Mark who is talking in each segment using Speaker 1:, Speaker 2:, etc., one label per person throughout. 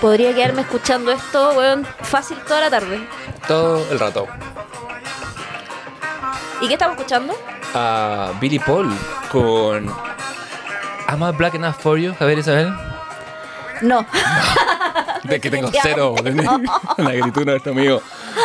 Speaker 1: Podría quedarme escuchando esto, weón, fácil toda la tarde.
Speaker 2: Todo el rato.
Speaker 1: ¿Y qué estamos escuchando?
Speaker 2: A Billy Paul con Am I Black Enough for You, Javier Isabel.
Speaker 1: No.
Speaker 2: De que tengo cero de negritud nuestro amigo.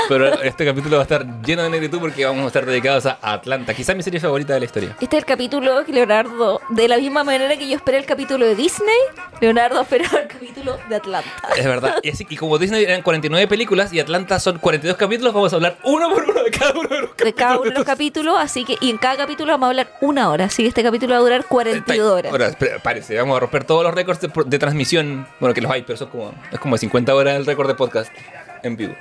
Speaker 2: Pero este capítulo va a estar lleno de negritud porque vamos a estar dedicados a Atlanta. Quizá mi serie favorita de la historia.
Speaker 1: Este es el capítulo que Leonardo, de la misma manera que yo esperé el capítulo de Disney, Leonardo esperó el capítulo de Atlanta.
Speaker 2: Es verdad. Y, así, y como Disney eran 49 películas y Atlanta son 42 capítulos, vamos a hablar uno por uno de cada uno de los capítulos.
Speaker 1: De cada uno de los capítulos, así que, y en cada capítulo vamos a hablar una hora, así que este capítulo va a durar 42 horas.
Speaker 2: Ahora, parece, vamos a romper todos los récords de, de transmisión. Bueno, que los hay, pero eso es como, es como de 50 horas el récord de podcast en vivo.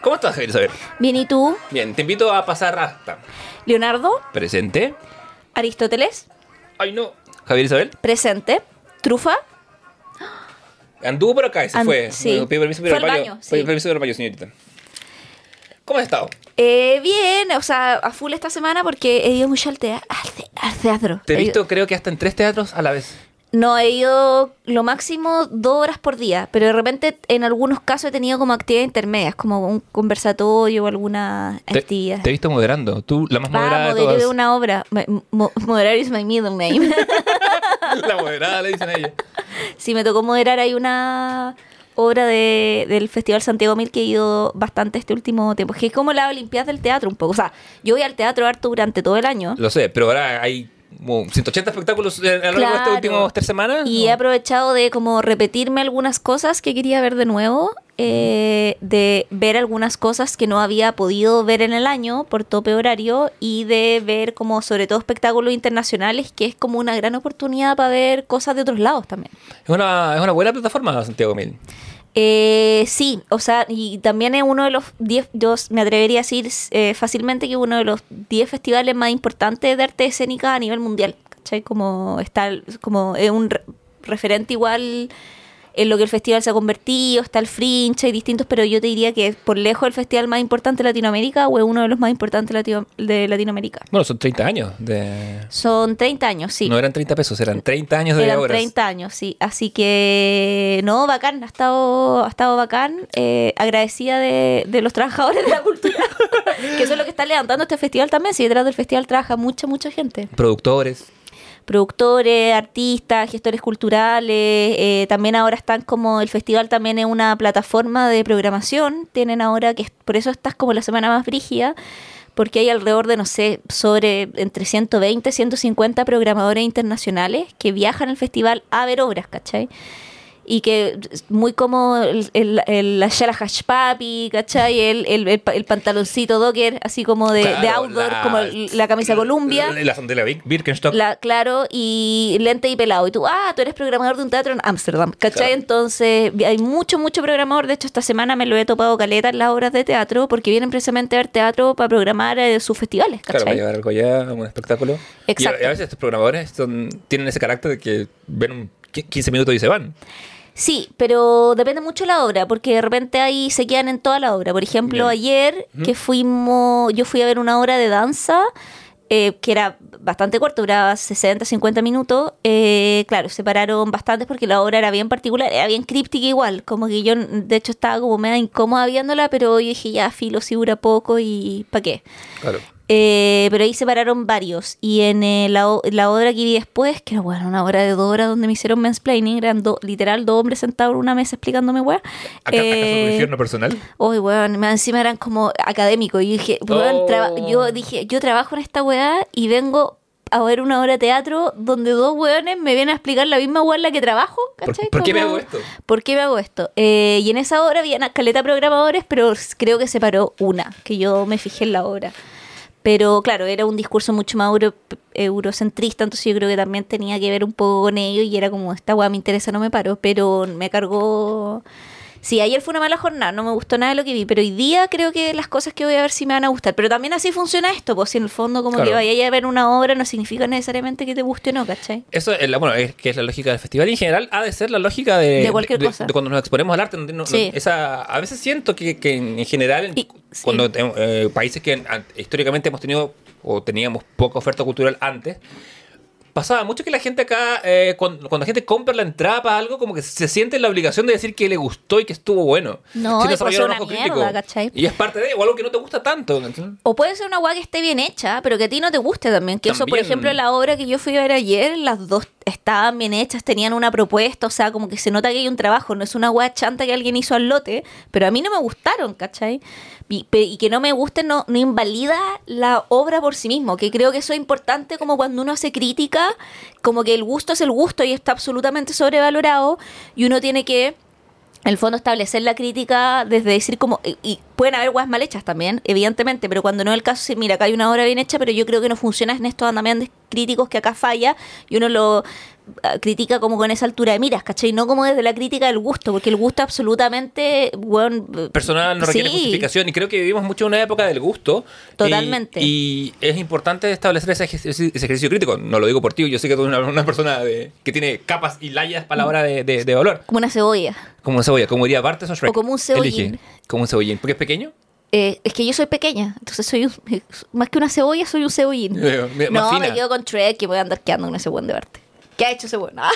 Speaker 2: ¿Cómo estás, Javier Isabel?
Speaker 1: Bien, ¿y tú?
Speaker 2: Bien, te invito a pasar hasta
Speaker 1: Leonardo,
Speaker 2: presente.
Speaker 1: Aristóteles,
Speaker 2: Ay, no. Javier Isabel.
Speaker 1: presente, Trufa,
Speaker 2: Anduvo por acá y se
Speaker 1: And-
Speaker 2: fue.
Speaker 1: sí.
Speaker 2: Pido permiso para al baño.
Speaker 1: sí.
Speaker 2: permiso para al baño, señorita. ¿Cómo has estado?
Speaker 1: Eh, bien, o sea, a full esta semana porque he ido mucho al, tea- al te- al teatro.
Speaker 2: Te he
Speaker 1: He
Speaker 2: visto,
Speaker 1: ido-
Speaker 2: creo que hasta en tres teatros a la vez.
Speaker 1: No, he ido lo máximo dos horas por día, pero de repente en algunos casos he tenido como actividades intermedias, como un conversatorio o alguna
Speaker 2: Te,
Speaker 1: actividad.
Speaker 2: te he visto moderando. Tú, la más moderada
Speaker 1: Vamos,
Speaker 2: de todas.
Speaker 1: una obra. Mo- Moderar is my middle name.
Speaker 2: La moderada, le dicen a ella.
Speaker 1: sí, me tocó moderar ahí una obra de, del Festival Santiago Mil que he ido bastante este último tiempo. Que es como la Olimpiada del teatro un poco. O sea, yo voy al teatro harto durante todo el año.
Speaker 2: Lo sé, pero ahora hay 180 espectáculos eh, a lo largo de estas
Speaker 1: Claro.
Speaker 2: últimas tres semanas.
Speaker 1: Y
Speaker 2: ¿no?
Speaker 1: he aprovechado de como repetirme algunas cosas que quería ver de nuevo, eh, de ver algunas cosas que no había podido ver en el año por tope horario y de ver como sobre todo espectáculos internacionales, que es como una gran oportunidad para ver cosas de otros lados también.
Speaker 2: Es una, es una buena plataforma, Santiago Mil.
Speaker 1: Eh, sí, o sea, y también es uno de los 10, yo me atrevería a decir eh, fácilmente que es uno de los 10 festivales más importantes de arte escénica a nivel mundial, ¿cachai? Como está, como es un re- referente igual en lo que el festival se ha convertido, está el Fringe, hay distintos, pero yo te diría que es por lejos el festival más importante de Latinoamérica o es uno de los más importantes latino- de Latinoamérica.
Speaker 2: Bueno, son 30 años de...
Speaker 1: Son 30 años, sí.
Speaker 2: No eran 30 pesos, eran 30 años de
Speaker 1: Eran
Speaker 2: obras.
Speaker 1: 30 años, sí. Así que, no, bacán, ha estado, ha estado bacán. Eh, agradecida de, de los trabajadores de la cultura, que eso es lo que está levantando este festival también. Si detrás del festival trabaja mucha, mucha gente.
Speaker 2: Productores.
Speaker 1: Productores, artistas, gestores culturales. eh, también ahora están como, el festival también es una plataforma de programación. Tienen ahora que, por eso estás como la semana más brígida. Porque hay alrededor de, no sé, sobre entre 120 y 150 programadores internacionales que viajan al festival a ver obras, ¿cachai? Y que muy como el, el, el- la Shara Hash Papi, ¿cachai? El, el, el pa- el pantaloncito docker, así como de, de outdoor,
Speaker 2: la-
Speaker 1: como la camisa Columbia.
Speaker 2: La, la sandela Bir- Birkenstock.
Speaker 1: La, claro, y lente y pelado. Y tú, ah, tú eres programador de un teatro en Ámsterdam, ¿cachai?
Speaker 2: Claro.
Speaker 1: Entonces, hay mucho, mucho programador. De hecho, esta semana me lo he topado caleta en las obras de teatro porque vienen precisamente a ver teatro para programar eh, sus festivales,
Speaker 2: Claro, para
Speaker 1: ¿cachai?
Speaker 2: llevar algo ya un espectáculo.
Speaker 1: Exacto.
Speaker 2: Y a, a veces estos programadores son, tienen ese carácter de que ven un qui- 15 minutos y se van.
Speaker 1: Sí, pero depende mucho de la obra, porque de repente ahí se quedan en toda la obra. Por ejemplo,
Speaker 2: Bien.
Speaker 1: ayer que fuimos, yo fui a ver una obra de danza eh, que era bastante corta, duraba 60, 50 minutos. eh, claro, se pararon bastantes porque la obra era bien particular, era bien críptica igual. Como que yo, de hecho, estaba como media incómoda viéndola, pero yo dije, ya, filo, si dura poco y ¿para qué?
Speaker 2: Claro.
Speaker 1: Eh, pero ahí se pararon varios. Y en eh, la, o- la obra que vi después, que era bueno, una obra de dos horas donde me hicieron mansplaining, eran do- literal dos hombres sentados en una mesa explicándome, weón.
Speaker 2: ¿Acá, ¿Acaso
Speaker 1: Eh,
Speaker 2: infierno personal?
Speaker 1: Uy, weón, más encima eran como académicos. Y dije, weón,
Speaker 2: Oh.
Speaker 1: yo dije, yo trabajo en esta weá y vengo a ver una obra de teatro donde dos weones me vienen a explicar la misma weá en la que trabajo.
Speaker 2: ¿Por,
Speaker 1: ¿cachai?
Speaker 2: por qué me hago esto?
Speaker 1: ¿Por qué me hago esto? Eh, y en esa obra había una caleta de programadores, pero creo que se paró una, que yo me fijé en la obra. Pero claro, era un discurso mucho más euro- eurocentrista, entonces yo creo que también tenía que ver un poco con ello y era como, esta weá me interesa, no me paro, pero me cargó... Sí, ayer fue una mala jornada, no me gustó nada de lo que vi, pero hoy día creo que las cosas que voy a ver sí me van a gustar. Pero también así funciona esto, pues si en el fondo como
Speaker 2: Claro.
Speaker 1: que vaya a ver una obra no significa necesariamente que te guste o no, ¿cachai?
Speaker 2: Eso es la, bueno, es que es la lógica del festival y en general ha de ser la lógica de,
Speaker 1: De cualquier cosa.
Speaker 2: de cuando nos exponemos al arte. no- no-
Speaker 1: Sí.
Speaker 2: esa, a veces siento que, que en general,
Speaker 1: Y- sí.
Speaker 2: cuando te- eh, países que históricamente hemos tenido o teníamos poca oferta cultural antes, pasaba mucho que la gente acá, eh, cuando, cuando la gente compra la entrada para algo, como que se siente en la obligación de decir que le gustó y que estuvo bueno.
Speaker 1: No,
Speaker 2: Sin
Speaker 1: y puede ser una mierda, ¿cachai?
Speaker 2: Y es parte de, o algo que no te gusta tanto.
Speaker 1: O puede ser una weá que esté bien hecha, pero que a ti no te guste también. Que eso, por
Speaker 2: También.
Speaker 1: ejemplo, la obra que yo fui a ver ayer, las dos estaban bien hechas, tenían una propuesta, o sea, como que se nota que hay un trabajo, no es una weá chanta que alguien hizo al lote, pero a mí no me gustaron, ¿cachai? Y, y que no me guste no, no invalida la obra por sí mismo, que creo que eso es importante como cuando uno hace crítica, como que el gusto es el gusto y está absolutamente sobrevalorado y uno tiene que en el fondo establecer la crítica desde decir como y, pueden haber guas mal hechas también evidentemente pero cuando no es el caso sí, mira acá hay una obra bien hecha pero yo creo que no funciona en estos andamiantes críticos que acá falla y uno lo critica como con esa altura de miras ¿cachai? no como desde la crítica del gusto porque el gusto absolutamente bueno,
Speaker 2: personal no requiere
Speaker 1: sí.
Speaker 2: justificación y creo que vivimos mucho una época del gusto
Speaker 1: Totalmente.
Speaker 2: y, y es importante establecer ese, ejercicio- ese ejercicio crítico no lo digo por ti yo sé que tú eres una, una persona de- que tiene capas y layas para la hora de, de, de valor
Speaker 1: como una cebolla
Speaker 2: como un cebolla como diría Bartes o Shrek
Speaker 1: O como un cebollín.
Speaker 2: Elige. como un cebollín porque es pequeño
Speaker 1: Eh, es que yo soy pequeña, entonces soy un- más que una cebolla, soy un cebollín.
Speaker 2: Eh,
Speaker 1: no,
Speaker 2: fina.
Speaker 1: me quedo con Trek que voy a andar quedando ese buen de arte. ¿Qué ha hecho ese buen? Ah.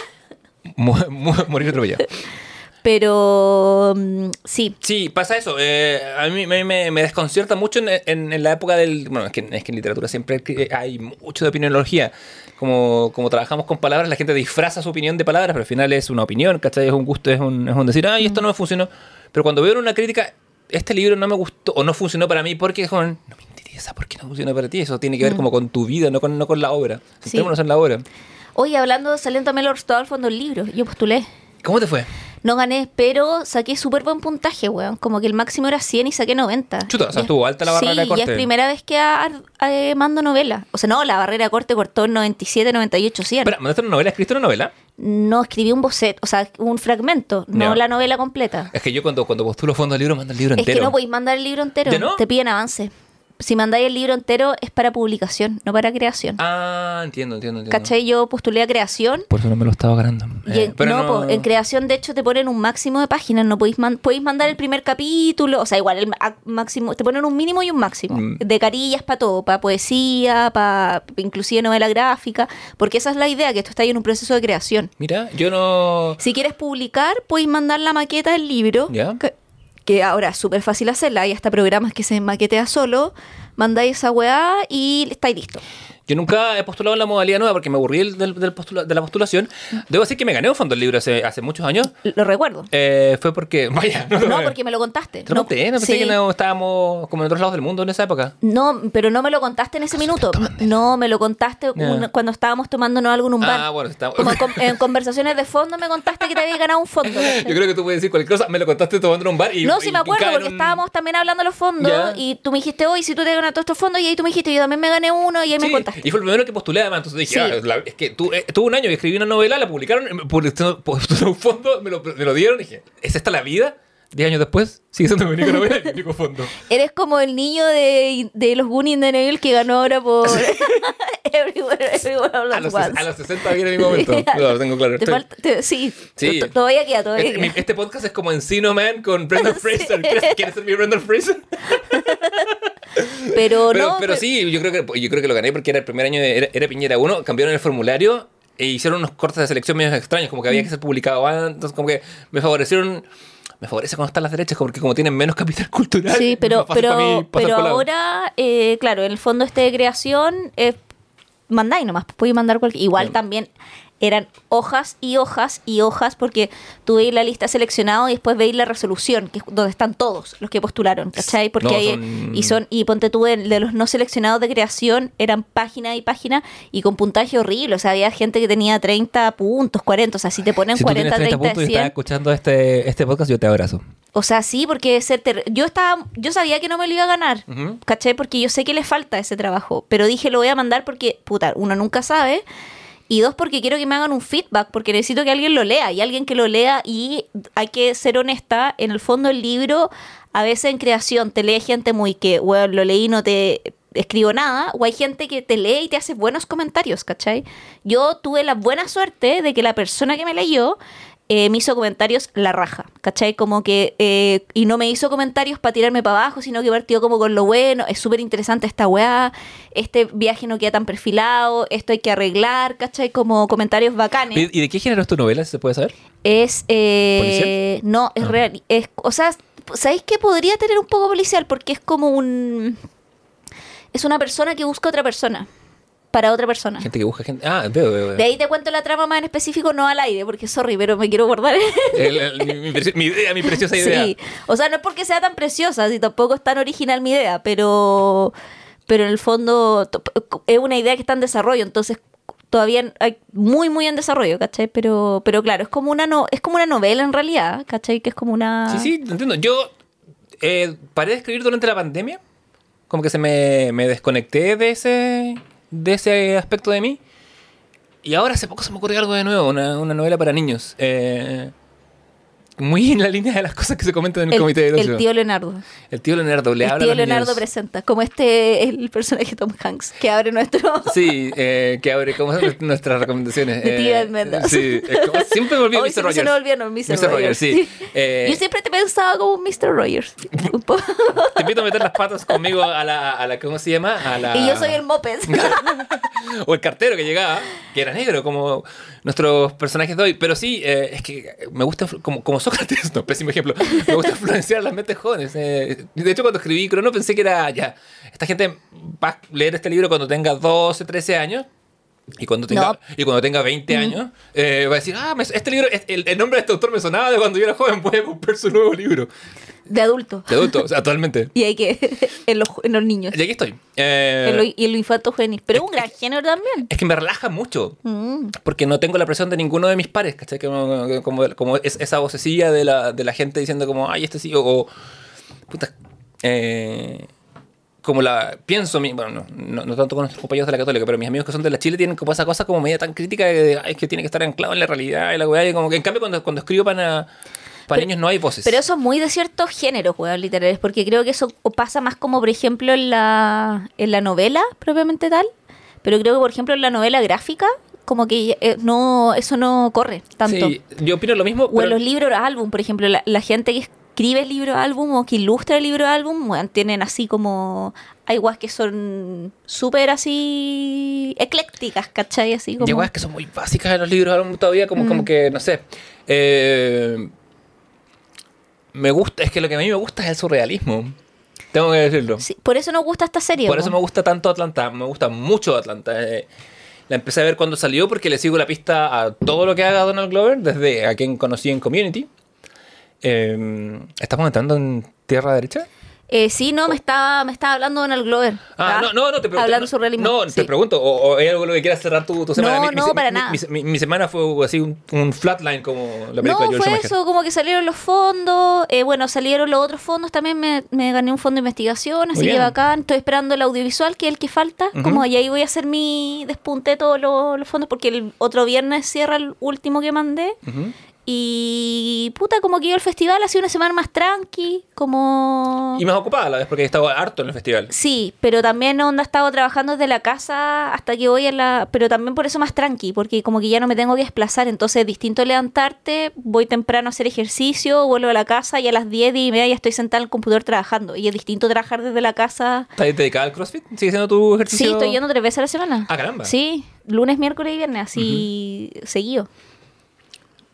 Speaker 2: Morir atropellado
Speaker 1: Pero mm, sí,
Speaker 2: Sí, pasa eso. Eh, a mí me, me- me desconcierta mucho en, en- en la época del... Bueno, es que, es que en literatura siempre hay mucho de opinionología. Como, como trabajamos con palabras, la gente disfraza su opinión de palabras, pero al final es una opinión, ¿cachai? Es un gusto, es un, es un decir, ay, esto no me funcionó. Pero cuando veo una crítica, este libro no me gustó o no funcionó para mí porque es como, no me interesa por qué no funciona para ti. Eso tiene que ver como con tu vida, no con, no con la obra. Centrémonos en la obra.
Speaker 1: Oye, hablando, saliendo también los resultados al fondo del libro. Yo postulé.
Speaker 2: ¿Cómo te fue?
Speaker 1: No gané, pero saqué súper buen puntaje, weón. Como que el máximo era 100 y saqué 90.
Speaker 2: Chuta, o sea,
Speaker 1: es-
Speaker 2: estuvo alta la barrera
Speaker 1: sí,
Speaker 2: de corte.
Speaker 1: y es primera vez que eh, mando novela. O sea, no, la barrera de corte cortó en 97, 98, 100.
Speaker 2: Espera, ¿mandaste una novela? ¿Escribiste una novela?
Speaker 1: No escribí un boceto, o sea, un fragmento, no la novela completa.
Speaker 2: Es que yo cuando, cuando postulo fondo del libro, mando el libro
Speaker 1: Es
Speaker 2: entero.
Speaker 1: que no podéis mandar el libro entero,
Speaker 2: ¿Ya no?
Speaker 1: te piden avance. Si mandáis el libro entero es para publicación, no para creación.
Speaker 2: Ah, entiendo, entiendo, entiendo.
Speaker 1: ¿Cachai? Yo postulé a creación
Speaker 2: Por eso no me lo estaba ganando.
Speaker 1: Y
Speaker 2: Eh,
Speaker 1: en,
Speaker 2: pero
Speaker 1: no, po, en creación, de hecho, te ponen un máximo de páginas. No podéis, man- podéis mandar el primer capítulo. O sea, igual, el máximo. Te ponen un mínimo y un máximo.
Speaker 2: Mm.
Speaker 1: De carillas para todo. Para poesía, para inclusive novela gráfica. Porque esa es la idea, que esto está ahí en un proceso de creación.
Speaker 2: Mira, yo no.
Speaker 1: Si quieres publicar, podéis mandar la maqueta del libro.
Speaker 2: Ya.
Speaker 1: Que, que ahora es súper fácil hacerla. Hay hasta programas que se maquetea solo. Mandáis esa weá y estáis listo.
Speaker 2: Yo nunca he postulado en la modalidad nueva porque me aburrí del, del- del postula- de la postulación. Debo decir que me gané un fondo del libro hace, hace muchos años.
Speaker 1: Lo recuerdo.
Speaker 2: Eh, fue porque. Vaya, no,
Speaker 1: No, porque me lo contaste.
Speaker 2: Te lo conté, no pensé
Speaker 1: sí.
Speaker 2: que no estábamos como en otros lados del mundo en esa época.
Speaker 1: No, pero no me lo contaste en ese minuto. No, me lo contaste un- cuando estábamos tomándonos algo en un bar.
Speaker 2: Ah, bueno, está-
Speaker 1: Como en, con- en conversaciones de fondo me contaste que te habías ganado un fondo.
Speaker 2: Yo creo que tú puedes decir cualquier cosa. Me lo contaste tomando en un bar y.
Speaker 1: no, sí me
Speaker 2: y
Speaker 1: acuerdo, porque
Speaker 2: un-
Speaker 1: estábamos también hablando de los fondos y tú me dijiste, hoy si tú te ganas todos estos fondos y ahí tú me dijiste, yo también me gané uno y ahí me contaste.
Speaker 2: Y fue el primero que postulé además. Entonces dije,
Speaker 1: Sí.
Speaker 2: ah, la- es que tu- eh, tuve un año y escribí una novela, la publicaron, postulé un fondo, me lo, me lo dieron y dije, ¿es esta la vida? Diez años después, sigue siendo mi única novela y mi único fondo.
Speaker 1: Eres como el niño de, de los Goonies de Neville que ganó ahora por Everywhere, Everywhere
Speaker 2: A los, a los 60 viene mi momento. No, lo tengo claro.
Speaker 1: Te
Speaker 2: Estoy-
Speaker 1: falta- te- sí,
Speaker 2: Sí.
Speaker 1: todavía queda, todavía
Speaker 2: Este, mi- este podcast es como Encino Man con Brendan. Fraser. ¿Quieres, quieres ser mi Brendan Fraser?
Speaker 1: Pero,
Speaker 2: Pero,
Speaker 1: no,
Speaker 2: pero sí, yo creo, que, yo creo que lo gané porque era el primer año, de, era, era Piñera 1, cambiaron el formulario e hicieron unos cortes de selección medio extraños, como que había que ser publicado antes, como que me favorecieron... Me favorece cuando están las derechas, porque como tienen menos capital cultural.
Speaker 1: Sí,
Speaker 2: es
Speaker 1: pero, pero, pero ahora, eh, claro, en el fondo este de creación, eh, mandáis nomás, podéis mandar cualquier... Igual también eran hojas y hojas y hojas porque tú veis la lista seleccionada y después veis la resolución, que es donde están todos los que postularon, ¿cachai? Porque
Speaker 2: No, son-
Speaker 1: y son y ponte tú de, de los no seleccionados de creación eran página y página y con puntaje horrible, o sea, había gente que tenía 30 puntos, 40, o sea, si te ponen
Speaker 2: Si tú
Speaker 1: 40,
Speaker 2: tienes 30
Speaker 1: 30,
Speaker 2: puntos y
Speaker 1: 100,
Speaker 2: estás escuchando este, este podcast, yo te abrazo.
Speaker 1: o sea, sí, porque ser ter- yo estaba, yo sabía que no me lo iba a ganar,
Speaker 2: Ujú.
Speaker 1: ¿cachai? Porque yo sé que le falta ese trabajo, pero dije lo voy a mandar porque, puta, uno nunca sabe. Y dos, porque quiero que me hagan un feedback, porque necesito que alguien lo lea y alguien que lo lea. Y hay que ser honesta, en el fondo el libro, a veces en creación te lee gente muy que, bueno, lo leí no te escribo nada, o hay gente que te lee y te hace buenos comentarios, ¿cachai? Yo tuve la buena suerte de que la persona que me leyó eh, me hizo comentarios la raja, ¿cachai? Como que, eh, y no me hizo comentarios para tirarme para abajo, sino que partió como con lo bueno, es súper interesante esta weá, este viaje no queda tan perfilado, esto hay que arreglar, ¿cachai? Como comentarios bacanes.
Speaker 2: ¿Y de qué género es tu novela, si se puede saber?
Speaker 1: Es, eh, no, es
Speaker 2: Ah.
Speaker 1: real, es, o sea, ¿sabéis que podría tener un poco policial? Porque es como un, es una persona que busca a otra persona, para otra persona.
Speaker 2: Gente que busca gente. Ah, veo, veo. veo.
Speaker 1: De ahí te cuento la trama más en específico, no al aire, porque sorry, pero me quiero guardar.
Speaker 2: El- el- mi, mi preci- mi idea, mi preciosa idea.
Speaker 1: Sí, o sea, no es porque sea tan preciosa, si tampoco es tan original mi idea, pero, pero en el fondo es una idea que está en desarrollo, entonces todavía hay muy, muy en desarrollo, ¿cachai? Pero, pero claro, es como una no, es como una novela en realidad, ¿cachai? Que es como una...
Speaker 2: Sí, sí, te entiendo. Yo eh, paré de escribir durante la pandemia. Como que se me, me desconecté de ese, de ese aspecto de mí. Y ahora hace poco se me ocurrió algo de nuevo, una, una novela para niños. Eh, muy en la línea de las cosas que se comentan en el,
Speaker 1: el,
Speaker 2: comité de
Speaker 1: el
Speaker 2: educación.
Speaker 1: tío Leonardo.
Speaker 2: El tío Leonardo le
Speaker 1: El
Speaker 2: habla a
Speaker 1: tío
Speaker 2: los niños.
Speaker 1: Leonardo presenta, como este, el personaje Tom Hanks, que abre nuestro...
Speaker 2: Sí, eh, que abre como nuestras recomendaciones.
Speaker 1: De
Speaker 2: eh,
Speaker 1: Almendra.
Speaker 2: Sí, como- siempre me olvido Mr.
Speaker 1: siempre se
Speaker 2: Rogers.
Speaker 1: olvida, no, Mr.
Speaker 2: Mr. Rogers,
Speaker 1: Rogers,
Speaker 2: sí.
Speaker 1: sí.
Speaker 2: Eh,
Speaker 1: Yo siempre te pensaba como un Mr. Rogers.
Speaker 2: Te invito a meter las patas conmigo a la, a la ¿cómo se llama? A la...
Speaker 1: Y yo soy el moped.
Speaker 2: o el cartero que llegaba, que era negro, como nuestros personajes de hoy. Pero sí, eh, es que me gusta, como, como Sócrates, no, pésimo ejemplo, me gusta influenciar las mentes jóvenes. eh. de hecho, cuando escribí Crono pensé que era, ya, esta gente va a leer este libro cuando tenga 12, 13 años. Y cuando tenga,
Speaker 1: No.
Speaker 2: y cuando tenga 20 años, eh, va a decir, ah, me- este libro, el, el nombre de este autor me sonaba de cuando yo era joven, voy a comprar su nuevo libro.
Speaker 1: De adulto.
Speaker 2: De adulto, o sea, actualmente.
Speaker 1: Y hay que. En los, en los niños.
Speaker 2: Y aquí estoy. Eh,
Speaker 1: En lo- y en lo infanto juvenil. Pero es un gran género también.
Speaker 2: es que me relaja mucho.
Speaker 1: Mm.
Speaker 2: Porque no tengo la presión de ninguno de mis pares, ¿cachai? Como, como, como es, esa vocecilla de la, de la gente diciendo como, ay, este sí, o... o, puta, eh, como la... Pienso, mi- bueno, no, no, no tanto con nuestros compañeros de la Católica, pero mis amigos que son de la Chile tienen como esa cosa como media tan crítica de, de, ay, es que tiene que estar anclado en la realidad y la weá, y como que en cambio cuando, cuando escribo para, para
Speaker 1: Pero-
Speaker 2: niños no hay voces.
Speaker 1: Pero eso es muy de ciertos géneros, weón, literarios. Porque creo que eso pasa más como, por ejemplo, en la, en la novela propiamente tal. Pero creo que, por ejemplo, en la novela gráfica, como que eh, no eso no corre tanto.
Speaker 2: Sí, yo opino lo mismo,
Speaker 1: O en
Speaker 2: pero...
Speaker 1: los libros álbum, por ejemplo, la, la gente que escribe el libro álbum o que ilustra el libro álbum, weón, tienen así como. Hay guas que son súper así eclécticas, ¿cachai? Así como.
Speaker 2: Y weas que son muy básicas en los libros ahora todavía, como,
Speaker 1: Mm.
Speaker 2: como que, no sé. eh, me gusta, es que lo que a mí me gusta es el surrealismo. Tengo que decirlo.
Speaker 1: Sí, por eso nos gusta esta serie.
Speaker 2: Por eso me gusta tanto Atlanta, me gusta mucho Atlanta. Eh, la empecé a ver cuando salió porque le sigo la pista a todo lo que haga Donald Glover, desde a quien conocí en Community. Eh, ¿Estamos entrando en tierra derecha?
Speaker 1: Eh, sí, no, me estaba, me estaba hablando Donald Glover.
Speaker 2: Ah, no, no, no, te pregunto.
Speaker 1: Hablando
Speaker 2: no,
Speaker 1: surrealismo.
Speaker 2: No,
Speaker 1: sí.
Speaker 2: te pregunto, o, o hay algo que quieras cerrar tu, tu semana.
Speaker 1: No,
Speaker 2: Mi-
Speaker 1: no,
Speaker 2: mi-
Speaker 1: para
Speaker 2: mi-
Speaker 1: nada.
Speaker 2: Mi, semana fue así un, un flatline como la película
Speaker 1: No,
Speaker 2: de George
Speaker 1: fue eso, como que salieron los fondos, eh, bueno, salieron los otros fondos, también me, me gané un fondo de investigación, así que bacán, estoy esperando el audiovisual, que es el que falta, como y ahí voy a hacer mi despunte todos los, los fondos, porque el otro viernes cierra el último que mandé. Y puta, como que yo el festival ha sido una semana más tranqui, como...
Speaker 2: Y más ocupada a la vez porque he estado harto en el festival.
Speaker 1: Sí, pero también onda he estado trabajando desde la casa hasta que voy a la... Pero también por eso más tranqui, porque como que ya no me tengo que desplazar, entonces es distinto levantarte, voy temprano a hacer ejercicio, vuelvo a la casa y a las 10 y media ya estoy sentada en el computador trabajando. Y es distinto trabajar desde la casa.
Speaker 2: ¿Estás dedicada al CrossFit? ¿Sigue siendo tu
Speaker 1: Sí,
Speaker 2: ejercicio?
Speaker 1: estoy yendo tres veces a la semana.
Speaker 2: Ah, caramba.
Speaker 1: Sí, lunes, miércoles y viernes, así seguido.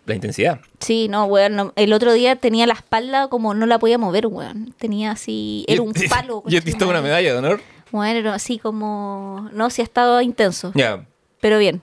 Speaker 2: La intensidad.
Speaker 1: Sí, no, weón, no, el otro día tenía la espalda como no la podía mover, weón. Tenía así, era un palo.
Speaker 2: ¿Y diste una medalla de honor?
Speaker 1: Bueno, era así como... No, sí ha estado intenso,
Speaker 2: Ya.
Speaker 1: pero bien.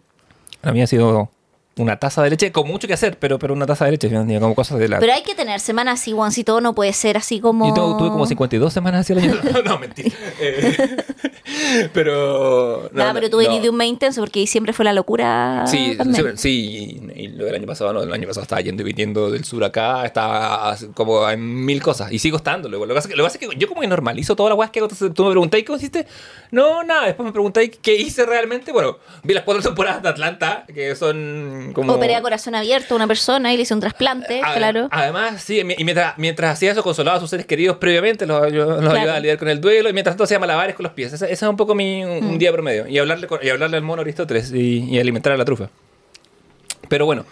Speaker 2: A mí ha sido una taza de leche con mucho que hacer, pero, pero una taza de leche, como cosas de la...
Speaker 1: Pero hay que tener semanas así, Juan, si todo no puede ser así como...
Speaker 2: Yo tengo- tuve como 52 semanas así el año. No, no, mentira. Eh, pero.
Speaker 1: Nada, pero tú venís de un mes intenso porque diciembre fue la locura.
Speaker 2: Sí,
Speaker 1: también.
Speaker 2: sí, y, y lo del año pasado, no, el año pasado estaba yendo y viniendo del sur acá, estaba como en mil cosas, y sigo estando. Lo que pasa es que, lo que, pasa es que yo como que normalizo todas las weas que hago, tú me preguntáis, ¿cómo hiciste? No, nada, después me preguntáis qué hice realmente. Bueno, vi las cuatro temporadas de Atlanta, que son como...
Speaker 1: Operé a corazón abierto a una persona y le hice un trasplante, claro.
Speaker 2: Además, sí, y mientras, mientras hacía eso, consolaba a sus seres queridos previamente, los, los ayudaba a lidiar con el duelo, y mientras tanto hacía malabares con los pies. Ese, ese es un poco mi un,
Speaker 1: Mm.
Speaker 2: un día promedio. Y hablarle, con- y hablarle al mono Aristóteles y, y alimentar a la trufa. Pero bueno.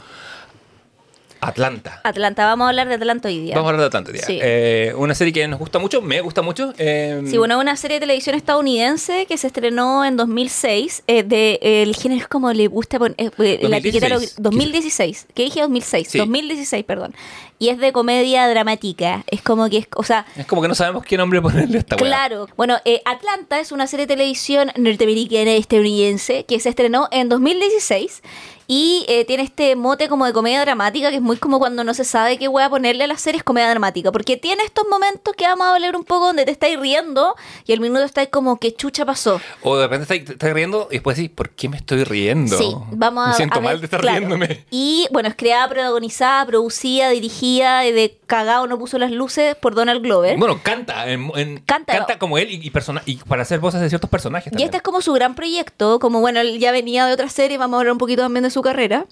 Speaker 2: Atlanta.
Speaker 1: Atlanta, vamos a hablar de Atlanta hoy día.
Speaker 2: Vamos a hablar de Atlanta hoy día.
Speaker 1: Sí.
Speaker 2: Eh, una serie que nos gusta mucho, me gusta mucho. eh,
Speaker 1: Sí, bueno, una serie de televisión estadounidense que se estrenó en 2006. eh, de, el género es como le gusta poner. eh, eh, la
Speaker 2: 2016.
Speaker 1: etiqueta lo- 2016. ¿Qué dije? 2006.
Speaker 2: Sí.
Speaker 1: 2016, perdón. Y es de comedia dramática. Es como que es. O sea.
Speaker 2: Es como que no sabemos qué nombre ponerle a esta.
Speaker 1: Claro. Bueno, eh, Atlanta es una serie de televisión norteamericana estadounidense que se estrenó en 2016 y eh, tiene este mote como de comedia dramática que es muy como cuando no se sabe qué voy a ponerle a las series comedia dramática porque tiene estos momentos que vamos a hablar un poco donde te estáis riendo y al minuto estáis como que chucha pasó.
Speaker 2: O de repente estás, estás riendo y después decís, ¿por qué me estoy riendo?
Speaker 1: Sí, vamos a
Speaker 2: Me siento
Speaker 1: a ver,
Speaker 2: mal de estar
Speaker 1: claro.
Speaker 2: riéndome.
Speaker 1: Y bueno, es creada, protagonizada, producida, dirigida de cagado no puso las luces por Donald Glover.
Speaker 2: Bueno, canta. en- en-
Speaker 1: Canta.
Speaker 2: canta como él y, y, persona- y para hacer voces de ciertos personajes
Speaker 1: Y
Speaker 2: también.
Speaker 1: este es como su gran proyecto, como bueno, él ya venía de otra serie, vamos a hablar un poquito también de su carrera.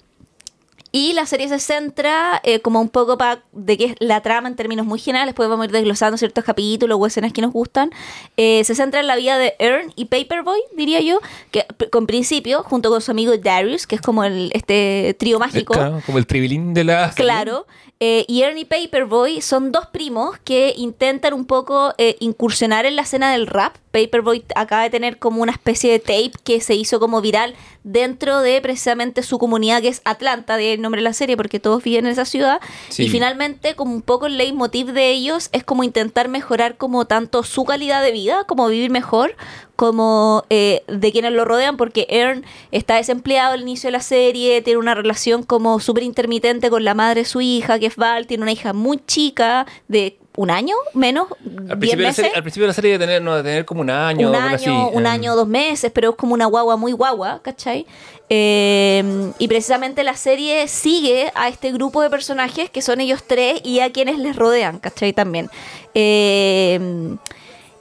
Speaker 1: Y la serie se centra eh, como un poco para de qué es la trama en términos muy generales, después vamos a ir desglosando ciertos capítulos o escenas que nos gustan. Eh, se centra en la vida de Earn y Paperboy, diría yo, que con principio, junto con su amigo Darius, que es como el, este trío mágico.
Speaker 2: Claro, como el tribilín de la...
Speaker 1: Claro. Eh, y Ernie Paperboy son dos primos que intentan un poco eh, incursionar en la escena del rap. Paperboy acaba de tener como una especie de tape que se hizo como viral dentro de precisamente su comunidad que es Atlanta, de nombre de la serie, porque todos viven en esa ciudad.
Speaker 2: Sí.
Speaker 1: Y finalmente, como un poco el leitmotiv de ellos es como intentar mejorar como tanto su calidad de vida, como vivir mejor, como eh, de quienes lo rodean, porque Ern está desempleado al inicio de la serie, tiene una relación como súper intermitente con la madre de su hija, que es Val, tiene una hija muy chica, de un año, menos,
Speaker 2: Al
Speaker 1: diez
Speaker 2: principio, de la
Speaker 1: meses.
Speaker 2: serie, al principio de la serie de tener, no, de tener como un año.
Speaker 1: un año,
Speaker 2: así.
Speaker 1: un año, dos meses, pero es como una guagua muy guagua, ¿cachai? Eh, y precisamente la serie sigue a este grupo de personajes que son ellos tres y a quienes les rodean, ¿cachai? También. Eh,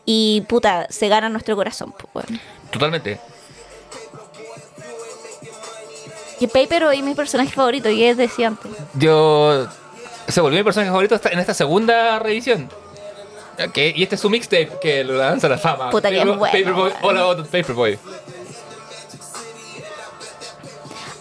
Speaker 1: y puta, se gana nuestro corazón. pues, bueno.
Speaker 2: Totalmente.
Speaker 1: Y Paper hoy es mi personaje favorito, y es decía antes.
Speaker 2: Yo... Se volvió mi personaje favorito en esta segunda revisión. Y este es su mixtape que lo lanza la fama.
Speaker 1: Puta que es bueno,
Speaker 2: Paperboy, About the Paperboy.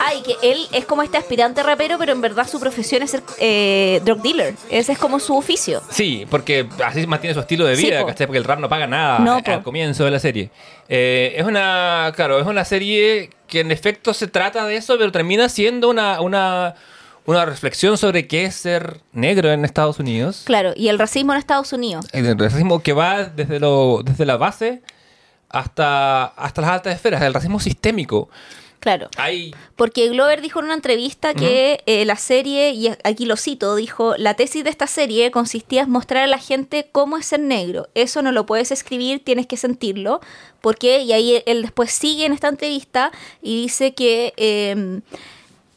Speaker 1: Ah, y que él es como este aspirante rapero, pero en verdad su profesión es ser eh, drug dealer. Ese es como su oficio.
Speaker 2: Sí, porque así mantiene su estilo de
Speaker 1: Sí,
Speaker 2: vida,
Speaker 1: po.
Speaker 2: ¿cachai? Porque el rap no paga nada
Speaker 1: No,
Speaker 2: al
Speaker 1: po.
Speaker 2: comienzo de la serie. Eh, es una, claro, es una serie que en efecto se trata de eso, pero termina siendo una, una, una reflexión sobre qué es ser negro en Estados Unidos.
Speaker 1: Claro, y el racismo en Estados Unidos.
Speaker 2: El racismo que va desde, lo, desde la base hasta, hasta las altas esferas, el racismo sistémico.
Speaker 1: Claro. Porque Glover dijo en una entrevista que eh, la serie, y aquí lo cito, dijo, la tesis de esta serie consistía en mostrar a la gente cómo es ser negro. Eso no lo puedes escribir, tienes que sentirlo. Porque, y ahí él después sigue en esta entrevista y dice que... eh,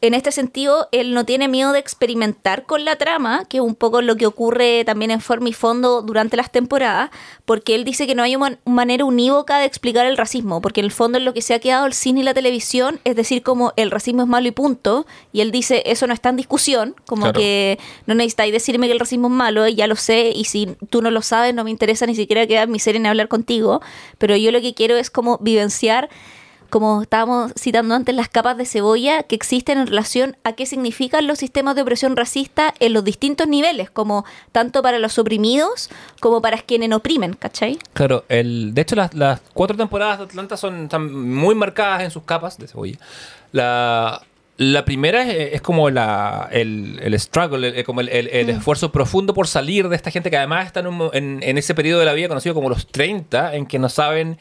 Speaker 1: en este sentido, él no tiene miedo de experimentar con la trama, que es un poco lo que ocurre también en forma y fondo durante las temporadas, porque él dice que no hay una manera unívoca de explicar el racismo, porque en el fondo en lo que se ha quedado el cine y la televisión es decir como el racismo es malo y punto, y él dice eso no está en discusión, como
Speaker 2: Claro.
Speaker 1: que no necesitáis decirme que el racismo es malo, ya lo sé, y si tú no lo sabes no me interesa ni siquiera quedar en mi serie ni hablar contigo, pero yo lo que quiero es como vivenciar como estábamos citando antes, las capas de cebolla que existen en relación a qué significan los sistemas de opresión racista en los distintos niveles, como tanto para los oprimidos como para quienes oprimen, ¿cachai?
Speaker 2: Claro, el, de hecho las, las cuatro temporadas de Atlanta son están muy marcadas en sus capas de cebolla. La, la primera es, es como la, el, el struggle, el- como el, el- el esfuerzo profundo por salir de esta gente que además está en, un en, en ese periodo de la vida conocido como los 30, en que no saben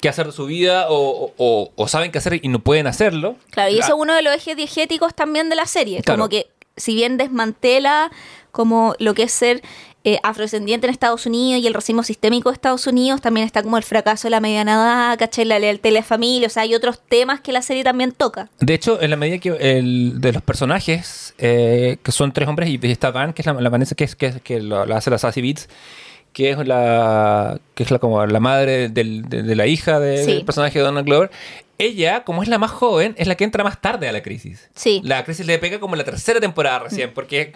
Speaker 2: qué hacer de su vida o, o- o saben qué hacer y no pueden hacerlo.
Speaker 1: Claro, y eso es uno de los ejes diegéticos también de la serie,
Speaker 2: Claro.
Speaker 1: como que si bien desmantela como lo que es ser eh, afrodescendiente en Estados Unidos y el racismo sistémico de Estados Unidos, también está como el fracaso de la mediana edad, ¿cachai? La lealtad de la familia, o sea, hay otros temas que la serie también toca.
Speaker 2: De hecho, en la medida que el, de los personajes, eh, que son tres hombres, y está Van, que es la, la Vanessa, que, es, que, es- que lo, lo hace la Sassy Beats, que es la que es la, como la madre del- de, de la hija
Speaker 1: Sí.
Speaker 2: del personaje de Donald Glover. Ella, como es la más joven, es la que entra más tarde a la crisis.
Speaker 1: Sí.
Speaker 2: La crisis le pega como en la tercera temporada recién, porque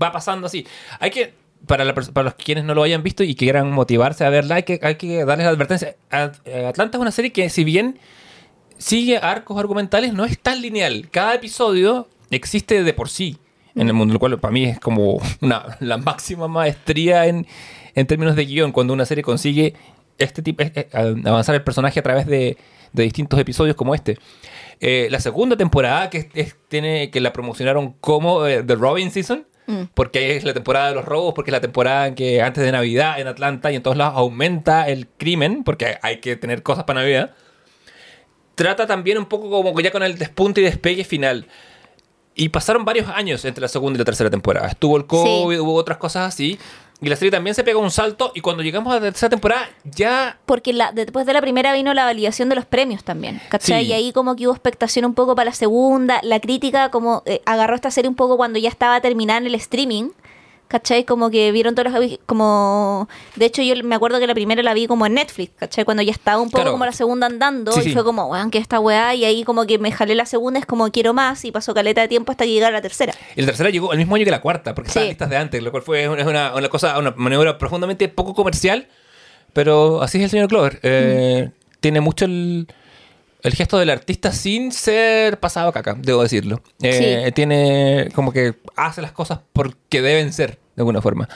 Speaker 2: va pasando así. Hay que, para, la para los quienes no lo hayan visto y quieran motivarse a verla, hay que, hay que darles la advertencia. Atlanta es una serie que, si bien sigue arcos argumentales, no es tan lineal. Cada episodio existe de por sí. en el mundo, lo cual para mí es como una, la máxima maestría en, en términos de guion, cuando una serie consigue este tipo, eh, eh, avanzar el personaje a través de, de distintos episodios como este. Eh, la segunda temporada, que, es- tiene, que la promocionaron como eh, The Robin Season,
Speaker 1: Mm.
Speaker 2: porque es la temporada de los robos, porque es la temporada en que antes de Navidad en Atlanta y en todos lados aumenta el crimen, porque hay que tener cosas para Navidad. Trata también un poco como que ya con el despunte y despegue final. Y pasaron varios años entre la segunda y la tercera temporada. Estuvo el COVID, hubo otras cosas así. Y la serie también se pegó un salto. Y cuando llegamos a la tercera temporada, ya
Speaker 1: Porque la, después de la primera vino la validación de los premios también, ¿cachai?
Speaker 2: Sí.
Speaker 1: Y ahí como que hubo expectación un poco para la segunda, la crítica como eh, agarró esta serie un poco cuando ya estaba terminada en el streaming, ¿cachai? Como que vieron todos los... como De hecho yo me acuerdo que la primera la vi como en Netflix, ¿cachai? Cuando ya estaba un poco
Speaker 2: Claro.
Speaker 1: como la segunda andando
Speaker 2: Sí,
Speaker 1: y
Speaker 2: sí.
Speaker 1: fue como, weón, que esta weá, y ahí como que me jalé la segunda, es como quiero más y pasó caleta de tiempo hasta que llegara la tercera.
Speaker 2: Y la tercera llegó el mismo año que la cuarta, porque estaban
Speaker 1: Sí.
Speaker 2: listas de antes, lo cual fue una, una, cosa, una maniobra profundamente poco comercial, pero así es el señor Clover. Eh, Tiene mucho el, el gesto del artista sin ser pasado a caca, debo decirlo. Eh,
Speaker 1: Sí.
Speaker 2: Tiene como que hace las cosas porque deben ser, de alguna forma.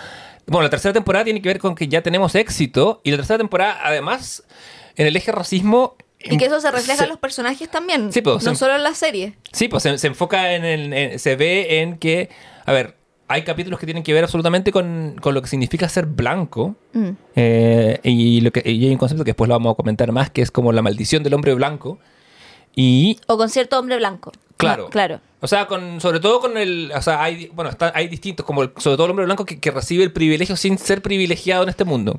Speaker 2: Bueno, la tercera temporada tiene que ver con que ya tenemos éxito, y la tercera temporada, además, en el eje racismo...
Speaker 1: Y que eso se refleja
Speaker 2: se-
Speaker 1: en los personajes también,
Speaker 2: Sí, pues,
Speaker 1: no
Speaker 2: se-
Speaker 1: solo en la serie.
Speaker 2: Sí, pues se, se enfoca en el. en- se ve en que. A ver, hay capítulos que tienen que ver absolutamente con, con lo que significa ser blanco.
Speaker 1: Mm.
Speaker 2: eh, y, lo que, y hay un concepto que después lo vamos a comentar más, que es como la maldición del hombre blanco. Y.
Speaker 1: O con cierto hombre blanco.
Speaker 2: Claro.
Speaker 1: No, claro.
Speaker 2: O sea, con, sobre todo con el. O sea, hay, bueno, está, hay distintos, como el- sobre todo el hombre blanco que, que recibe el privilegio sin ser privilegiado en este mundo.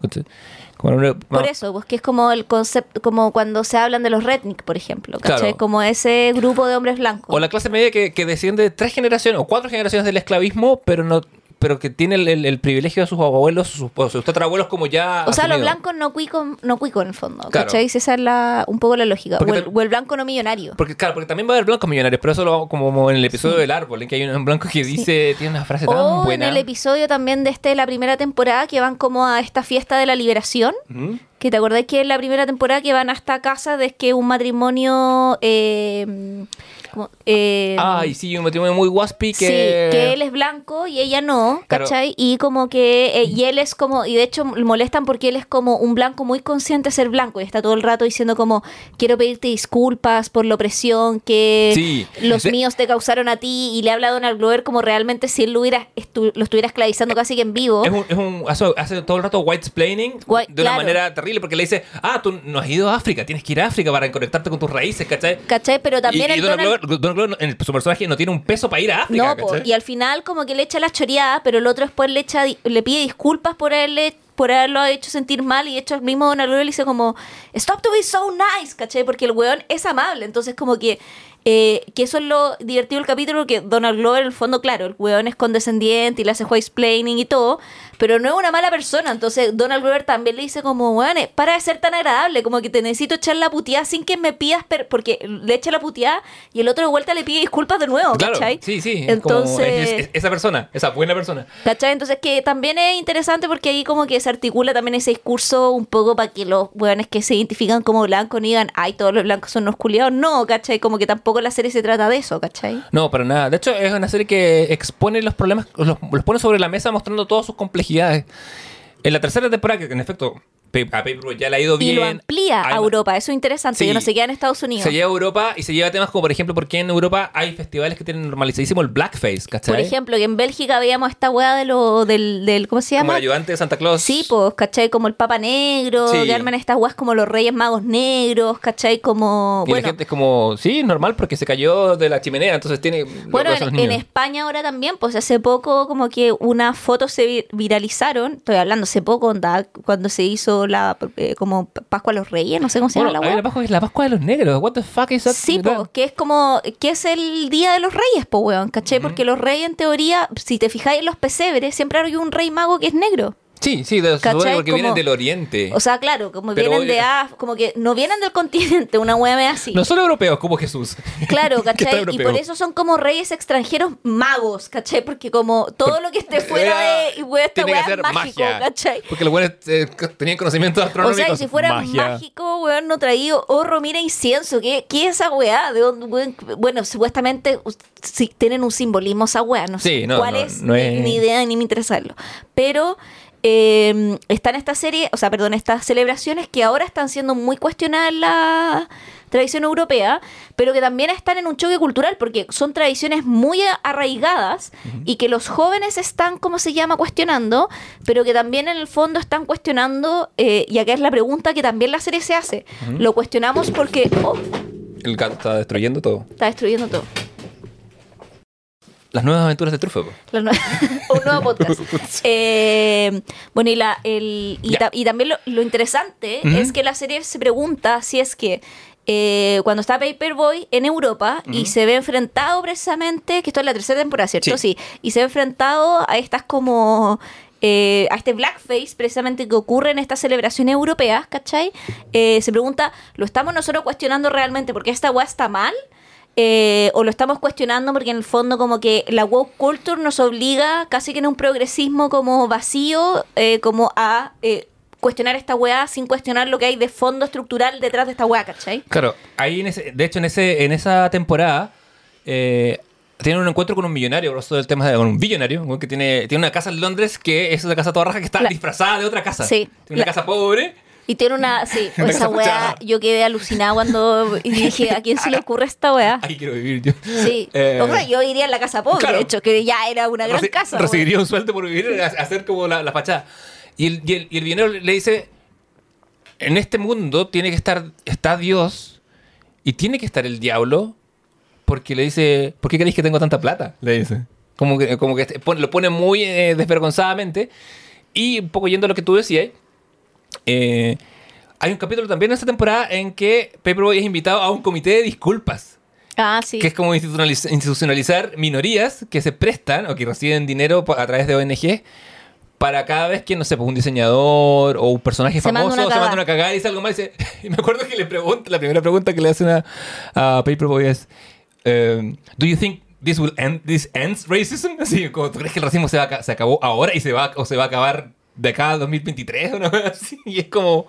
Speaker 2: Como
Speaker 1: Por eso, pues que es como el concepto, como cuando se hablan de los redneck, por ejemplo, ¿cachai?
Speaker 2: Claro.
Speaker 1: Como ese grupo de hombres blancos.
Speaker 2: O la clase media que, que desciende de tres generaciones o cuatro generaciones del esclavismo, pero no pero que tiene el, el- el privilegio de sus abuelos, sus, o sus tatarabuelos como ya
Speaker 1: O sea, los blancos no cuico, no cuico en el fondo,
Speaker 2: Claro.
Speaker 1: ¿cachai? Esa es la, un poco la lógica. O el,
Speaker 2: te-
Speaker 1: o el blanco no millonario.
Speaker 2: Porque, claro, porque también va a haber blancos millonarios, pero eso lo como en el episodio del árbol, en que hay un blanco que dice, tiene una frase tan
Speaker 1: O
Speaker 2: buena.
Speaker 1: en el episodio también de este la primera temporada que van como a esta fiesta de la liberación.
Speaker 2: Ujú.
Speaker 1: Que te acordás que en la primera temporada que van hasta casa de que un matrimonio... Eh, como, eh,
Speaker 2: Ay, sí, un matrimonio muy waspy que...
Speaker 1: Sí, que él es blanco y ella no,
Speaker 2: Claro.
Speaker 1: ¿cachai? Y como que, eh, y él es como, y de hecho molestan porque él es como un blanco muy consciente de ser blanco y está todo el rato diciendo como, quiero pedirte disculpas por la opresión que
Speaker 2: Sí.
Speaker 1: los
Speaker 2: De-
Speaker 1: míos te causaron a ti y le habla a Donald Glover como realmente si él lo, hubiera estu- lo estuviera esclavizando casi que en vivo.
Speaker 2: Es un, es un- hace, hace todo el rato white explaining
Speaker 1: White-
Speaker 2: de una
Speaker 1: claro.
Speaker 2: manera terrible porque le dice, ah, tú no has ido a África, tienes que ir a África para conectarte con tus raíces, ¿cachai?
Speaker 1: ¿Cachai? Pero también
Speaker 2: y, y
Speaker 1: el
Speaker 2: Donald
Speaker 1: Donald-
Speaker 2: Donald Glover en su personaje no tiene un peso para ir a África,
Speaker 1: No, y al final como que le echa la choreada, pero el otro después le echa le pide disculpas por haberle por haberlo hecho sentir mal y de hecho el mismo Donald Glover le dice como stop to be so nice, ¿cachai? Porque el weón es amable, entonces como que eh, que eso es lo divertido del capítulo, que Donald Glover en el fondo, claro, el weón es condescendiente y le hace explaining y todo, pero no es una mala persona, entonces Donald Glover también le dice como, eh, para de ser tan agradable, como que te necesito echar la puteada sin que me pidas, per-", porque le echa la puteada y el otro de vuelta le pide disculpas de nuevo,
Speaker 2: Claro,
Speaker 1: ¿cachai?
Speaker 2: sí, sí. como-
Speaker 1: Entonces,
Speaker 2: es- es- esa persona, esa buena persona.
Speaker 1: ¿cachai? Entonces que también es interesante porque ahí como que se articula también ese discurso un poco para que los weones que se identifican como blancos no digan, ay, todos los blancos son unos culiados. No, ¿cachai? Como que tampoco la serie se trata de eso, ¿cachai?
Speaker 2: No, para nada. De hecho, es una serie que expone los problemas, los, los pone sobre la mesa mostrando todas sus complejidades. En la tercera temporada, que en efecto a Paperboy ya le ha ido bien.
Speaker 1: Y lo amplía
Speaker 2: Hay
Speaker 1: a Europa, eso es interesante,
Speaker 2: Sí.
Speaker 1: que no se queda en Estados Unidos.
Speaker 2: Se lleva a Europa y se lleva temas como, por ejemplo, porque en Europa hay festivales que tienen normalizadísimo el blackface, ¿cachai?
Speaker 1: Por ejemplo, que en Bélgica veíamos esta weá de lo, del, del, ¿cómo se
Speaker 2: como
Speaker 1: llama?
Speaker 2: el ayudante de Santa Claus.
Speaker 1: Sí, pues, ¿cachai? Como el Papa Negro,
Speaker 2: Sí.
Speaker 1: que arman estas weas como los Reyes Magos Negros, ¿cachai? Como,
Speaker 2: Y
Speaker 1: bueno,
Speaker 2: la gente es como, sí, normal, porque se cayó de la chimenea, entonces tiene.
Speaker 1: Bueno, en, en. España ahora también, pues hace poco como que unas fotos se vi- viralizaron, estoy hablando hace poco, onda, cuando se hizo la eh, como Pascua a los Reyes, no sé cómo se
Speaker 2: Bueno,
Speaker 1: llama la
Speaker 2: la
Speaker 1: wea.
Speaker 2: Pascua, es la Pascua de los negros. What the fuck is that?
Speaker 1: Sí, pues, que es como, que es el día de los reyes, pues, weón, ¿cachai? Porque los reyes, en teoría, si te fijáis en los pesebres, siempre hay un rey mago que es negro.
Speaker 2: Sí, sí, de,
Speaker 1: ¿Cachai?
Speaker 2: porque vienen
Speaker 1: Como-
Speaker 2: del oriente.
Speaker 1: O sea, claro, como
Speaker 2: Pero
Speaker 1: vienen de Af- como que no vienen del continente, una hueá así.
Speaker 2: no son europeos como Jesús.
Speaker 1: Claro, ¿cachai? Y por eso son como reyes extranjeros magos, ¿cachai? Porque como todo lo que esté fuera de y wea, esta weá es mágico,
Speaker 2: magia.
Speaker 1: ¿cachai?
Speaker 2: Porque los buenos eh, tenían conocimientos
Speaker 1: O
Speaker 2: astronómicos.
Speaker 1: sea, y si fuera
Speaker 2: magia.
Speaker 1: mágico, weón, no traído oro, mira incienso. ¿Qué, qué es esa weá? ¿De dónde, weón? Bueno, supuestamente sí, tienen un simbolismo esa weá. No sé
Speaker 2: Sí, no,
Speaker 1: cuál
Speaker 2: no,
Speaker 1: es,
Speaker 2: no
Speaker 1: ni,
Speaker 2: es-
Speaker 1: ni idea ni me interesa saberlo. Pero eh, está en esta serie, o sea, perdón, estas celebraciones que ahora están siendo muy cuestionadas en la tradición europea, pero que también están en un choque cultural porque son tradiciones muy arraigadas y que los jóvenes están, ¿cómo se llama?, cuestionando, pero que también en el fondo están cuestionando, eh, y acá es la pregunta que también la serie se hace. Lo cuestionamos porque... oh,
Speaker 2: El gato está destruyendo todo.
Speaker 1: está destruyendo todo.
Speaker 2: Las nuevas aventuras de
Speaker 1: nue- un nuevo podcast. Eh, bueno, y, la, el, y,
Speaker 2: Ya.
Speaker 1: ta- y también lo, lo interesante es que la serie se pregunta si es que eh, cuando está Paperboy en Europa y se ve enfrentado precisamente, que esto es la tercera temporada, ¿cierto? Sí. Y se ve enfrentado a estas como... eh, a este blackface precisamente que ocurre en estas celebraciones europeas, ¿cachai? Eh, se pregunta, ¿lo estamos nosotros cuestionando realmente porque esta weá está mal? Eh, o lo estamos cuestionando porque en el fondo como que la woke culture nos obliga casi que en un progresismo como vacío eh, como a eh, cuestionar esta weá sin cuestionar lo que hay de fondo estructural detrás de esta weá, ¿cachai?
Speaker 2: Claro, ahí en ese, de hecho en ese en esa temporada eh, tienen un encuentro con un millonario, por eso el tema de con un billonario, que tiene, tiene una casa en Londres que es una casa toda raja que está
Speaker 1: La-
Speaker 2: disfrazada de otra casa.
Speaker 1: Sí.
Speaker 2: Tiene una
Speaker 1: La-
Speaker 2: casa pobre.
Speaker 1: Y tiene una, sí, esa weá, yo quedé alucinada cuando dije, ¿a quién se le ocurre esta weá?
Speaker 2: Ahí quiero vivir yo.
Speaker 1: Sí,
Speaker 2: Eh,
Speaker 1: o sea, yo iría en la casa pobre,
Speaker 2: claro.
Speaker 1: de hecho, que ya era una gran
Speaker 2: reci-
Speaker 1: casa.
Speaker 2: Recibiría un sueldo por vivir, hacer como la, la fachada. Y el, y el, y el billonario le dice, en este mundo tiene que estar, está Dios y tiene que estar el diablo porque le dice, ¿por qué queréis que tengo tanta plata? Le dice. Como que, como que lo pone muy eh, desvergonzadamente. Y un poco yendo a lo que tú decías, eh, hay un capítulo también en esta temporada en que Paperboy es invitado a un comité de disculpas.
Speaker 1: Ah, sí.
Speaker 2: Que es como institucionaliz- institucionalizar minorías que se prestan o que reciben dinero a través de ONG para cada vez que, no sé, pues un diseñador o un personaje
Speaker 1: Se
Speaker 2: famoso se manda una cagada y dice algo mal. Y, dice- y me acuerdo que le pregunta, la primera pregunta que le hacen a, a Paperboy es: um, ¿Do you think this will end, this ends racism? Así, como, ¿tú crees que el racismo se, va a ca- se acabó ahora y se va, o se va a acabar de acá a 2023 o no? Así, y es como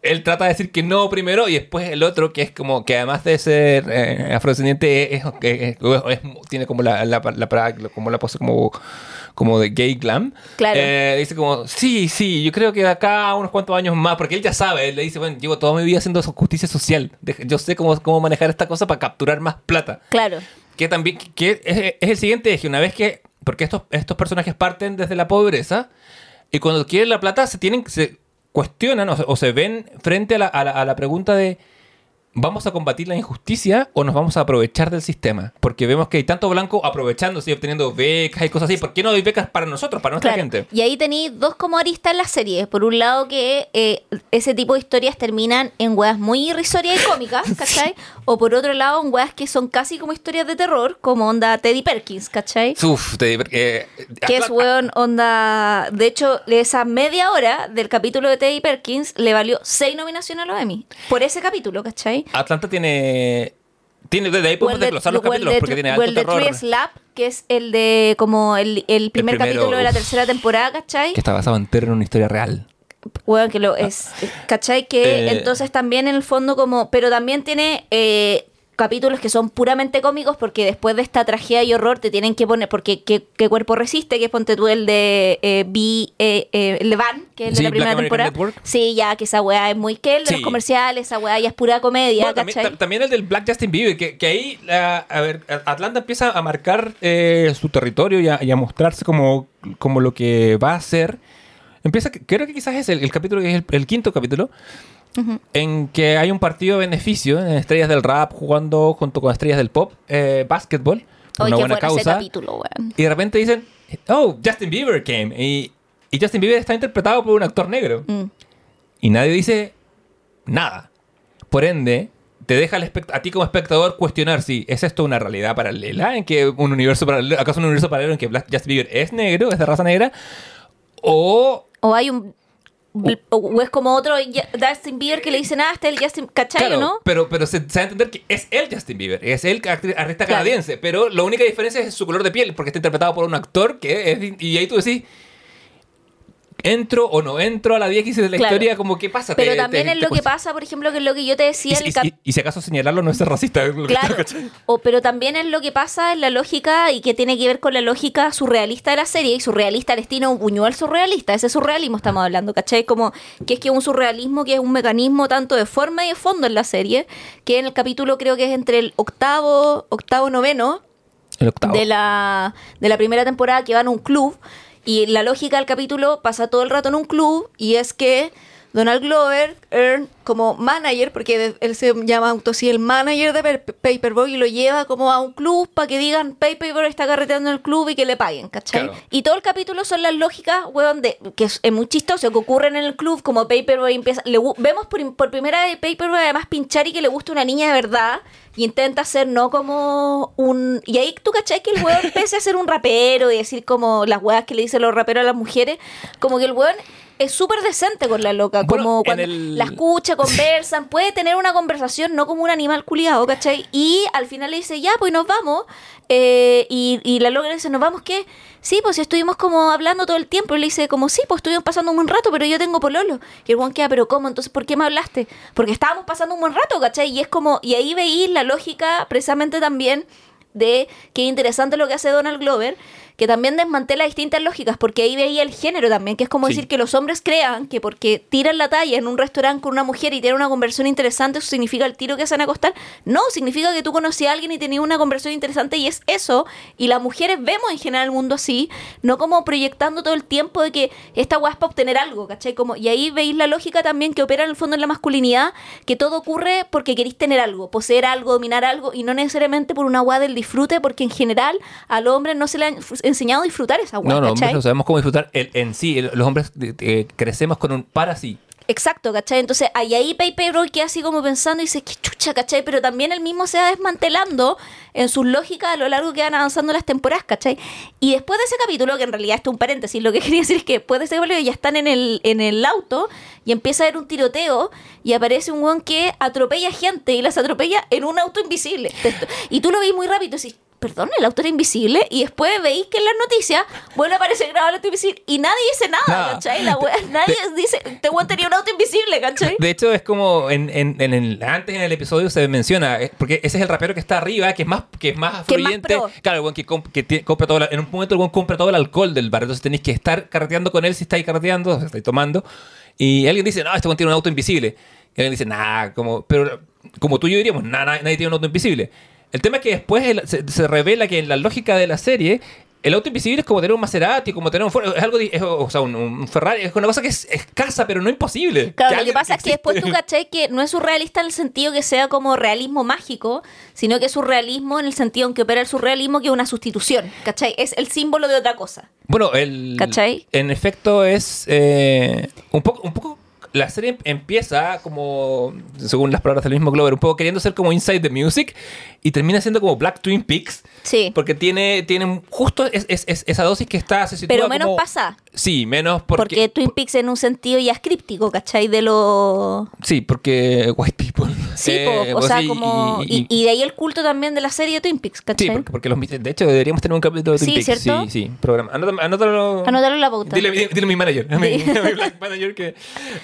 Speaker 2: él trata de decir que no primero y después el otro que es como que además de ser eh, afrodescendiente es, es- es- tiene como la, la, la- como la pose como como de gay glam
Speaker 1: Claro.
Speaker 2: Eh, dice como sí sí yo creo que de acá unos cuantos años más porque él ya sabe él le dice bueno llevo toda mi vida haciendo justicia social yo sé cómo, cómo manejar esta cosa para capturar más plata
Speaker 1: Claro.
Speaker 2: que también que es, es el siguiente eje una vez que porque estos estos personajes parten desde la pobreza y cuando quieren la plata se tienen se cuestionan o se, o se ven frente a la, a la- a la pregunta de ¿Vamos a combatir la injusticia o nos vamos a aprovechar del sistema? Porque vemos que hay tanto blanco aprovechándose y obteniendo becas y cosas así. ¿Por qué no hay becas para nosotros, para nuestra
Speaker 1: Claro.
Speaker 2: gente?
Speaker 1: Y ahí tenéis dos como aristas en la serie. Por un lado que eh, ese tipo de historias terminan en weas muy irrisorias y cómicas, ¿cachai? O por otro lado en weas que son casi como historias de terror, como onda Teddy Perkins, ¿cachai?
Speaker 2: Uf, te, eh,
Speaker 1: Que es weón onda... De hecho, esa media hora del capítulo de Teddy Perkins le valió seis nominaciones a los Emmy. Por ese capítulo, ¿cachai?
Speaker 2: Atlanta tiene... tiene desde ahí podemos
Speaker 1: el de-
Speaker 2: desglosar los
Speaker 1: o el
Speaker 2: capítulos
Speaker 1: de-
Speaker 2: porque tiene
Speaker 1: o
Speaker 2: alto
Speaker 1: el de
Speaker 2: terror.
Speaker 1: Tree Slap, que es el de como el, el primer
Speaker 2: primero,
Speaker 1: capítulo de la
Speaker 2: uf.
Speaker 1: tercera temporada, ¿cachai?
Speaker 2: Que está basado entero en una historia real.
Speaker 1: Bueno, que lo es. ¿Cachai? Que
Speaker 2: Eh.
Speaker 1: entonces también en el fondo como... Pero también tiene eh, capítulos que son puramente cómicos porque después de esta tragedia y horror te tienen que poner... Porque ¿qué, qué cuerpo resiste? Que es ponte tú el de eh, B, eh, eh, el de Van, que es el
Speaker 2: Sí,
Speaker 1: de la primera temporada. Sí, ya, que esa weá es muy... Que el de
Speaker 2: Sí.
Speaker 1: los comerciales, esa weá ya es pura comedia,
Speaker 2: Bueno, también, el del Black Justin Bieber, que, que ahí, la- a ver, Atlanta empieza a marcar eh, su territorio y a, y a mostrarse como, como lo que va a ser. Empieza, creo que quizás es el, el capítulo, que es el, el quinto capítulo, en que hay un partido de beneficio, en estrellas del rap jugando junto con estrellas del pop, eh, básquetbol, una buena
Speaker 1: ese
Speaker 2: causa.
Speaker 1: capítulo.
Speaker 2: Y de repente dicen, oh, Justin Bieber came. Y, y Justin Bieber está interpretado por un actor negro.
Speaker 1: Mm.
Speaker 2: Y nadie dice nada. Por ende, te deja a ti como espectador cuestionar si es esto una realidad paralela, en que un universo paralelo, acaso un universo paralelo en que Black- Justin Bieber es negro, es de raza negra, o
Speaker 1: O hay un. O es como otro Justin Bieber que le dicen, ah, este es el Justin. ¿Cachai,
Speaker 2: Claro,
Speaker 1: no?
Speaker 2: pero, pero se, se va a entender que es él Justin Bieber, es actri- artista
Speaker 1: Claro.
Speaker 2: canadiense, pero la única diferencia es su color de piel, porque está interpretado por un actor que es, y ahí tú decís, entro o no entro a la 10 de la
Speaker 1: Claro.
Speaker 2: historia, como qué pasa.
Speaker 1: Pero
Speaker 2: Te-
Speaker 1: también
Speaker 2: te-
Speaker 1: es
Speaker 2: te
Speaker 1: lo que pasa, por ejemplo, que es lo que yo te decía
Speaker 2: Y,
Speaker 1: el
Speaker 2: y-
Speaker 1: cap-
Speaker 2: y- y si acaso señalarlo no es ser racista. es lo que-
Speaker 1: Claro, o, pero también es lo que pasa en la lógica y que tiene que ver con la lógica surrealista de la serie y surrealista al estilo Buñuel surrealista, ese surrealismo estamos hablando, ¿cachai? Como que es que un surrealismo que es un mecanismo tanto de forma y de fondo en la serie, que en el capítulo creo que es entre el octavo, octavo, noveno,
Speaker 2: El octavo.
Speaker 1: de la, de la primera temporada que van a un club y la lógica del capítulo pasa todo el rato en un club y es que Donald Glover, Earn, como manager, porque él se llama auto el manager de Per- Paperboy y lo lleva como a un club para que digan Paperboy está carreteando en el club y que le paguen, ¿cachai?
Speaker 2: Claro.
Speaker 1: Y todo el capítulo son las lógicas, weón, de, que es, es muy chistoso, que ocurren en el club, como Paperboy empieza, le vemos por, por primera vez Paperboy además pinchar y que le gusta una niña de verdad y intenta ser no como un... Y ahí tú cachai que el weón pese a ser un rapero y decir como las weas que le dicen los raperos a las mujeres, como que el weón es súper decente con la loca,
Speaker 2: Bueno,
Speaker 1: como cuando
Speaker 2: el-
Speaker 1: la escucha, conversan, puede tener una conversación no como un animal culiado, ¿cachai? Y al final le dice, ya, pues nos vamos. eh, y, y la loca le dice, ¿nos vamos qué? Sí, pues estuvimos como hablando todo el tiempo. Y le dice, como, sí, pues estuvimos pasando un buen rato, pero yo tengo pololo. Y el guan queda, ¿pero cómo? Entonces, ¿por qué me hablaste? Porque estábamos pasando un buen rato, ¿cachai? Y es como, y ahí veís la lógica precisamente también de que interesante lo que hace Donald Glover, que también desmantela distintas lógicas, porque ahí veía el género también, que es como
Speaker 2: Sí.
Speaker 1: decir que los hombres crean que porque tiran la talla en un restaurante con una mujer y tienen una conversión interesante, eso significa el tiro que se van a acostar. No, significa que tú conocías a alguien y tenías una conversión interesante y es eso. Y las mujeres vemos en general el mundo así, no como proyectando todo el tiempo de que esta guay es para obtener algo, ¿cachai? Como, y ahí veis la lógica también que opera en el fondo en la masculinidad, que todo ocurre porque queréis tener algo, poseer algo, dominar algo, y no necesariamente por una guay del disfrute, porque en general al hombre no se le ha enseñado a disfrutar esa guay,
Speaker 2: No, no,
Speaker 1: ¿cachai?
Speaker 2: hombres no sabemos cómo disfrutar el- en sí. el- los hombres eh, eh, crecemos con un para sí.
Speaker 1: Exacto, ¿cachai? Entonces ahí, ahí Paperboy queda así como pensando y dice, qué chucha, ¿cachai? Pero también él mismo se va desmantelando en sus lógicas a lo largo que van avanzando las temporadas, ¿cachai? Y después de ese capítulo, que en realidad esto es un paréntesis, lo que quería decir es que después de ese capítulo ya están en el, en el auto y empieza a haber un tiroteo y aparece un weón que atropella gente y las atropella en un auto invisible. Y tú lo ves muy rápido y dices, perdón, el auto era invisible y después veis que en las noticias vuelve a aparecer grabado el auto invisible y nadie dice nada. ¿cachai? La wea- nadie dice, este weón tenía un auto invisible, ¿cachai?
Speaker 2: De hecho, es como en, en- en el, antes en el episodio se menciona, eh, porque ese es el rapero que está arriba, que es más, que es más fluyente. claro, el buen que, comp- que compra todo la- en un momento el buen compra todo el alcohol del bar, entonces tenéis que estar carreteando con él si estáis carreteando, si estáis tomando. Y alguien dice, no, este buen tiene un auto invisible. Y alguien dice, nah, como, pero como tú y yo diríamos, nah, nah, nadie tiene un auto invisible. El tema es que después el- se, se revela que en la lógica de la serie, el auto invisible es como tener un Maserati, como tener un Ford, es algo, es, o sea, un, un Ferrari, es una cosa que es escasa, pero no imposible.
Speaker 1: Claro, lo que pasa es que después tú cachai que no es surrealista en el sentido que sea como realismo mágico, sino que es surrealismo en el sentido en que opera el surrealismo que es una sustitución, ¿cachai? Es el símbolo de otra cosa.
Speaker 2: Bueno, el,
Speaker 1: ¿Cachai?
Speaker 2: en efecto es eh, un poco, un poco. La serie empieza como, según las palabras del mismo Glover, un poco queriendo ser como Inside the Music y termina siendo como Black Twin Peaks.
Speaker 1: Sí.
Speaker 2: Porque tiene, tiene justo es- es- es- esa dosis que está, se sitúa
Speaker 1: Pero menos
Speaker 2: como-
Speaker 1: pasa.
Speaker 2: Sí, menos porque...
Speaker 1: Porque, Twin Peaks en un sentido ya es críptico, ¿cachai? De lo...
Speaker 2: Sí, porque white people.
Speaker 1: Sí,
Speaker 2: Eh,
Speaker 1: po, o
Speaker 2: pues
Speaker 1: sea,
Speaker 2: sí,
Speaker 1: como...
Speaker 2: y-
Speaker 1: Y, y de ahí el culto también de la serie de Twin Peaks,
Speaker 2: Sí,
Speaker 1: ¿cachai?
Speaker 2: porque, porque los de hecho deberíamos tener un capítulo de Twin
Speaker 1: Sí,
Speaker 2: Peaks.
Speaker 1: ¿cierto?
Speaker 2: Sí, sí, programa. Anótalo, anótalo,
Speaker 1: Anótalo en la pauta.
Speaker 2: Dile, dile- dile a mi manager, a mi, a mi black manager que...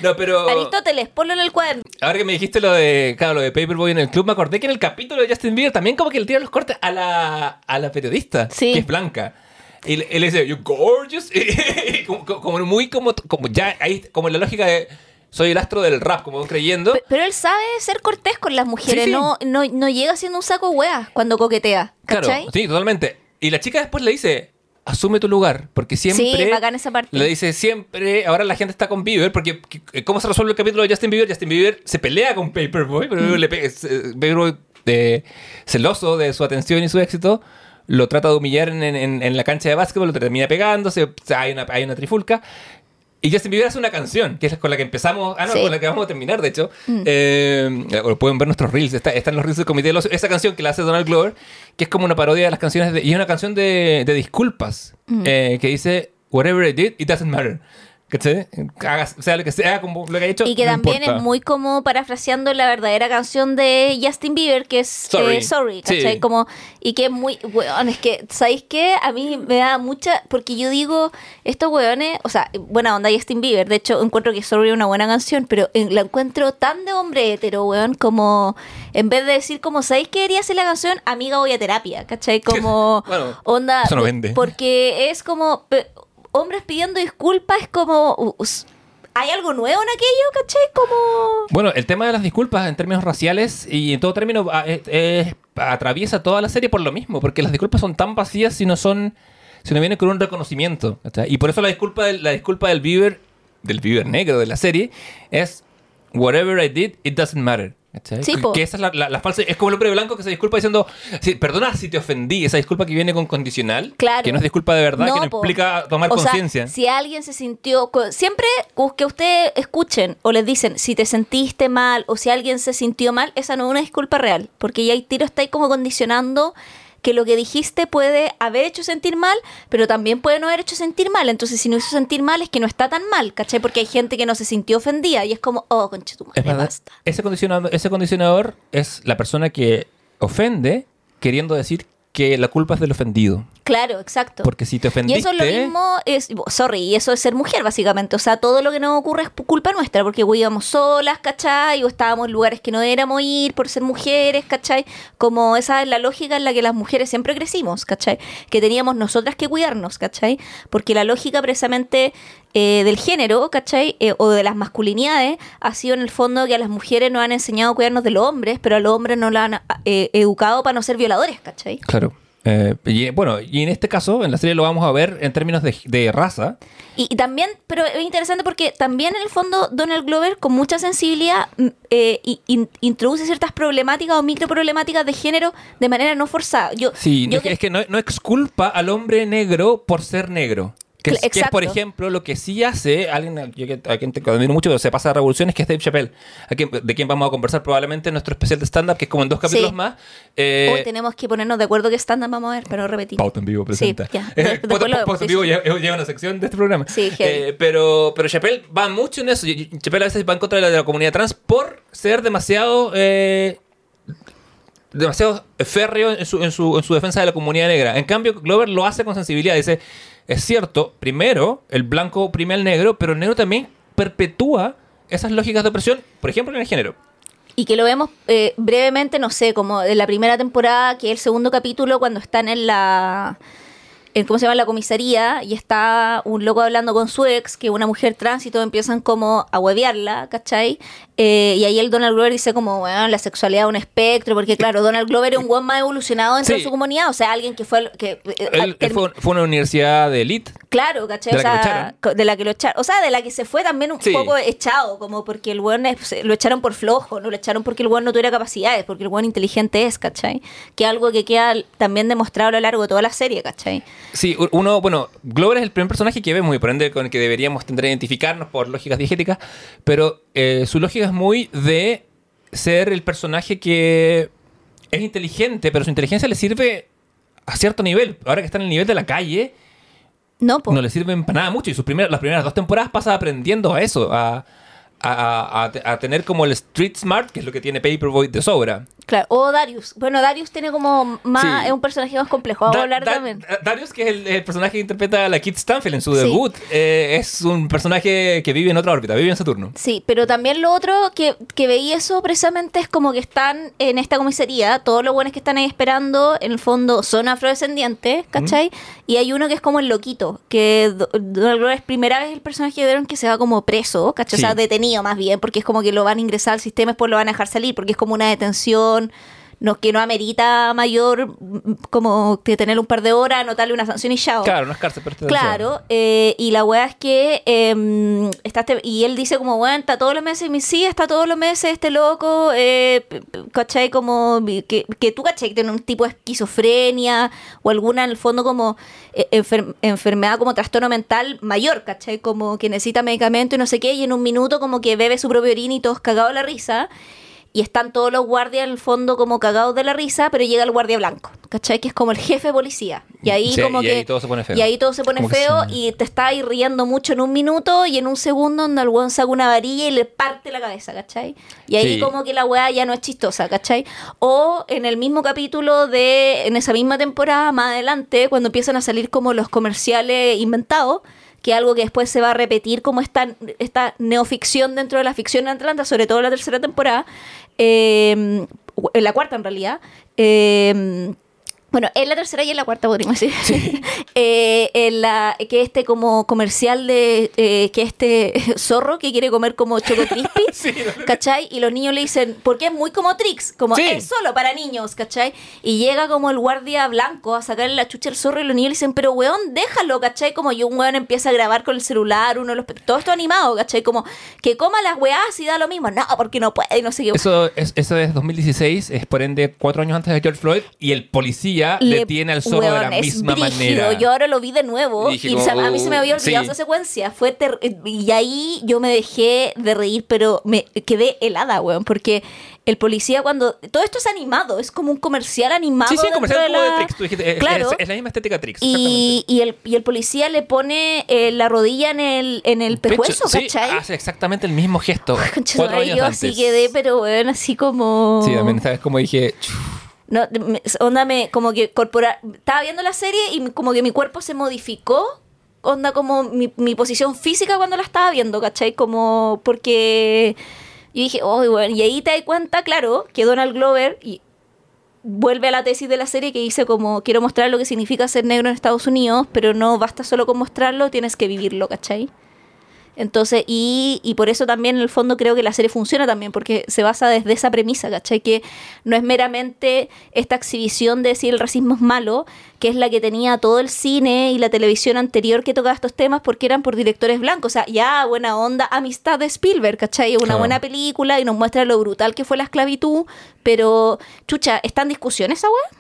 Speaker 2: No, pero...
Speaker 1: Aristóteles, ponlo en el cuaderno.
Speaker 2: Ahora que me dijiste lo de, claro, lo de Paperboy en el club, me acordé que en el capítulo de Justin Bieber también como que le tira los cortes a la, a la periodista,
Speaker 1: Sí.
Speaker 2: que es blanca. Él le dice, you're gorgeous. Como, muy como, como ya ahí, como en la lógica de soy el astro del rap, como creyendo.
Speaker 1: Pe- Pero él sabe ser cortés con las mujeres,
Speaker 2: Sí, sí.
Speaker 1: No, no, no llega siendo un saco hueá cuando coquetea,
Speaker 2: Claro, sí, totalmente. Y la chica después le dice, asume tu lugar, porque siempre...
Speaker 1: Sí, bacán esa parte.
Speaker 2: Le dice siempre, ahora la gente está con Bieber, porque que- ¿cómo se resuelve el capítulo de Justin Bieber? Justin Bieber se pelea con Paperboy, pero
Speaker 1: Mm.
Speaker 2: le eh, Paperboy, eh, celoso de su atención y su éxito, lo trata de humillar en, en- en la cancha de básquetbol, lo termina pegando, se- se- hay, una, hay una trifulca. Y Justin Bieber hace una canción, que es con la que empezamos, ah, no,
Speaker 1: Sí. Mm.
Speaker 2: con la que vamos a terminar, de hecho. Eh, o pueden ver nuestros reels, está, están los reels del Comité del Ocio. Esa canción que la hace Donald Glover, que es como una parodia de las canciones, de, y es una canción de, de disculpas,
Speaker 1: Mm.
Speaker 2: eh, que dice, whatever I did, it doesn't matter. ¿Cachai? Haga, sea lo que sea, como lo que ha hecho.
Speaker 1: Y que
Speaker 2: no
Speaker 1: también
Speaker 2: importa.
Speaker 1: es muy como parafraseando la verdadera canción de Justin Bieber, que es
Speaker 2: Sorry.
Speaker 1: eh, Sorry, ¿cachai?
Speaker 2: Sí.
Speaker 1: Como, y que es muy, weón, es que, ¿sabéis qué? A mí me da mucha, porque yo digo, estos weones, o sea, buena onda Justin Bieber, de hecho encuentro que Sorry es una buena canción, pero en- la encuentro tan de hombre hetero, weón, como, en vez de decir como, ¿sabéis qué debería ser la canción? Amiga voy a terapia, ¿cachai? Como,
Speaker 2: Bueno,
Speaker 1: onda,
Speaker 2: eso no vende.
Speaker 1: porque es como, hombres pidiendo disculpas, es como... ¿Hay algo nuevo en aquello, cachai? Como...
Speaker 2: Bueno, el tema de las disculpas en términos raciales y en todo término a- es- es- atraviesa toda la serie por lo mismo, porque las disculpas son tan vacías si no son, si no vienen con un reconocimiento. ¿cachai? Y por eso la disculpa, del- la disculpa del Bieber, del Bieber negro de la serie, es whatever I did, it doesn't matter. Que, esa es la, la- la falsa, es como el hombre blanco que se disculpa diciendo, sí, perdona si te ofendí, esa disculpa que viene con condicional,
Speaker 1: Claro.
Speaker 2: que no es disculpa de verdad, que no
Speaker 1: po.
Speaker 2: implica tomar conciencia.
Speaker 1: si alguien se sintió. Siempre que ustedes escuchen o les dicen si te sentiste mal o si alguien se sintió mal, esa no es una disculpa real. Porque ya hay tiro está ahí como condicionando que lo que dijiste puede haber hecho sentir mal, pero también puede no haber hecho sentir mal. Entonces, si no hizo sentir mal, es que no está tan mal, ¿cachai? Porque hay gente que no se sintió ofendida y es como, oh, conche tu madre,
Speaker 2: Es
Speaker 1: basta.
Speaker 2: Ese condicionador, ese condicionador es la persona que ofende queriendo decir que la culpa es del ofendido.
Speaker 1: Claro, exacto.
Speaker 2: Porque si te
Speaker 1: Y
Speaker 2: ofendiste...
Speaker 1: eso es lo mismo, es, sorry, y eso es ser mujer, básicamente. O sea, todo lo que nos ocurre es culpa nuestra, porque íbamos solas, ¿cachai? O estábamos en lugares que no éramos ir por ser mujeres, ¿cachai? Como esa es la lógica en la que las mujeres siempre crecimos, ¿cachai? Que teníamos nosotras que cuidarnos, ¿cachai? Porque la lógica precisamente eh, del género, ¿cachai? Eh, o de las masculinidades ha sido en el fondo que a las mujeres nos han enseñado a cuidarnos de los hombres, pero a los hombres no lo han eh, educado para no ser violadores, ¿cachai?
Speaker 2: Claro. Eh, y, bueno, y en este caso, en la serie lo vamos a ver en términos de, de raza.
Speaker 1: Y, y también, pero es interesante porque también en el fondo Donald Glover con mucha sensibilidad mm, eh, in- introduce ciertas problemáticas o microproblemáticas de género de manera no forzada. Yo,
Speaker 2: Sí,
Speaker 1: yo
Speaker 2: es que, es que no, no exculpa al hombre negro por ser negro. Que es,
Speaker 1: Cl-
Speaker 2: que es, por ejemplo, lo que sí hace alguien a, yo a quien te admiro mucho, se pasa de revoluciones, que es Dave Chappelle, a quien- de quien vamos a conversar probablemente en nuestro especial de stand-up, que es como en dos capítulos
Speaker 1: Sí.
Speaker 2: más. Eh,
Speaker 1: Hoy tenemos que ponernos de acuerdo que estándar vamos a ver, pero no repetir.
Speaker 2: Pauta en vivo presenta.
Speaker 1: Sí, ya.
Speaker 2: Eh,
Speaker 1: Después
Speaker 2: Pauta- en
Speaker 1: sí,
Speaker 2: vivo
Speaker 1: sí.
Speaker 2: lleva, lleva una sección de este programa.
Speaker 1: Sí.
Speaker 2: Eh, pero, pero Chappelle va mucho en eso. Chappelle a veces va en contra de la, de la comunidad trans por ser demasiado... eh, demasiado férreo en su, en, su, en su defensa de la comunidad negra. En cambio, Glover lo hace con sensibilidad. Dice, es cierto, primero, el blanco oprime al negro, pero el negro también perpetúa esas lógicas de opresión, por ejemplo, en el género.
Speaker 1: Y que lo vemos eh, brevemente, no sé, como en la primera temporada, que es el segundo capítulo, cuando están en la. ¿Cómo se llama? La comisaría y está un loco hablando con su ex, que una mujer trans y todos empiezan como a huevearla, ¿cachai? Eh, y ahí el Donald Glover dice como, bueno, la sexualidad es un espectro, porque claro, Donald Glover es un buen más evolucionado dentro
Speaker 2: Sí.
Speaker 1: de su comunidad, o sea, alguien que fue... Que, eh,
Speaker 2: Él, él
Speaker 1: termi-
Speaker 2: fue, una universidad de elite.
Speaker 1: Claro, ¿cachai?
Speaker 2: De
Speaker 1: o
Speaker 2: la que lo
Speaker 1: sea, de la que lo echaron. O sea, de la que se fue también un
Speaker 2: Sí.
Speaker 1: poco echado, como porque el weón lo echaron por flojo, no lo echaron porque el weón no tuviera capacidades, porque el weón inteligente es, ¿cachai? Que es algo que queda también demostrado a lo largo de toda la serie, ¿cachai?
Speaker 2: Sí, uno, bueno, Glover es el primer personaje que vemos y por ende con el que deberíamos tender a identificarnos por lógicas diegéticas, pero eh, su lógica es muy de ser el personaje que es inteligente, pero su inteligencia le sirve a cierto nivel. Ahora que está en el nivel de la calle,
Speaker 1: No, po.
Speaker 2: no le sirven para nada mucho y sus primeras, las primeras dos temporadas pasa aprendiendo a eso, a, a- a- a tener como el street smart, que es lo que tiene Paperboy de sobra.
Speaker 1: Claro. O Darius. Bueno, Darius tiene como más,
Speaker 2: Sí.
Speaker 1: es un personaje más complejo. Vamos a hablar
Speaker 2: Da-
Speaker 1: también.
Speaker 2: Darius, que es el, el personaje que interpreta a la Kit Stanfield en su
Speaker 1: Sí.
Speaker 2: debut, eh, es un personaje que vive en otra órbita, vive en Saturno.
Speaker 1: Sí, pero también lo otro que, que veí eso precisamente es como que están en esta comisaría, todos los buenos que están ahí esperando, en el fondo son afrodescendientes, ¿cachai? Y hay uno que es como el loquito, que es primera vez el personaje de Veron que se va como preso, ¿cachai? O sea,
Speaker 2: Sí.
Speaker 1: detenido más bien, porque es como que lo van a ingresar al sistema y después lo van a dejar salir, porque es como una detención no, que no amerita mayor, como que tener un par de horas, anotarle una sanción y chao.
Speaker 2: Claro, no es cárcel, pero
Speaker 1: Claro, eh, y la weá es que eh, está este- y él dice como, weón, está todos los meses, y me sí, está todos los meses este loco, eh, ¿cachai? Como que, que tú, ¿cachai? Que tiene un tipo de esquizofrenia o alguna, en el fondo, como eh, enfer- enfermedad como trastorno mental mayor, ¿cachai? Como que necesita medicamento y no sé qué, y en un minuto como que bebe su propio orina y todos cagados la risa. Y están todos los guardias en el fondo como cagados de la risa, pero llega el guardia blanco, ¿cachai? Que es como el jefe de policía. Y ahí
Speaker 2: Sí,
Speaker 1: como
Speaker 2: y
Speaker 1: que...
Speaker 2: ahí todo se pone feo.
Speaker 1: Y ahí todo se pone
Speaker 3: Como
Speaker 1: feo
Speaker 3: se-
Speaker 1: y te está ahí riendo mucho en un minuto y en un segundo donde el weón saca una varilla y le parte la cabeza, ¿cachai? Y ahí
Speaker 2: Sí.
Speaker 1: como que la weá ya no es chistosa, ¿cachai? O en el mismo capítulo de, en esa misma temporada, más adelante, cuando empiezan a salir como los comerciales inventados, que es algo que después se va a repetir como esta, esta neoficción dentro de la ficción en Atlanta, sobre todo en la tercera temporada, eh, la cuarta en realidad. eh, bueno, en la tercera y en la cuarta podríamos decir. Eh, en la, que este como comercial de eh, que este zorro que quiere comer como Choco Crispy,
Speaker 2: Sí,
Speaker 1: ¿cachai? Y los niños le dicen, porque es muy como Trix, como
Speaker 2: Sí.
Speaker 1: es solo para niños, ¿cachai? Y llega como el guardia blanco a sacarle la chucha al zorro y los niños le dicen, pero weón, déjalo, ¿cachai? Como y un weón empieza a grabar con el celular, uno de los... Todo esto animado, ¿cachai? Como que coma las weás y da lo mismo. No, porque no puede y no sé qué.
Speaker 2: Eso es, eso es 2016, es por ende cuatro años antes de George Floyd, y el policía
Speaker 1: Le-
Speaker 2: detiene al zorro de
Speaker 1: weón,
Speaker 2: la
Speaker 1: es
Speaker 2: misma
Speaker 1: brígido.
Speaker 2: manera.
Speaker 1: Yo ahora lo vi de nuevo
Speaker 2: Y dije
Speaker 1: y
Speaker 2: como,
Speaker 1: a mí se me había olvidado
Speaker 2: sí.
Speaker 1: esa secuencia. Fue ter- y ahí yo me dejé de reír, pero me quedé helada, weón, porque el policía cuando todo esto es animado, es como un comercial animado.
Speaker 2: Sí, sí,
Speaker 1: dentro
Speaker 2: comercial
Speaker 1: de
Speaker 2: como de
Speaker 1: la-
Speaker 2: Trix. Tú dijiste, es,
Speaker 1: Claro.
Speaker 2: es- es la misma estética Trix.
Speaker 1: Y, y el, y el policía le pone eh, la rodilla en el, en el
Speaker 2: exactamente.
Speaker 1: pejuezo,
Speaker 2: Sí,
Speaker 1: ¿cachai?
Speaker 2: hace exactamente el mismo gesto.
Speaker 1: Concha
Speaker 2: cuatro años
Speaker 1: yo
Speaker 2: antes.
Speaker 1: así quedé, pero weón, así como...
Speaker 2: Sí, también, ¿sabes? Como dije, "Chu".
Speaker 1: No, onda me, como que corporal, estaba viendo la serie y como que mi cuerpo se modificó, onda como mi, mi posición física cuando la estaba viendo, ¿cachai? Como porque yo dije, oh, bueno, y ahí te das cuenta, claro, que Donald Glover y vuelve a la tesis de la serie que dice como quiero mostrar lo que significa ser negro en Estados Unidos, pero no basta solo con mostrarlo, tienes que vivirlo, ¿cachai? Entonces, y, y por eso también en el fondo creo que la serie funciona también, porque se basa desde esa premisa, ¿cachai? Que no es meramente esta exhibición de decir el racismo es malo, que es la que tenía todo el cine y la televisión anterior que tocaba estos temas porque eran por directores blancos. O sea, ya, buena onda, amistad de Spielberg, ¿cachai? Una
Speaker 2: Claro.
Speaker 1: buena película y nos muestra lo brutal que fue la esclavitud, pero, chucha, ¿está en discusión esa weá?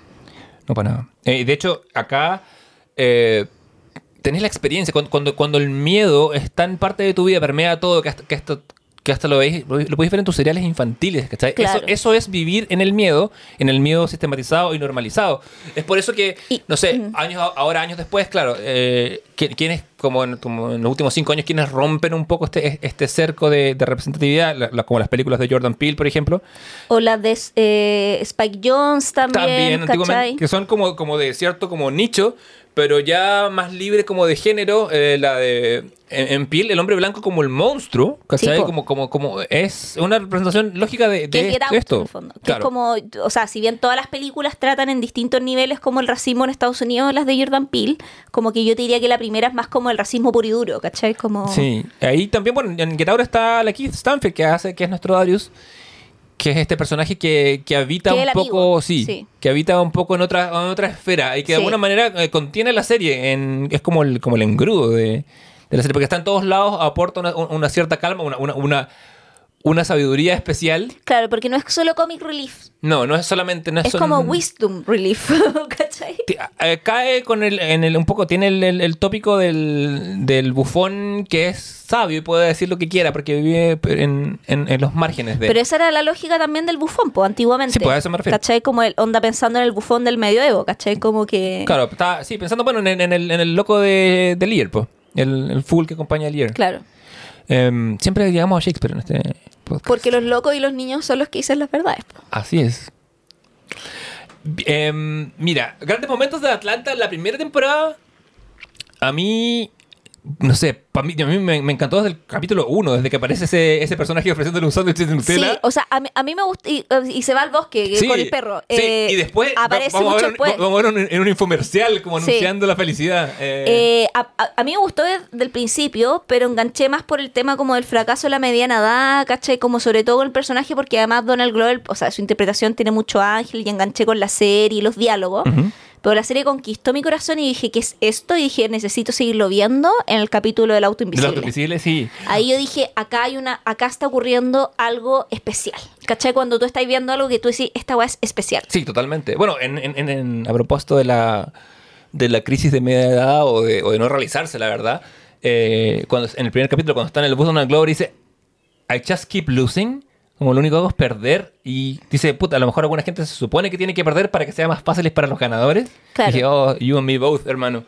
Speaker 2: No, para nada. Eh, de hecho, acá eh, tenés la experiencia. Cuando, cuando, cuando el miedo está en parte de tu vida, permea todo, que hasta, que hasta, que hasta lo, veis, lo, lo podéis ver en tus seriales infantiles. ¿cachai?
Speaker 1: Claro.
Speaker 2: Eso, eso es vivir en el miedo, en el miedo sistematizado y normalizado. Es por eso que,
Speaker 1: Y-
Speaker 2: no sé, años ahora, años después, claro, eh, qui- quienes, como en, como en los últimos cinco años, quienes rompen un poco este, este cerco de, de representatividad, la- la- como las películas de Jordan Peele, por ejemplo,
Speaker 1: O la de eh, Spike Jones también,
Speaker 2: también
Speaker 1: ¿cachai?
Speaker 2: que son como, como de cierto como nicho, pero ya más libre como de género, eh, la de en, en piel, el hombre blanco como el monstruo, ¿cachai?
Speaker 1: Sí,
Speaker 2: como, como, como es una representación lógica de, de esto. Esto.
Speaker 1: en el fondo.
Speaker 2: Claro.
Speaker 1: es como, o sea, si bien todas las películas tratan en distintos niveles como el racismo en Estados Unidos, las de Jordan Peele, como que yo te diría que la primera es más como el racismo puro y duro, ¿cachai? Como...
Speaker 2: Sí, ahí también, bueno, en Get Out está la Keith Stanfield, que hace, que es nuestro Darius, que es este personaje que, que habita
Speaker 1: Que
Speaker 2: un poco, sí,
Speaker 1: sí.
Speaker 2: que habita un poco en otra, en otra esfera y que de alguna manera eh, contiene la serie, en, es como el, como el engrudo de, de la serie, porque está en todos lados, aporta una, una cierta calma, una, una, una, una sabiduría especial.
Speaker 1: Claro, porque no es solo comic relief,
Speaker 2: No, no es solamente... No es,
Speaker 1: es
Speaker 2: sol-
Speaker 1: como wisdom relief, ¿cachai?
Speaker 2: Eh, cae con el, en el un poco tiene el, el- el tópico del, del bufón que es sabio y puede decir lo que quiera porque vive en, en- en los márgenes de
Speaker 1: Pero esa era la lógica también del bufón, pues, antiguamente.
Speaker 2: Sí, pues, a eso me refiero.
Speaker 1: ¿Cachai? Como el onda pensando en el bufón del medioevo, ¿cachai? Como que...
Speaker 2: claro está sí pensando bueno en, en el, en el loco de, de Lear pues, el, el fool que acompaña a Lear
Speaker 1: Claro.
Speaker 2: Em, siempre llegamos a Shakespeare en este podcast.
Speaker 1: Porque los locos y los niños son los que dicen las verdades.
Speaker 2: así es. Em, mira grandes momentos de Atlanta. La primera temporada a mí no sé, para mí, a mí me, me encantó desde el capítulo 1, desde que aparece ese, ese personaje ofreciéndole un sándwich de Nutella.
Speaker 1: Sí, o sea, a mí, a mí me gusta. Y, y se va al bosque
Speaker 2: Sí,
Speaker 1: con el perro.
Speaker 2: sí,
Speaker 1: Eh,
Speaker 2: y después
Speaker 1: Aparece
Speaker 2: vamos, a
Speaker 1: mucho
Speaker 2: ver,
Speaker 1: después.
Speaker 2: vamos a ver un- en un infomercial como
Speaker 1: Sí.
Speaker 2: anunciando la felicidad. eh,
Speaker 1: Eh, a, a- a mí me gustó desde el principio, pero enganché más por el tema como del fracaso de la mediana edad, ¿cachai? Como sobre todo con el personaje, porque además Donald Glover, o sea, su interpretación tiene mucho ángel y enganché con la serie y los diálogos. Pero la serie conquistó mi corazón y dije, ¿qué es esto? Y dije, necesito seguirlo viendo en el capítulo del auto
Speaker 2: del
Speaker 1: invisible.
Speaker 2: auto invisible, sí.
Speaker 1: Ahí yo dije, acá hay una, acá está ocurriendo algo especial. ¿Cachai? Cuando tú estás viendo algo que tú decís, esta weá es especial.
Speaker 2: Sí, totalmente. Bueno, en, en- en- a propósito de la, de la crisis de media edad o de, o de no realizarse, la verdad, eh, cuando, en el primer capítulo, cuando está en el bus, Donald Glover dice, I just keep losing. Como lo único que hago es perder. Y dice, puta, a lo mejor alguna gente se supone que tiene que perder para que sea más fácil para los ganadores.
Speaker 1: Claro.
Speaker 2: Y dije, oh, you and me both, hermano.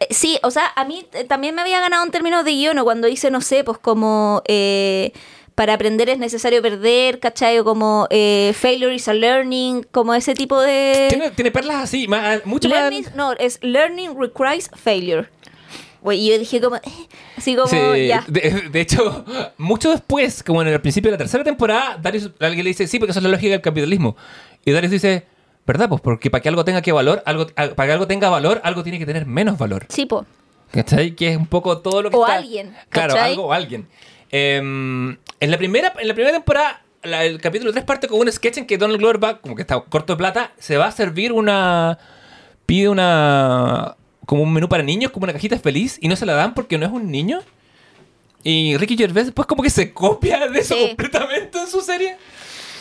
Speaker 1: Eh, Sí, o sea, a mí eh, también me había ganado en términos de guion, cuando dice, no sé, pues como eh, para aprender es necesario perder, ¿cachai? O como failure is a learning, como ese tipo de...
Speaker 2: Tiene, tiene perlas así, más, mucho
Speaker 1: Learning,
Speaker 2: más.
Speaker 1: no, es learning requires failure. Y yo dije como, eh, así como,
Speaker 2: Sí,
Speaker 1: ya.
Speaker 2: de, de hecho, mucho después, como en el principio de la tercera temporada, Darius, alguien le dice, sí, porque eso es la lógica del capitalismo. Y Darius dice, ¿verdad? Pues porque para que algo tenga que valor, algo, al- para que algo tenga valor, algo tiene que tener menos valor.
Speaker 1: Sí, po.
Speaker 2: ¿Cachai? Que es un poco todo lo que
Speaker 1: O
Speaker 2: está...
Speaker 1: alguien,
Speaker 2: Claro,
Speaker 1: ¿cachai?
Speaker 2: algo o alguien. Em, en, la primera, en la primera temporada, la- el capítulo 3 parte con un sketch en que Donald Glover va, como que está corto de plata, se va a servir una... Pide una... Como un menú para niños, como una cajita feliz, y no se la dan porque no es un niño. Y Ricky Gervais después como que se copia de eso
Speaker 1: Sí.
Speaker 2: completamente en su serie.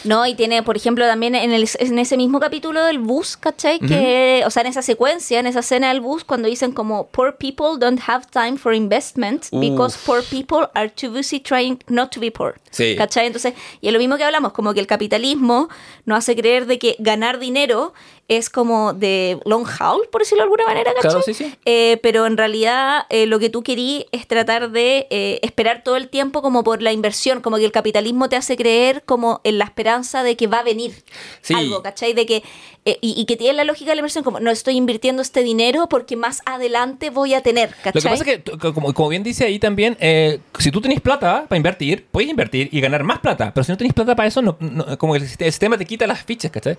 Speaker 1: No, y tiene, por ejemplo, también en, el, en ese mismo capítulo del bus, ¿cachai? Que, o sea, en esa secuencia, en esa escena del bus, cuando dicen como, poor people don't have time for investment because
Speaker 2: Uf.
Speaker 1: poor people are too busy trying not to be poor.
Speaker 2: Sí.
Speaker 1: ¿Cachai? Entonces, y es lo mismo que hablamos, como que el capitalismo nos hace creer de que ganar dinero es como de long haul, por decirlo de alguna manera, ¿cachai?
Speaker 2: Claro, sí, sí.
Speaker 1: Eh, pero en realidad eh, lo que tú querí es tratar de eh, esperar todo el tiempo como por la inversión, como que el capitalismo te hace creer como en la esperanza de que va a venir
Speaker 2: Sí.
Speaker 1: algo, ¿cachai? De que, y, y que tiene la lógica de la inversión como no estoy invirtiendo este dinero porque más adelante voy a tener, ¿cachai?
Speaker 2: Lo que pasa es que, como, como bien dice ahí también, si tú tenés plata para invertir, puedes invertir y ganar más plata. Pero si no tenés plata para eso, no, no- como el, el sistema te quita las fichas, ¿cachai?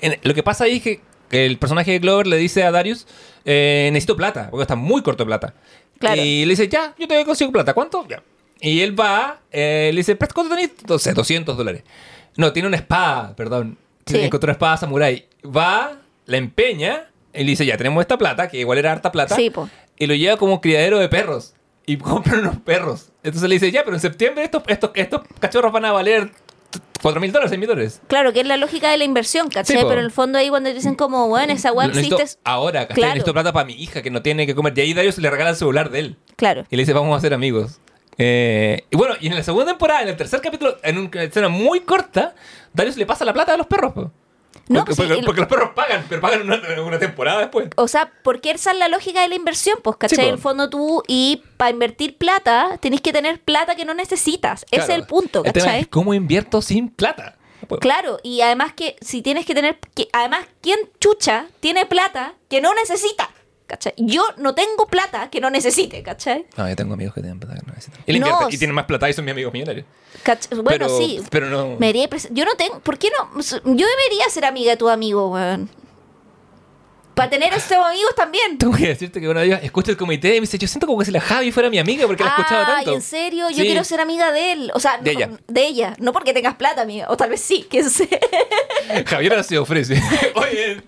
Speaker 2: En- lo que pasa ahí es que el personaje de Glover le dice a Darius, eh, necesito plata, porque está muy corto de plata.
Speaker 1: Claro.
Speaker 2: Y le dice, ya, yo te consigo plata. ¿Cuánto? Ya. Y él va, eh, le dice, "¿Pero ¿cuánto tenés? No sé, 200 dólares. No, tiene una espada, perdón.
Speaker 1: Sí.
Speaker 2: Encontró una espada samurai. Va, la empeña, y le dice, ya, tenemos esta plata, que igual era harta plata.
Speaker 1: Sí, po.
Speaker 2: Y lo lleva como criadero de perros. Y compran unos perros. Entonces le dice, ya, pero en septiembre estos, estos, estos cachorros van a valer 4 mil dólares, 6 mil dólares.
Speaker 1: Claro, que es la lógica de la inversión, ¿cachai?
Speaker 2: Sí, po.
Speaker 1: pero en el fondo ahí cuando dicen como, bueno, esa
Speaker 2: necesito
Speaker 1: existe...
Speaker 2: ahora, ¿cachai?
Speaker 1: Claro.
Speaker 2: Necesito plata para mi hija que no tiene que comer. Y ahí Darius le regala el celular de él.
Speaker 1: Claro.
Speaker 2: Y le dice, vamos a ser amigos. Eh, y bueno, y en la segunda temporada, en el tercer capítulo, en una escena muy corta, Darius le pasa la plata a los perros. po.
Speaker 1: No,
Speaker 2: porque, porque-
Speaker 1: el-
Speaker 2: porque los perros pagan, pero pagan una, una temporada después.
Speaker 1: O sea, porque esa es la lógica de la inversión, pues, ¿cachai?
Speaker 2: Sí.
Speaker 1: En el fondo tú, y para invertir plata, tenés que tener plata que no necesitas. Ese es el punto,
Speaker 2: El tema
Speaker 1: ¿cachai?
Speaker 2: es cómo invierto sin plata. Puedo.
Speaker 1: Claro, y además que si tienes que tener, que, además, ¿quién chucha tiene plata que no necesita? ¿Cachai? Yo no tengo plata que no necesite, ¿cachai?
Speaker 2: No, yo tengo amigos que tienen plata que no necesitan. Y,
Speaker 1: No,
Speaker 2: tienen más plata y son mis amigos millonarios.
Speaker 1: ¿Cach- Bueno,
Speaker 2: pero,
Speaker 1: sí.
Speaker 2: Pero no.
Speaker 1: Me yo no tengo, ¿por qué no? Yo debería ser amiga de tu amigo, weón. Para tener estos amigos también.
Speaker 2: Tengo que decirte que una vez escucho el comité y me dice, yo siento como que si la Javi fuera mi amiga porque la escuchaba
Speaker 1: Ay,
Speaker 2: tanto.
Speaker 1: en serio, yo
Speaker 2: Sí.
Speaker 1: quiero ser amiga de él. O sea,
Speaker 2: De
Speaker 1: no-
Speaker 2: ella.
Speaker 1: de ella. No porque tengas plata, amiga. O tal vez sí, quién sé.
Speaker 2: Javier se ofrece. Oye,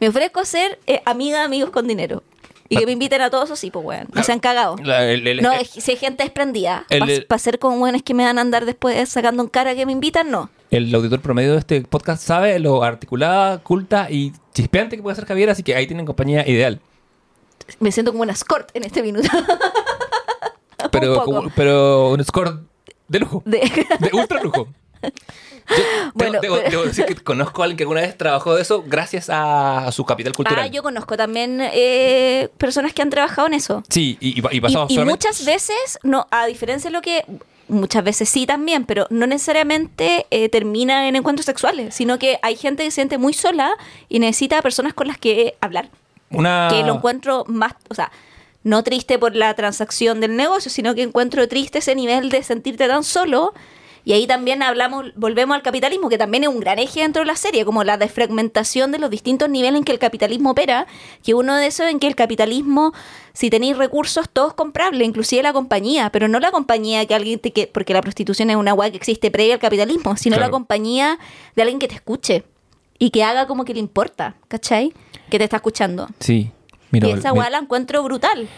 Speaker 1: Me ofrezco a ser eh, amiga de amigos con dinero. Y que me inviten a todos así, pues, weón. No se han cagado.
Speaker 2: la- el- el-
Speaker 1: No,
Speaker 2: el-
Speaker 1: si hay gente desprendida. Para
Speaker 2: el-
Speaker 1: ser con weones que me van a andar después sacando en cara que me invitan, no.
Speaker 2: El auditor promedio de este podcast sabe lo articulada, culta y chispeante que puede ser Javier, así que ahí tienen compañía ideal.
Speaker 1: Me siento como una escort en este minuto.
Speaker 2: Pero,
Speaker 1: Un
Speaker 2: como- pero un score de lujo.
Speaker 1: De-
Speaker 2: De ultra lujo. Yo
Speaker 1: Bueno,
Speaker 2: debo, decir que conozco a alguien que alguna vez trabajó de eso gracias a, su capital cultural.
Speaker 1: Ah, yo conozco también eh, personas que han trabajado en eso.
Speaker 2: Sí, y, y, y
Speaker 1: Y, muchas veces, no, a diferencia de lo que muchas veces sí también, pero no necesariamente eh, termina en encuentros sexuales, sino que hay gente que se siente muy sola y necesita personas con las que hablar.
Speaker 2: Una...
Speaker 1: Que lo encuentro más, o sea, no triste por la transacción del negocio, sino que encuentro triste ese nivel de sentirte tan solo. Y ahí también hablamos, volvemos al capitalismo, que también es un gran eje dentro de la serie, como la desfragmentación de los distintos niveles en que el capitalismo opera, que uno de esos en que el capitalismo, si tenéis recursos, todo es comprable, inclusive la compañía, pero no la compañía que alguien te que, porque la prostitución es una guay que existe previa al capitalismo, sino la compañía de alguien que te escuche y que haga como que le importa, ¿cachai? Que te está escuchando.
Speaker 2: Sí. Mira,
Speaker 1: y esa weá la encuentro brutal.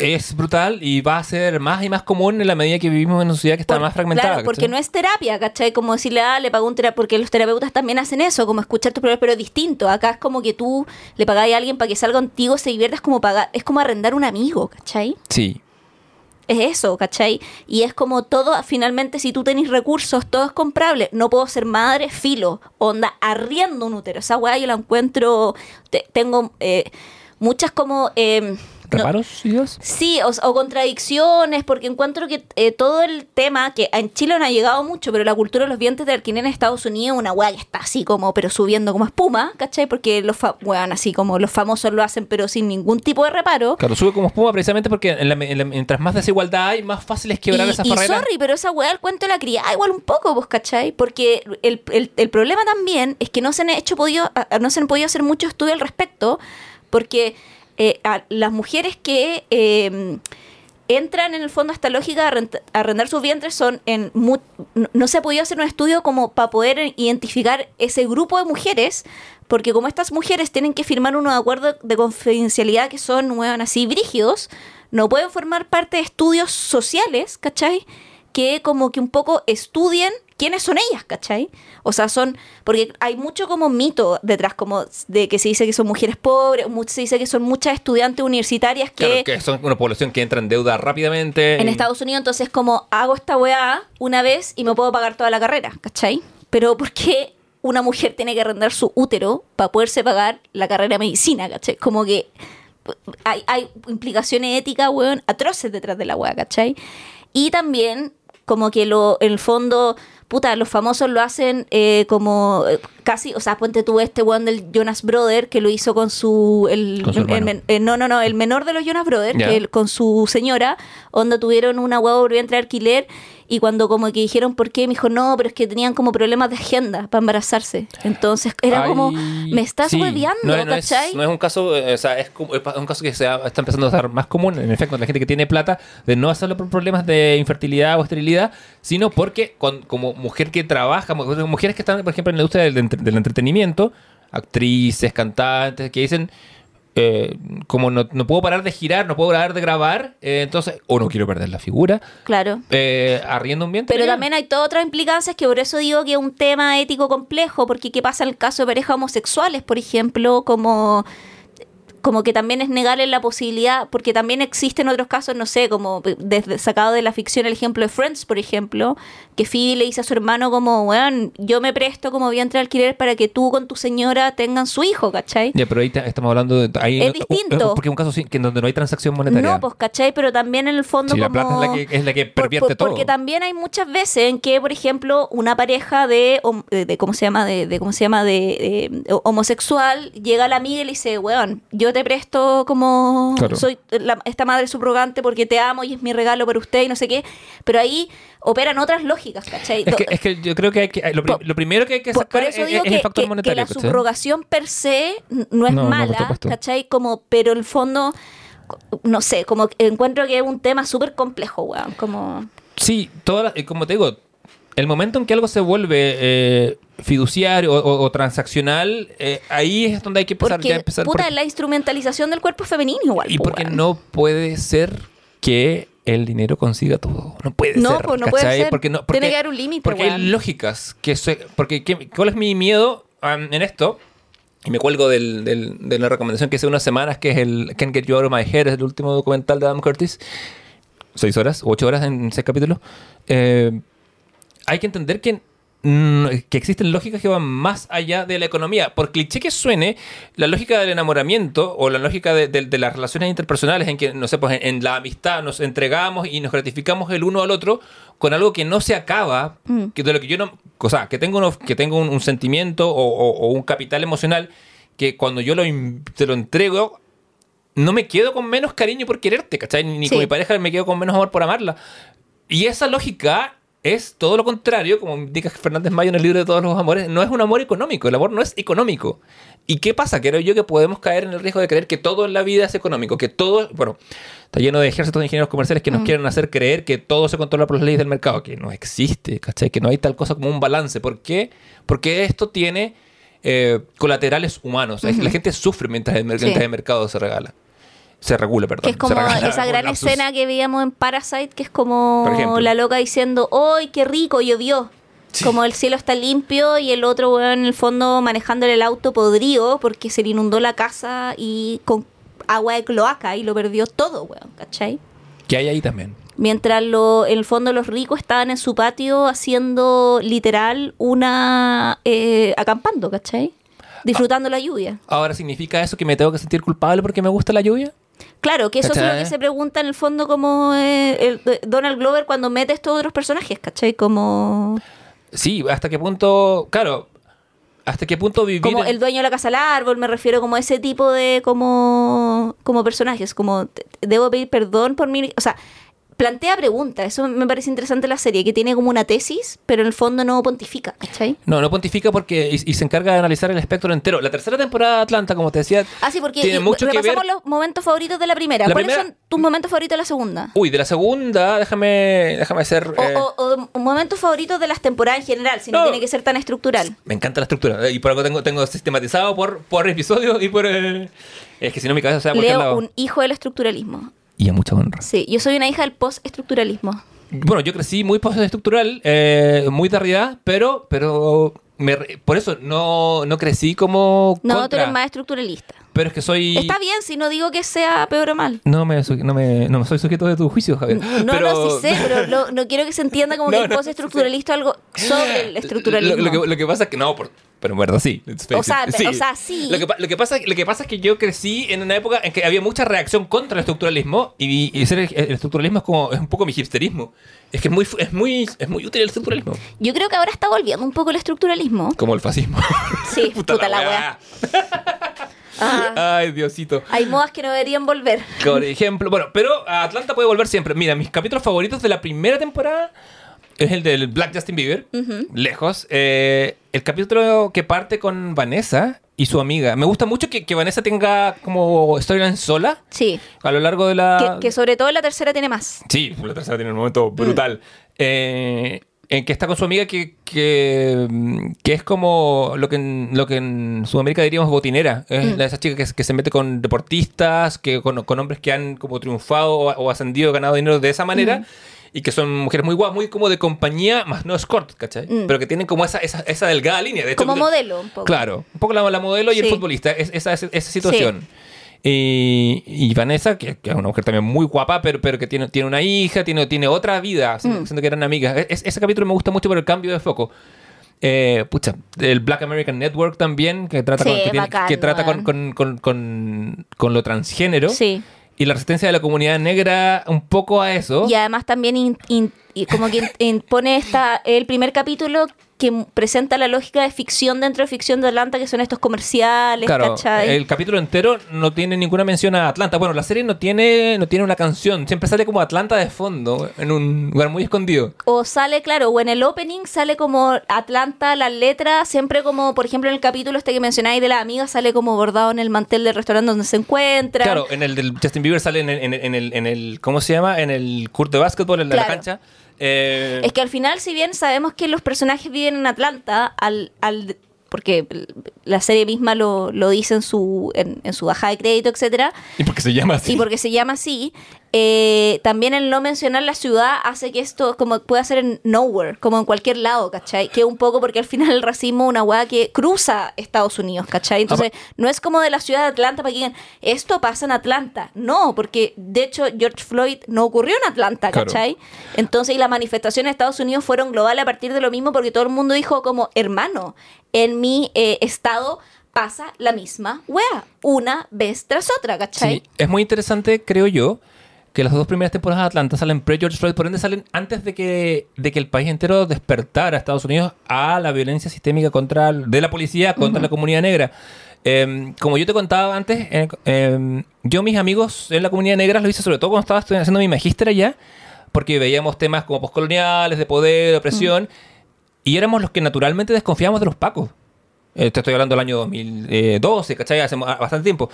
Speaker 2: Es brutal y va a ser más y más común en la medida que vivimos en una sociedad que está
Speaker 1: Por-
Speaker 2: más fragmentada.
Speaker 1: Claro, porque
Speaker 2: ¿cachai?
Speaker 1: no es terapia, ¿cachai? Como decirle, ah, le pago un terapeuta, porque los terapeutas también hacen eso, como escuchar tus problemas, pero es distinto. Acá es como que tú le pagáis a alguien para que salga contigo, se diviertas como pagar, es como arrendar un amigo, ¿cachai?
Speaker 2: Sí.
Speaker 1: es eso, ¿cachai? Y es como todo, finalmente, si tú tenés recursos, todo es comprable. No puedo ser madre, filo, onda, arriendo un útero. Esa weá yo la encuentro, te- tengo eh, muchas como... eh, no-
Speaker 2: ¿Reparos, Dios?
Speaker 1: Sí, o, o contradicciones, porque encuentro que eh, todo el tema, que en Chile no ha llegado mucho, pero la cultura de los vientres de alquiler en Estados Unidos una weá que está así como, pero subiendo como espuma, ¿cachai? Porque los, fa- weón, así como los famosos lo hacen, pero sin ningún tipo de reparo.
Speaker 2: Claro, sube como espuma precisamente porque en la- en la- mientras más desigualdad hay, más fácil es quebrar
Speaker 1: y,
Speaker 2: esas
Speaker 1: y
Speaker 2: barreras.
Speaker 1: sorry, pero esa weá el cuento de la cría, igual un poco, pues, ¿cachai? Porque el, el- el problema también es que no se han hecho podido, a- a- no se han podido hacer mucho estudio al respecto, porque eh, las mujeres que eh, entran en el fondo a esta lógica de arrend- arrendar sus vientres son en mu- no, se ha podido hacer un estudio como para poder identificar ese grupo de mujeres porque como estas mujeres tienen que firmar unos acuerdos de confidencialidad que son weón, así brígidos no pueden formar parte de estudios sociales ¿cachai? que como que un poco estudien quiénes son ellas, ¿cachai? O sea, son, porque hay mucho como mito detrás, como de que se dice que son mujeres pobres, se dice que son muchas estudiantes universitarias que,
Speaker 2: Claro, que son una población que entra en deuda rápidamente.
Speaker 1: en Estados Unidos, entonces como hago esta weá una vez y me puedo pagar toda la carrera, ¿cachai? Pero ¿por qué una mujer tiene que arrendar su útero para poderse pagar la carrera de medicina, ¿cachai? Como que hay, hay implicaciones éticas, weón, atroces detrás de la weá, ¿cachai? Y también como que lo, en el fondo, puta, los famosos lo hacen eh, como eh, casi, o sea, ponte tú este weón del Jonas Brother que lo hizo con su, el,
Speaker 2: Con su
Speaker 1: el- el
Speaker 2: hermano.
Speaker 1: men- eh, no, no, no, el menor de los Jonas Brothers,
Speaker 2: Ya.
Speaker 1: que con su señora, donde tuvieron una huevo por vientre de alquiler y cuando como que dijeron por qué, me dijo, no, pero es que tenían como problemas de agenda para embarazarse. Entonces era
Speaker 2: Ay,
Speaker 1: como, me estás
Speaker 2: sí. no, no es,
Speaker 1: ¿cachai?
Speaker 2: no es un caso, eh, o sea, es, como- es un caso que se ha- está empezando a ser más común, en efecto, la gente que tiene plata, de no hacerlo por problemas de infertilidad o esterilidad, sino porque con- como mujer que trabaja, mu- mujeres que están, por ejemplo, en la industria del entretenimiento, actrices, cantantes, que dicen, eh, como no, no puedo parar de girar, no puedo parar de grabar, eh, entonces, o no quiero perder la figura,
Speaker 1: Claro.
Speaker 2: eh, arriendo un vientre.
Speaker 1: Pero también hay todas otras implicancias que por eso digo que es un tema ético complejo, porque ¿qué pasa en el caso de parejas homosexuales, por ejemplo? Como, como que también es negarle la posibilidad, porque también existen otros casos, no sé, como desde sacado de la ficción el ejemplo de Friends, por ejemplo, que Phoebe le dice a su hermano como, weón, yo me presto como vientre de alquiler para que tú con tu señora tengan su hijo, ¿cachai?
Speaker 2: Ya, pero ahí ta- estamos hablando de... ahí-
Speaker 1: Es distinto.
Speaker 2: Porque es un caso que donde no hay transacción monetaria.
Speaker 1: No, pues, ¿cachai? Pero también en el fondo
Speaker 2: Sí, la plata es la que, es la que pervierte
Speaker 1: por-
Speaker 2: todo.
Speaker 1: Porque también hay muchas veces en que, por ejemplo, una pareja de, de, de- ¿cómo se llama? De, de- ¿cómo se llama? De, de homosexual, llega a la amiga y le dice, weón, yo te presto como
Speaker 2: Claro.
Speaker 1: soy la- esta madre subrogante porque te amo y es mi regalo para usted y no sé qué. Pero ahí operan otras lógicas, ¿cachai?
Speaker 2: Es que, es que yo creo que, hay que lo, pri-
Speaker 1: Por-
Speaker 2: lo primero que hay que sacar
Speaker 1: por
Speaker 2: es,
Speaker 1: eso digo
Speaker 2: es
Speaker 1: que,
Speaker 2: el factor
Speaker 1: que
Speaker 2: monetario.
Speaker 1: la
Speaker 2: ¿cachai?
Speaker 1: subrogación per se no es
Speaker 2: No, no,
Speaker 1: mala,
Speaker 2: supuesto.
Speaker 1: ¿cachai? Como, pero el fondo, no sé, como encuentro que es un tema súper complejo, weón. Como...
Speaker 2: Sí, toda la- eh, como te digo, el momento en que algo se vuelve eh, fiduciario o, o- o transaccional, eh, ahí es donde hay que empezar
Speaker 1: Porque,
Speaker 2: ya empezar
Speaker 1: puta,
Speaker 2: por-
Speaker 1: la instrumentalización del cuerpo femenino igual.
Speaker 2: y
Speaker 1: po,
Speaker 2: porque no puede ser que el dinero consiga todo. No puede
Speaker 1: No,
Speaker 2: ser.
Speaker 1: pues no puede ser.
Speaker 2: Porque no,
Speaker 1: Tiene que haber un límite,
Speaker 2: Porque hay lógicas que se- porque ¿qué- ¿cuál es mi miedo um, en esto? Y me cuelgo del- del- de la recomendación que hice unas semanas, que es el Can't Get You Out of My Head, es el último documental de Adam Curtis. Seis horas, ocho horas en seis capítulos. Eh, hay que entender que, mm, que existen lógicas que van más allá de la economía. Por cliché que suene, la lógica del enamoramiento o la lógica de, de- de las relaciones interpersonales en que, no sé, pues en, en la amistad nos entregamos y nos gratificamos el uno al otro con algo que no se acaba,
Speaker 1: Mm.
Speaker 2: que de lo que yo no... O sea, que tengo, uno- que tengo un, un sentimiento o, o- o un capital emocional que cuando yo lo, in- te lo entrego no me quedo con menos cariño por quererte, ¿cachai? Ni
Speaker 1: Sí.
Speaker 2: con mi pareja me quedo con menos amor por amarla. Y esa lógica es todo lo contrario, como indica Fernández Mayo en el libro de todos los amores, no es un amor económico, el amor no es económico. ¿Y qué pasa? Creo yo que podemos caer en el riesgo de creer que todo en la vida es económico, que todo, bueno, está lleno de ejércitos de ingenieros comerciales que nos quieren hacer creer que todo se controla por las leyes del mercado, que no existe, ¿cachai? Que no hay tal cosa como un balance. ¿Por qué? Porque esto tiene eh, colaterales humanos. La gente sufre mientras el, mer-
Speaker 1: Sí.
Speaker 2: mientras el mercado se regala. Se regula, perdón.
Speaker 1: Que es como esa gran escena que veíamos en Parasite, que es como la loca diciendo, ¡ay, qué rico! Llovió. Como el cielo está limpio y el otro weón en el fondo manejándole el auto podrido porque se le inundó la casa y con agua de cloaca y lo perdió todo, weón, ¿cachai?
Speaker 2: Que hay ahí también.
Speaker 1: Mientras lo, en el fondo los ricos estaban en su patio haciendo literal una... eh, acampando, ¿cachai? Disfrutando la lluvia.
Speaker 2: Ahora, ¿significa eso que me tengo que sentir culpable porque me gusta la lluvia?
Speaker 1: Claro, que eso es lo que se pregunta en el fondo como eh, el- eh, Donald Glover cuando mete estos otros personajes, ¿cachai? Como,
Speaker 2: Sí, ¿hasta qué punto? Claro, ¿hasta qué punto vivir?
Speaker 1: como el dueño de la casa al árbol, me refiero como a ese tipo de como, como personajes, como debo pedir perdón por mí, o sea, plantea preguntas, eso me parece interesante la serie, que tiene como una tesis, pero en el fondo no pontifica, ¿cachai?
Speaker 2: No, no pontifica porque y, y se encarga de analizar el espectro entero. La tercera temporada de Atlanta, como te decía,
Speaker 1: Ah, sí, porque
Speaker 2: tiene
Speaker 1: y
Speaker 2: mucho que ver.
Speaker 1: repasamos los momentos favoritos de la primera.
Speaker 2: La
Speaker 1: ¿Cuáles
Speaker 2: primera-
Speaker 1: son tus momentos favoritos de la segunda?
Speaker 2: Uy, de la segunda, déjame, déjame hacer.
Speaker 1: O,
Speaker 2: eh,
Speaker 1: o- o momentos favoritos de las temporadas en general, si no,
Speaker 2: No.
Speaker 1: tiene que ser tan estructural.
Speaker 2: Me encanta la estructura. eh, Y por algo tengo, tengo sistematizado por, por episodio y por. eh, es que si no, mi cabeza se va cualquier
Speaker 1: Leo, un hijo del estructuralismo.
Speaker 2: Y a mucha honra.
Speaker 1: Sí, yo soy una hija del post-estructuralismo.
Speaker 2: Bueno, yo crecí muy postestructural, eh, muy de realidad, pero, pero me por eso no, no crecí como.
Speaker 1: No, tú
Speaker 2: contra.
Speaker 1: eres más estructuralista.
Speaker 2: Pero es que soy.
Speaker 1: Está bien si no digo que sea peor o mal.
Speaker 2: No me, no me, no me soy sujeto de tu juicio, Javier.
Speaker 1: No,
Speaker 2: pero...
Speaker 1: no, sí sé, pero lo- no quiero que se entienda como
Speaker 2: No,
Speaker 1: que
Speaker 2: no,
Speaker 1: es algo sobre el estructuralismo.
Speaker 2: Lo, lo que, lo que pasa es que no, por- pero en verdad sí.
Speaker 1: O sea, pe- o sea, sí.
Speaker 2: Lo que, pa- lo, que pasa, lo que pasa es que yo crecí en una época en que había mucha reacción contra el estructuralismo y, y ser el, el estructuralismo es como es un poco mi hipsterismo. Es que es muy, es muy, es muy útil el estructuralismo.
Speaker 1: Yo creo que ahora está volviendo un poco el estructuralismo.
Speaker 2: Como el fascismo.
Speaker 1: Sí, puta, la weá.
Speaker 2: Ay, Diosito.
Speaker 1: hay modas que no deberían volver.
Speaker 2: Por ejemplo, bueno, pero Atlanta puede volver siempre. Mira, mis capítulos favoritos de la primera temporada es el del Black Justin Bieber, lejos. Eh, el capítulo que parte con Vanessa y su amiga. Me gusta mucho que, que Vanessa tenga como storyline sola
Speaker 1: Sí.
Speaker 2: a lo largo de la...
Speaker 1: Que, que sobre todo la tercera tiene más.
Speaker 2: Sí, la tercera tiene un momento brutal. Eh, en que está con su amiga que, que, mm, que es como lo que, en, lo que en Sudamérica diríamos botinera. Es la- esa chica que, que se mete con deportistas, que con, con hombres que han como triunfado o, o ascendido, ganado dinero de esa manera. Y que son mujeres muy guapas, muy como de compañía, más no escort, ¿cachai?
Speaker 1: Mm.
Speaker 2: Pero que tienen como esa, esa, esa delgada línea. De hecho,
Speaker 1: Como
Speaker 2: lo-
Speaker 1: modelo, un poco.
Speaker 2: Claro, un poco la, la modelo y el
Speaker 1: Sí.
Speaker 2: futbolista, es- esa, esa, esa situación. Y, y Vanessa, que, que es una mujer también muy guapa, pero, pero que tiene, tiene una hija, tiene, tiene otra vida, siendo,
Speaker 1: Mm.
Speaker 2: que eran amigas. Es- ese capítulo me gusta mucho por el cambio de foco. Eh, pucha, el Black American Network también, que trata,
Speaker 1: Sí,
Speaker 2: con, que tiene-
Speaker 1: bacán,
Speaker 2: que trata con, con, con, con- con lo transgénero.
Speaker 1: Sí.
Speaker 2: Y la resistencia de la comunidad negra un poco a eso.
Speaker 1: Y además también in- in- y como que in- in- pone esta, el primer capítulo que presenta la lógica de ficción dentro de ficción de Atlanta, que son estos comerciales,
Speaker 2: Claro,
Speaker 1: ¿cachai?
Speaker 2: el capítulo entero no tiene ninguna mención a Atlanta. Bueno, la serie no tiene, no tiene una canción. Siempre sale como Atlanta de fondo, en un lugar muy escondido.
Speaker 1: O sale, claro, o en el opening sale como Atlanta, las letras, siempre como, por ejemplo, en el capítulo este que mencionáis de la amiga, sale como bordado en el mantel del restaurante donde se encuentra.
Speaker 2: Claro, en el del Justin Bieber sale en el, en el, en el, en el- ¿cómo se llama? En el court de básquetbol, en la- cancha. Eh,
Speaker 1: Es que al final, si bien sabemos que los personajes viven en Atlanta, al, al porque la serie misma lo, lo dice en su, en, en su baja de crédito, etcétera,
Speaker 2: y porque se llama así.
Speaker 1: y porque se llama así, eh, también el no mencionar la ciudad hace que esto como pueda ser en nowhere, como en cualquier lado, ¿cachai? Que un poco porque al final el racismo es una weá que cruza Estados Unidos, ¿cachai? Entonces, no es como de la ciudad de Atlanta para que digan, esto pasa en Atlanta. No, porque de hecho George Floyd no ocurrió en Atlanta,
Speaker 2: Claro.
Speaker 1: ¿cachai? Entonces, y las manifestaciones de Estados Unidos fueron globales a partir de lo mismo porque todo el mundo dijo como, hermano, en mi eh, estado pasa la misma wea, una vez tras otra, ¿cachai?
Speaker 2: Sí, es muy interesante, creo yo, que las dos primeras temporadas de Atlanta salen pre-George Floyd, por ende salen antes de que, de que el país entero despertara a Estados Unidos a la violencia sistémica contra de la policía contra la comunidad negra. Eh, como yo te contaba antes, eh, eh, yo mis amigos en la comunidad negra lo hice sobre todo cuando estaba estudiando- haciendo mi magíster allá, porque veíamos temas como postcoloniales, de poder, de opresión, y éramos los que naturalmente desconfiábamos de los pacos. Eh, te estoy hablando del año 2012, ¿cachai? Hace ma- bastante tiempo.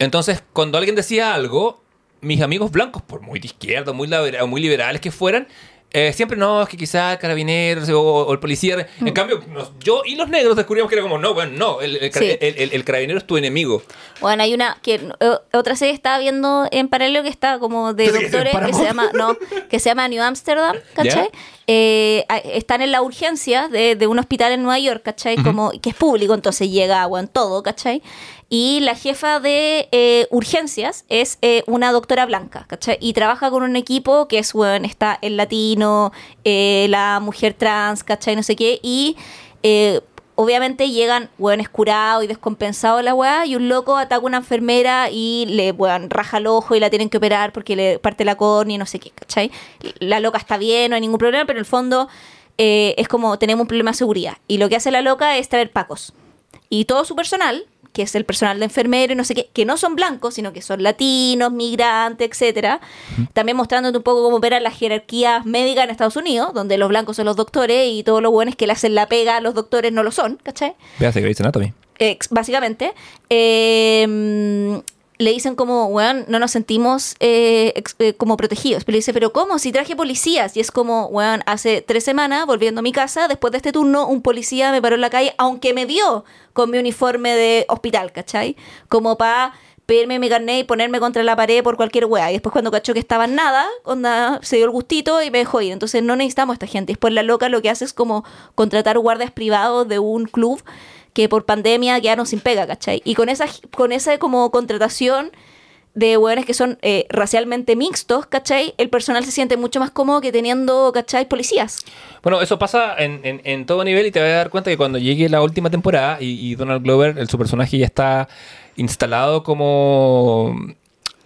Speaker 2: Entonces, cuando alguien decía algo, mis amigos blancos, por muy de izquierda, muy, libera- muy liberales que fueran, eh, siempre no, es que quizás carabineros o, o el policía. En cambio, nos- yo y los negros descubrimos que era como, no, bueno, no, el, el, cara-
Speaker 1: Sí.
Speaker 2: el- el- el carabinero es tu enemigo.
Speaker 1: Bueno, hay una que eh, otra serie estaba viendo en paralelo que está como de doctores que se llama no que se llama New Amsterdam, ¿cachai? Eh, están en la urgencia de, de un hospital en Nueva York, ¿cachai? Como que es público, entonces llega agua en todo, ¿cachai? Y la jefa de eh, urgencias es eh, una doctora blanca, ¿cachai? Y trabaja con un equipo que es, bueno, está el latino, eh, la mujer trans, ¿cachai? No sé qué. Y eh, obviamente llegan hueones curados y descompensados la weá, y un loco ataca a una enfermera y le weón, raja el ojo y la tienen que operar porque le parte la córnea y no sé qué, ¿cachai? La loca está bien, no hay ningún problema, pero en el fondo eh, es como tenemos un problema de seguridad. Y lo que hace la loca es traer pacos. Y todo su personal, que es el personal de enfermero y no sé qué, que no son blancos, sino que son latinos, migrantes, etcétera. También mostrándote un poco cómo operan las jerarquías médicas en Estados Unidos, donde los blancos son los doctores y todos los buenos que le hacen la pega a los doctores no lo son, ¿cachai?
Speaker 2: Véase Grey's Anatomy.
Speaker 1: Ex- básicamente. Eh, le dicen como, weón, no nos sentimos eh, ex- eh, como protegidos. Pero dice, pero ¿cómo? Si traje policías. Y es como, weón, hace tres semanas, volviendo a mi casa, después de este turno, un policía me paró en la calle, aunque me vio con mi uniforme de hospital, ¿cachai? Como para pedirme mi carnet y ponerme contra la pared por cualquier weá. Y después cuando cachó que estaba en nada, onda, se dio el gustito y me dejó ir. Entonces no necesitamos a esta gente. Después la loca lo que hace es como contratar guardias privados de un club que por pandemia quedaron sin pega, ¿cachai? Y con esa, con esa como contratación de hueones que son eh, racialmente mixtos, ¿cachai? El personal se siente mucho más cómodo que teniendo, ¿cachai? Policías.
Speaker 2: Bueno, eso pasa en, en- todo nivel y te vas a dar cuenta que cuando llegue la última temporada y, y Donald Glover, el, su personaje ya está instalado como...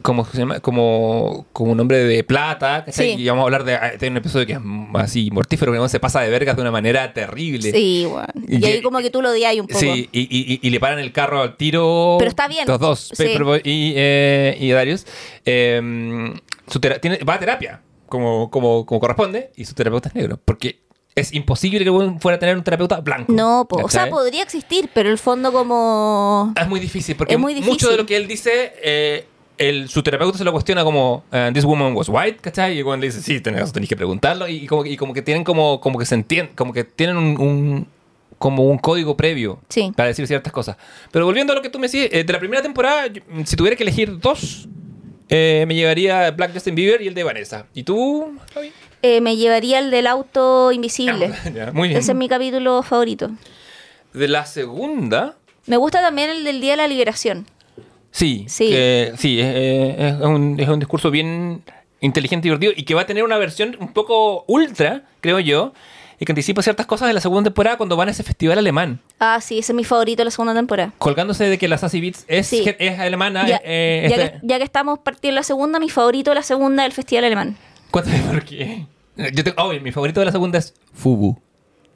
Speaker 2: Como, se llama? como, como un hombre de plata.
Speaker 1: Sí.
Speaker 2: Y vamos a hablar de, de un episodio que es así mortífero, que se pasa de vergas de una manera terrible.
Speaker 1: Sí, bueno.
Speaker 2: Y
Speaker 1: Y, ahí como que tú lo odias un poco.
Speaker 2: Sí, y, y- le paran el carro al tiro.
Speaker 1: Pero está bien.
Speaker 2: Los dos,
Speaker 1: Sí.
Speaker 2: Paperboy y, eh, y Darius. Eh, su tiene, va a terapia, como, como, como corresponde, y su terapeuta es negro. Porque es imposible que uno fuera a tener un terapeuta blanco.
Speaker 1: No, po. o sea, podría existir, pero el fondo como...
Speaker 2: Es muy difícil, porque
Speaker 1: Es muy
Speaker 2: mucho
Speaker 1: difícil.
Speaker 2: de lo que él dice, eh, el, su terapeuta se lo cuestiona como, eh, this woman was white, ¿cachai? Y cuando le dice, sí, tenés, tenés que preguntarlo, y, como, y como que tienen como, como que se entienden, como que tienen un, un- como un código previo
Speaker 1: Sí.
Speaker 2: para decir ciertas cosas. Pero volviendo a lo que tú me decías, eh, de la primera temporada, yo- si tuviera que elegir dos, eh, me llevaría Black Justin Bieber y el de Vanessa. ¿Y tú, Javi?
Speaker 1: eh, me llevaría el del auto invisible.
Speaker 2: Ya, muy bien.
Speaker 1: Ese es mi capítulo favorito.
Speaker 2: De la segunda...
Speaker 1: Me gusta también el del Día de la Liberación.
Speaker 2: Sí,
Speaker 1: Sí.
Speaker 2: que- sí, es, un, es un discurso bien inteligente y divertido y que va a tener una versión un poco ultra, creo yo, y que anticipa ciertas cosas de la segunda temporada cuando van a ese festival alemán,
Speaker 1: Ah, sí, ese es mi favorito de la segunda temporada.
Speaker 2: colgándose de que la Sassy Beats es,
Speaker 1: Sí.
Speaker 2: es alemana.
Speaker 1: Ya,
Speaker 2: eh,
Speaker 1: ya
Speaker 2: este-
Speaker 1: que, ya que estamos partiendo la segunda, mi favorito de la segunda es el Festival Alemán.
Speaker 2: Cuéntame por qué. Yo tengo, oh, mi favorito de la segunda es Fubu,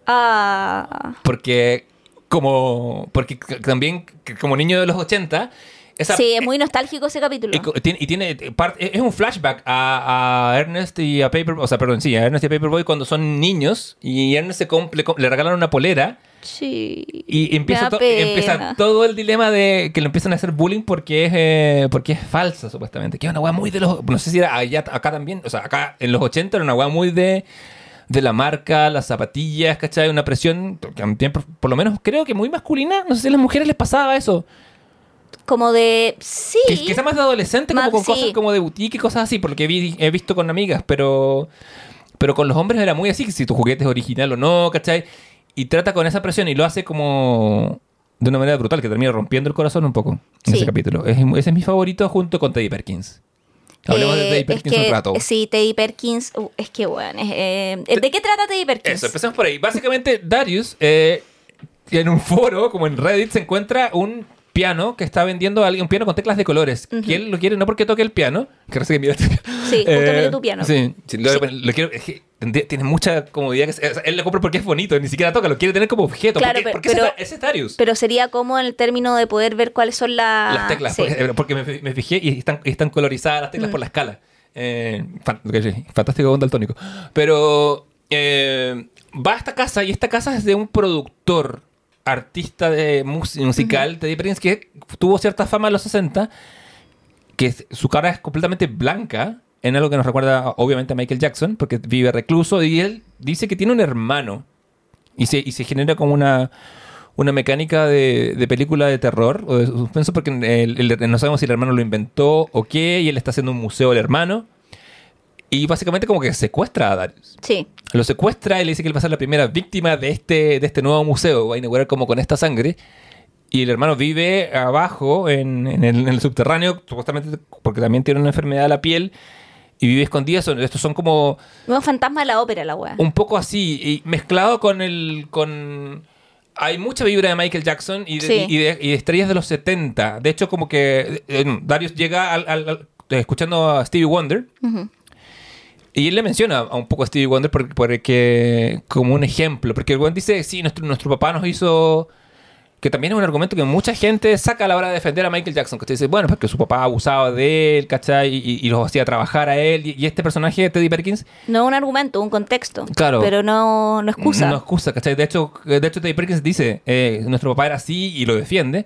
Speaker 1: Ah,
Speaker 2: porque como porque también como niño de los 80, esa,
Speaker 1: sí, es muy nostálgico ese capítulo.
Speaker 2: Y, tiene, y tiene par- es un flashback a, a Ernest y a Paperboy, o sea, perdón, sí, a Ernest y a Paperboy cuando son niños y Ernest se le, le regalan una polera
Speaker 1: Sí.
Speaker 2: y empieza, to- todo el dilema de que le empiezan a hacer bullying porque es eh, porque es falsa supuestamente, que es una weá muy de los, no sé si era allá, acá también, o sea, acá en los 80 era una weá muy de de la marca, las zapatillas, ¿cachai? Una presión, que también, por, por lo menos creo que muy masculina, no sé si a las mujeres les pasaba eso.
Speaker 1: Como de. Sí.
Speaker 2: Sea más de adolescente, como con
Speaker 1: sí.
Speaker 2: cosas como de boutique y cosas así, por lo que vi- he visto con amigas, pero pero con los hombres era muy así, que si tu juguete es original o no, ¿cachai? Y trata con esa presión y lo hace como de una manera brutal, que termina rompiendo el corazón un poco en
Speaker 1: Sí.
Speaker 2: ese capítulo. Es- ese es mi favorito junto con Teddy Perkins. Hablemos de
Speaker 1: Eh,
Speaker 2: Teddy
Speaker 1: es
Speaker 2: Perkins
Speaker 1: que,
Speaker 2: un rato.
Speaker 1: Sí, Teddy Perkins. uh, es que, bueno. eh, ¿De qué trata Teddy Perkins?
Speaker 2: Eso, empecemos por ahí. Básicamente, Darius, eh, en un foro, como en Reddit, se encuentra un piano que está vendiendo a alguien, un piano con teclas de colores. Que él lo quiere no porque toque el piano, que que mira este piano.
Speaker 1: Sí, justamente tu piano.
Speaker 2: Sí, sí, lo,
Speaker 1: Sí.
Speaker 2: lo quiero. es que enti- tiene mucha comodidad. Que, o sea, él lo compra porque es bonito, ni siquiera toca, lo quiere tener como objeto.
Speaker 1: Claro,
Speaker 2: porque,
Speaker 1: pe-
Speaker 2: porque
Speaker 1: pero-
Speaker 2: es Darius.
Speaker 1: Pero sería como en el término de poder ver cuáles son las.
Speaker 2: las teclas,
Speaker 1: sí.
Speaker 2: porque, porque me, me fijé y están, y están colorizadas las
Speaker 1: Mm.
Speaker 2: teclas por la escala. Eh, fantástico con daltónico. Pero eh, va a esta casa y esta casa es de un productor, artista de mus- musical, Teddy Perkins, que tuvo cierta fama en los 60, que su cara es completamente blanca, en algo que nos recuerda obviamente a Michael Jackson, porque vive recluso y él dice que tiene un hermano y se, y se genera como una, una mecánica de, de película de terror o de suspenso porque el- el- no sabemos si el hermano lo inventó o qué y él está haciendo un museo del hermano y básicamente como que secuestra a Darius.
Speaker 1: Sí.
Speaker 2: Lo secuestra y le dice que él va a ser la primera víctima de este, de este nuevo museo. Va a inaugurar como con esta sangre. y el hermano vive abajo, en, en el, en el subterráneo, supuestamente porque también tiene una enfermedad de la piel, y vive escondido. Estos son como
Speaker 1: Nuevo fantasma de la ópera, la wea.
Speaker 2: un poco así, y mezclado con el... con Hay mucha vibra de Michael Jackson y de,
Speaker 1: Sí.
Speaker 2: y de- y de estrellas de los 70. De hecho, como que eh, Darius llega al- al- al- escuchando a Stevie Wonder.
Speaker 1: Ujú.
Speaker 2: Y él le menciona a un poco a Stevie Wonder por- porque, como un ejemplo. Porque el buen dice, sí, nuestro, nuestro papá nos hizo... Que también es un argumento que mucha gente saca a la hora de defender a Michael Jackson. Que te dice, bueno, porque su papá abusaba de él, ¿cachai? Y, y los hacía trabajar a él. Y, y este personaje, Teddy Perkins,
Speaker 1: No un argumento, un contexto.
Speaker 2: Claro.
Speaker 1: Pero no, no excusa.
Speaker 2: no excusa, ¿cachai? De hecho, de hecho Teddy Perkins dice, eh, nuestro papá era así y lo defiende.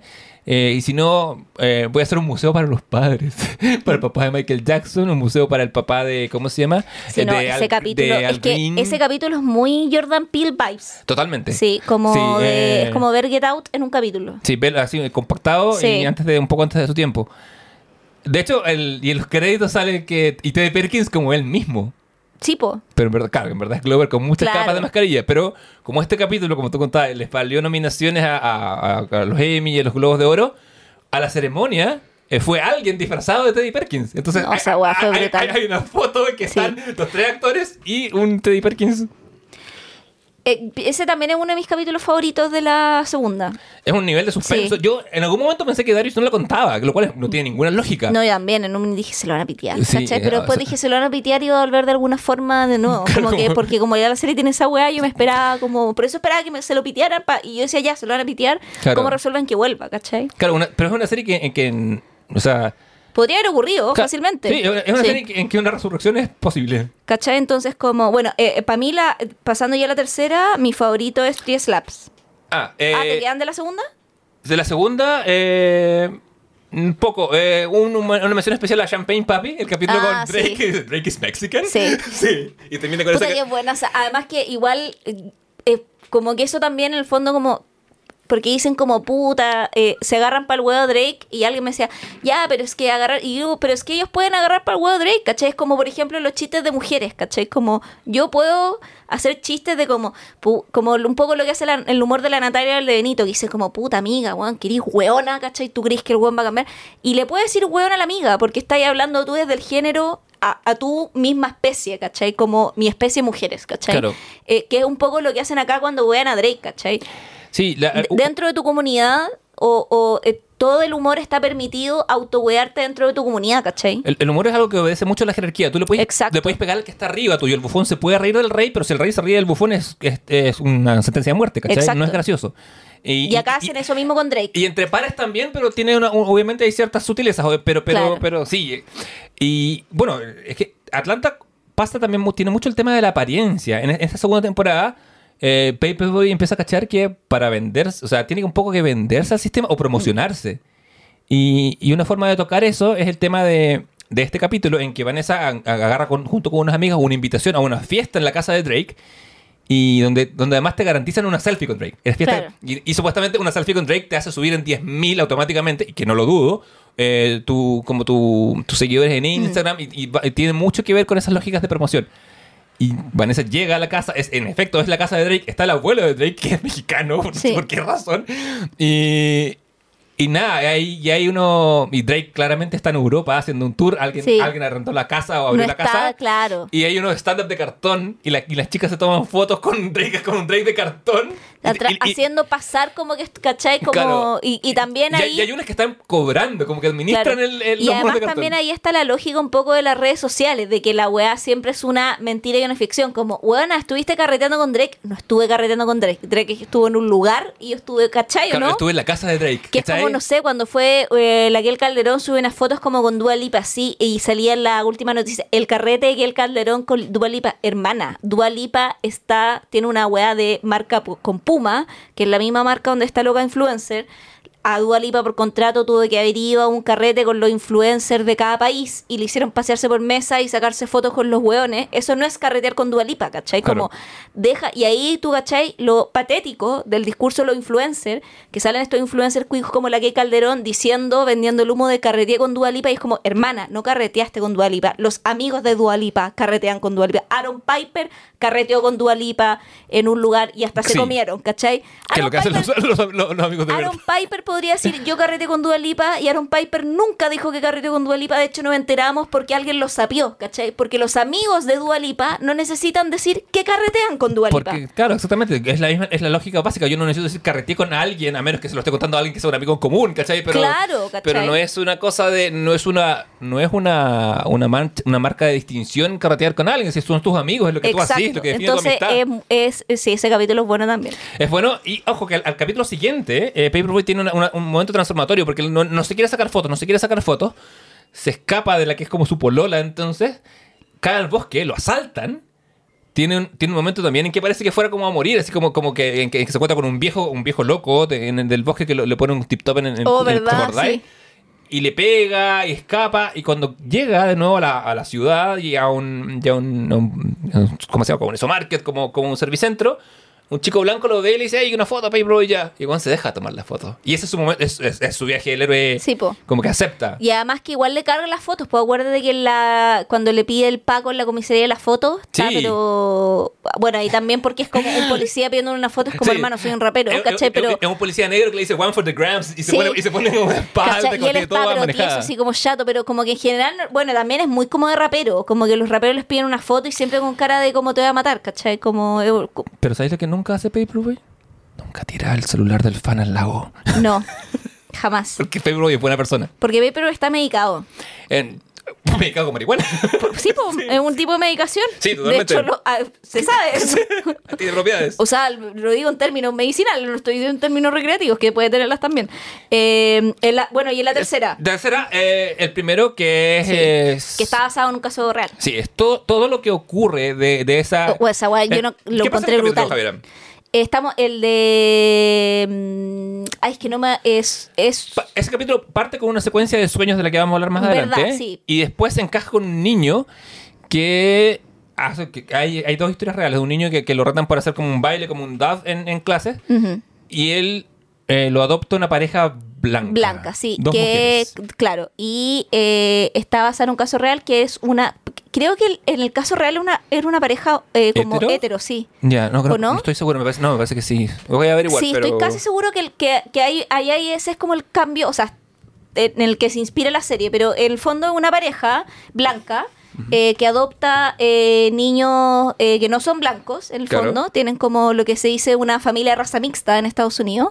Speaker 2: Eh, y si no, eh, voy a hacer un museo para los padres. para el papá de Michael Jackson, un museo para el papá de, ¿cómo se llama?
Speaker 1: Sí, no,
Speaker 2: de
Speaker 1: ese
Speaker 2: Al-
Speaker 1: capítulo.
Speaker 2: de
Speaker 1: Es que ese capítulo es muy Jordan Peele vibes.
Speaker 2: Totalmente.
Speaker 1: Sí, como
Speaker 2: Sí,
Speaker 1: de-
Speaker 2: eh,
Speaker 1: es como ver Get Out en un capítulo.
Speaker 2: Sí, ver así compactado y antes de un poco antes de su tiempo. De hecho, el, y en los créditos sale que y Teddy Perkins como él mismo.
Speaker 1: Sí, po.
Speaker 2: Pero en verdad, claro, en verdad es Glover con muchas
Speaker 1: Claro.
Speaker 2: capas de mascarilla. Pero como este capítulo, como tú contabas, les valió nominaciones a, a- a- a los Emmy y a los Globos de Oro, a la ceremonia eh, fue alguien disfrazado de Teddy Perkins. Entonces,
Speaker 1: No, weá fue
Speaker 2: hay- hay- hay una foto en que
Speaker 1: Sí.
Speaker 2: están los tres actores y un Teddy Perkins.
Speaker 1: Eh, ese también es uno de mis capítulos favoritos de la segunda.
Speaker 2: Es un nivel de suspenso.
Speaker 1: Sí.
Speaker 2: Yo en algún momento pensé que Darius no lo contaba, lo cual no tiene ninguna lógica.
Speaker 1: No, yo también, en un dije se lo van a pitear,
Speaker 2: Sí,
Speaker 1: ¿cachai? Pero
Speaker 2: o
Speaker 1: después
Speaker 2: sea-
Speaker 1: dije se lo van a pitear y va a volver de alguna forma de nuevo.
Speaker 2: Claro,
Speaker 1: como que, porque como ya la serie tiene esa weá, yo me esperaba como. Por eso esperaba que me- se lo pitearan pa- y yo decía ya, se lo van a pitear.
Speaker 2: Claro.
Speaker 1: ¿Cómo resuelven que vuelva, cachai?
Speaker 2: Claro, una- pero es una serie que, en que o sea,
Speaker 1: Podría haber ocurrido fácilmente.
Speaker 2: Sí, es una serie en que una resurrección es posible.
Speaker 1: ¿Cachai? Entonces, como, bueno, para mí, la, pasando ya a la tercera, mi favorito es 10 Slaps.
Speaker 2: Ah, eh,
Speaker 1: ah, ¿te quedan de la segunda?
Speaker 2: de la segunda, eh, un poco, eh, un- una mención especial a Champagne Papi, el capítulo
Speaker 1: Ah,
Speaker 2: con Drake,
Speaker 1: sí.
Speaker 2: Drake is Mexican.
Speaker 1: Sí.
Speaker 2: sí. Y termina con
Speaker 1: Puta
Speaker 2: esa
Speaker 1: que buena. o sea, además que igual, eh, eh, como que eso también en el fondo como... Porque dicen como puta, eh, se agarran para el huevo Drake y alguien me decía, ya, pero es que agarrar, y yo, pero es que ellos pueden agarrar para el huevo Drake, ¿cachai? Es como por ejemplo los chistes de mujeres, ¿cachai? Como yo puedo hacer chistes de como, pu- como un poco lo que hace la- el humor de la Natalia del de Benito, que dice como puta amiga, weón, que eres hueona, ¿cachai? ¿Tú crees que el weón va a cambiar? Y le puedes decir hueón a la amiga, porque estáis hablando tú desde el género a, a tu misma especie, ¿cachai? Como mi especie mujeres, ¿cachai?
Speaker 2: Claro.
Speaker 1: Eh, que es un poco lo que hacen acá cuando wean a Drake, ¿cachai?
Speaker 2: Sí, la-
Speaker 1: D-
Speaker 2: uh,
Speaker 1: dentro de tu comunidad, o, o, eh, todo el humor está permitido autowearte dentro de tu comunidad, ¿cachai?
Speaker 2: el, el humor es algo que obedece mucho a la jerarquía. Tú le puedes,
Speaker 1: Exacto.
Speaker 2: le puedes pegar al que está arriba tuyo. El bufón se puede reír del rey, pero si el rey se ríe del bufón es, es, es una sentencia de muerte, ¿cachai?
Speaker 1: Exacto.
Speaker 2: No es gracioso.
Speaker 1: Y acá hacen eso mismo con Drake.
Speaker 2: Y entre pares también, pero tiene una, un- obviamente hay ciertas sutilezas, pero, pero,
Speaker 1: Claro.
Speaker 2: pero sí. Y bueno, es que Atlanta pasa también, tiene mucho el tema de la apariencia. En, en esta segunda temporada, eh, Paperboy empieza a cachar que para venderse, o sea, tiene un poco que venderse al sistema o promocionarse. Y, y una forma de tocar eso es el tema de, de este capítulo en que Vanessa agarra con- junto con unas amigas una invitación a una fiesta en la casa de Drake. Y donde, donde además te garantizan una selfie con Drake. Es fiesta-
Speaker 1: Claro.
Speaker 2: y, y supuestamente una selfie con Drake te hace subir en 10.000 automáticamente, y que no lo dudo, eh, tu, como tu- tus seguidores en Instagram, y, y va- y tiene mucho que ver con esas lógicas de promoción. Y Vanessa llega a la casa, es, en efecto es la casa de Drake, está el abuelo de Drake, que es mexicano, no sé
Speaker 1: Sí.
Speaker 2: por qué razón. Y, y nada, hay, y hay uno, y Drake claramente está en Europa haciendo un tour, alguien,
Speaker 1: Sí.
Speaker 2: alguien arrendó la casa o
Speaker 1: No
Speaker 2: abrió la
Speaker 1: está
Speaker 2: casa.
Speaker 1: claro.
Speaker 2: Y hay unos stand-up de cartón y, la- y las chicas se toman fotos con Drake, con un Drake de cartón. Y-
Speaker 1: haciendo pasar como que, ¿cachai? Como,
Speaker 2: Claro.
Speaker 1: y, y también ahí...
Speaker 2: y hay unas que están cobrando, como que administran
Speaker 1: Claro.
Speaker 2: el, el
Speaker 1: y
Speaker 2: los
Speaker 1: además
Speaker 2: de
Speaker 1: también ahí está la lógica un poco de las redes sociales, de que la weá siempre es una mentira y una ficción. Como, weona, ¿estuviste carreteando con Drake? No estuve carreteando con Drake. Drake estuvo en un lugar y yo estuve, ¿cachai o
Speaker 2: Claro,
Speaker 1: no?
Speaker 2: Estuve en la casa de Drake.
Speaker 1: Que es como, no sé, cuando fue eh, la Kiel Calderón sube unas fotos como con Dua Lipa así y salía en la última noticia, el carrete de Kiel Calderón con Dua Lipa, hermana, Dua Lipa está, tiene una weá de marca pu- con Que es la misma marca donde está Loca Influencer, a Dua Lipa por contrato tuvo que haber ido a un carrete con los influencers de cada país y le hicieron pasearse por mesa y sacarse fotos con los hueones. Eso no es carretear con Dua Lipa, ¿cachai?
Speaker 2: Claro.
Speaker 1: Como deja, y ahí tú, ¿cachai? Lo patético del discurso de los influencers, que salen estos influencers cuicos como la que Calderón diciendo, vendiendo el humo de carreteé con Dua Lipa y es como, hermana, no carreteaste con Dua Lipa. Los amigos de Dua Lipa carretean con Dua Lipa. Aaron Piper carreteó con Dua Lipa en un lugar y hasta se comieron, ¿cachai?
Speaker 2: Que lo que hacen los, los- los- los amigos de
Speaker 1: Aaron. Piper podría decir yo carrete con Dua Lipa y Aaron Piper nunca dijo que carrete con Dua Lipa. De hecho, nos enteramos porque alguien lo sapió, ¿cachai? Porque los amigos de Dua Lipa no necesitan decir que carretean con Dua Lipa.
Speaker 2: Porque, claro, exactamente. Es la misma, es la lógica básica. Yo no necesito decir carreteé con alguien, a menos que se lo esté contando a alguien que sea un amigo en común, ¿cachai? Pero,
Speaker 1: Claro, ¿cachai?
Speaker 2: Pero no es una cosa de. No es una. No es una, una, man- una marca de distinción carretear con alguien. Si son tus amigos, es lo que tú haces, lo que define
Speaker 1: Entonces,
Speaker 2: tu amistad.
Speaker 1: es, es- sí, ese capítulo es bueno también.
Speaker 2: Es bueno, y ojo que al, al capítulo siguiente, eh, Paperboy tiene una- una- un momento transformatorio porque él no, no se quiere sacar fotos, no se quiere sacar fotos, se escapa de la que es como su polola, entonces cae al bosque, lo asaltan. Tiene un, tiene un momento también en que parece que fuera como a morir, así como, como que, en que, en que se encuentra con un viejo, un viejo loco de- en el del bosque que lo- le pone un tip top en, en,
Speaker 1: Oh,
Speaker 2: en el- ¿te
Speaker 1: ¿verdad?
Speaker 2: acordáis?
Speaker 1: Sí.
Speaker 2: Y le pega y escapa. Y cuando llega de nuevo a la, a la ciudad y a un, y a un, a un- ¿Cómo se llama? Como un Eso Market, como, como un servicentro. Un chico blanco lo ve y le dice, hay una foto, Paper y ya. Y Juan se deja tomar la foto. Y ese es su momento, es, es- es su viaje del héroe.
Speaker 1: Sí, po.
Speaker 2: Como que acepta.
Speaker 1: Y además que igual le carga las fotos, pues acuérdate que la, cuando le pide el Paco en la comisaría las fotos, está,
Speaker 2: Sí.
Speaker 1: pero bueno, y también porque es como un policía pidiendo una foto, es como
Speaker 2: Sí.
Speaker 1: hermano, soy un rapero,
Speaker 2: Es-
Speaker 1: ¿cachai? Pero
Speaker 2: es, un policía negro que le dice one for the grams y se,
Speaker 1: Sí.
Speaker 2: pone, y se pone como espalda
Speaker 1: y él está,
Speaker 2: toda
Speaker 1: pero tieso, así como chato, pero como que en general, bueno, también es muy como de rapero, como que los raperos les piden una foto y siempre con cara de cómo te voy a matar, ¿cachai? Como, eh,
Speaker 2: Pero ¿sabéis lo que nunca hace Paperboy? Nunca tira el celular del fan al lago.
Speaker 1: no, jamás.
Speaker 2: Porque Paperboy es buena persona.
Speaker 1: Porque Paper está medicado.
Speaker 2: En- me cago con marihuana.
Speaker 1: Sí, po, es un tipo de medicación.
Speaker 2: Sí, totalmente.
Speaker 1: De hecho, lo- ah, se sabe.
Speaker 2: Tiene propiedades.
Speaker 1: O sea, lo digo en términos medicinales, no estoy diciendo en términos recreativos, que puede tenerlas también. Eh, en la- bueno, y en la tercera,
Speaker 2: Tercera, eh, el primero que es,
Speaker 1: Sí.
Speaker 2: es-
Speaker 1: que está basado en un caso real.
Speaker 2: Sí, es todo, todo lo que ocurre de, de esa.
Speaker 1: O- o esa weá, yo no- lo
Speaker 2: ¿Qué pasa en
Speaker 1: encontré brutal. Estamos, el de... mm, Ay, es que no me... Es... es
Speaker 2: Ese capítulo parte con una secuencia de sueños de la que vamos a hablar más
Speaker 1: Verdad,
Speaker 2: adelante.
Speaker 1: sí.
Speaker 2: Y después se encaja con un niño que. hace que hay, hay dos historias reales. Un niño que, que lo retan por hacer como un baile, como un dab en, en clases. Y él eh, lo adopta una pareja blanca.
Speaker 1: Blanca, sí.
Speaker 2: Dos
Speaker 1: que,
Speaker 2: mujeres.
Speaker 1: claro. Y eh, está basada en un caso real que es una... Creo que en el caso real una, era una pareja eh, como
Speaker 2: ¿Hetero?
Speaker 1: hetero, sí.
Speaker 2: Ya, no, creo-
Speaker 1: ¿O no?
Speaker 2: no estoy seguro. Me parece, no, me parece que sí. Voy a averiguar.
Speaker 1: sí,
Speaker 2: pero...
Speaker 1: estoy casi seguro que, el- que, que ahí, ahí, ahí ese es como el cambio, o sea, en el que se inspira la serie, pero en el fondo es una pareja blanca eh, que adopta eh, niños eh, que no son blancos, en el
Speaker 2: Claro.
Speaker 1: fondo, tienen como lo que se dice una familia de raza mixta en Estados Unidos.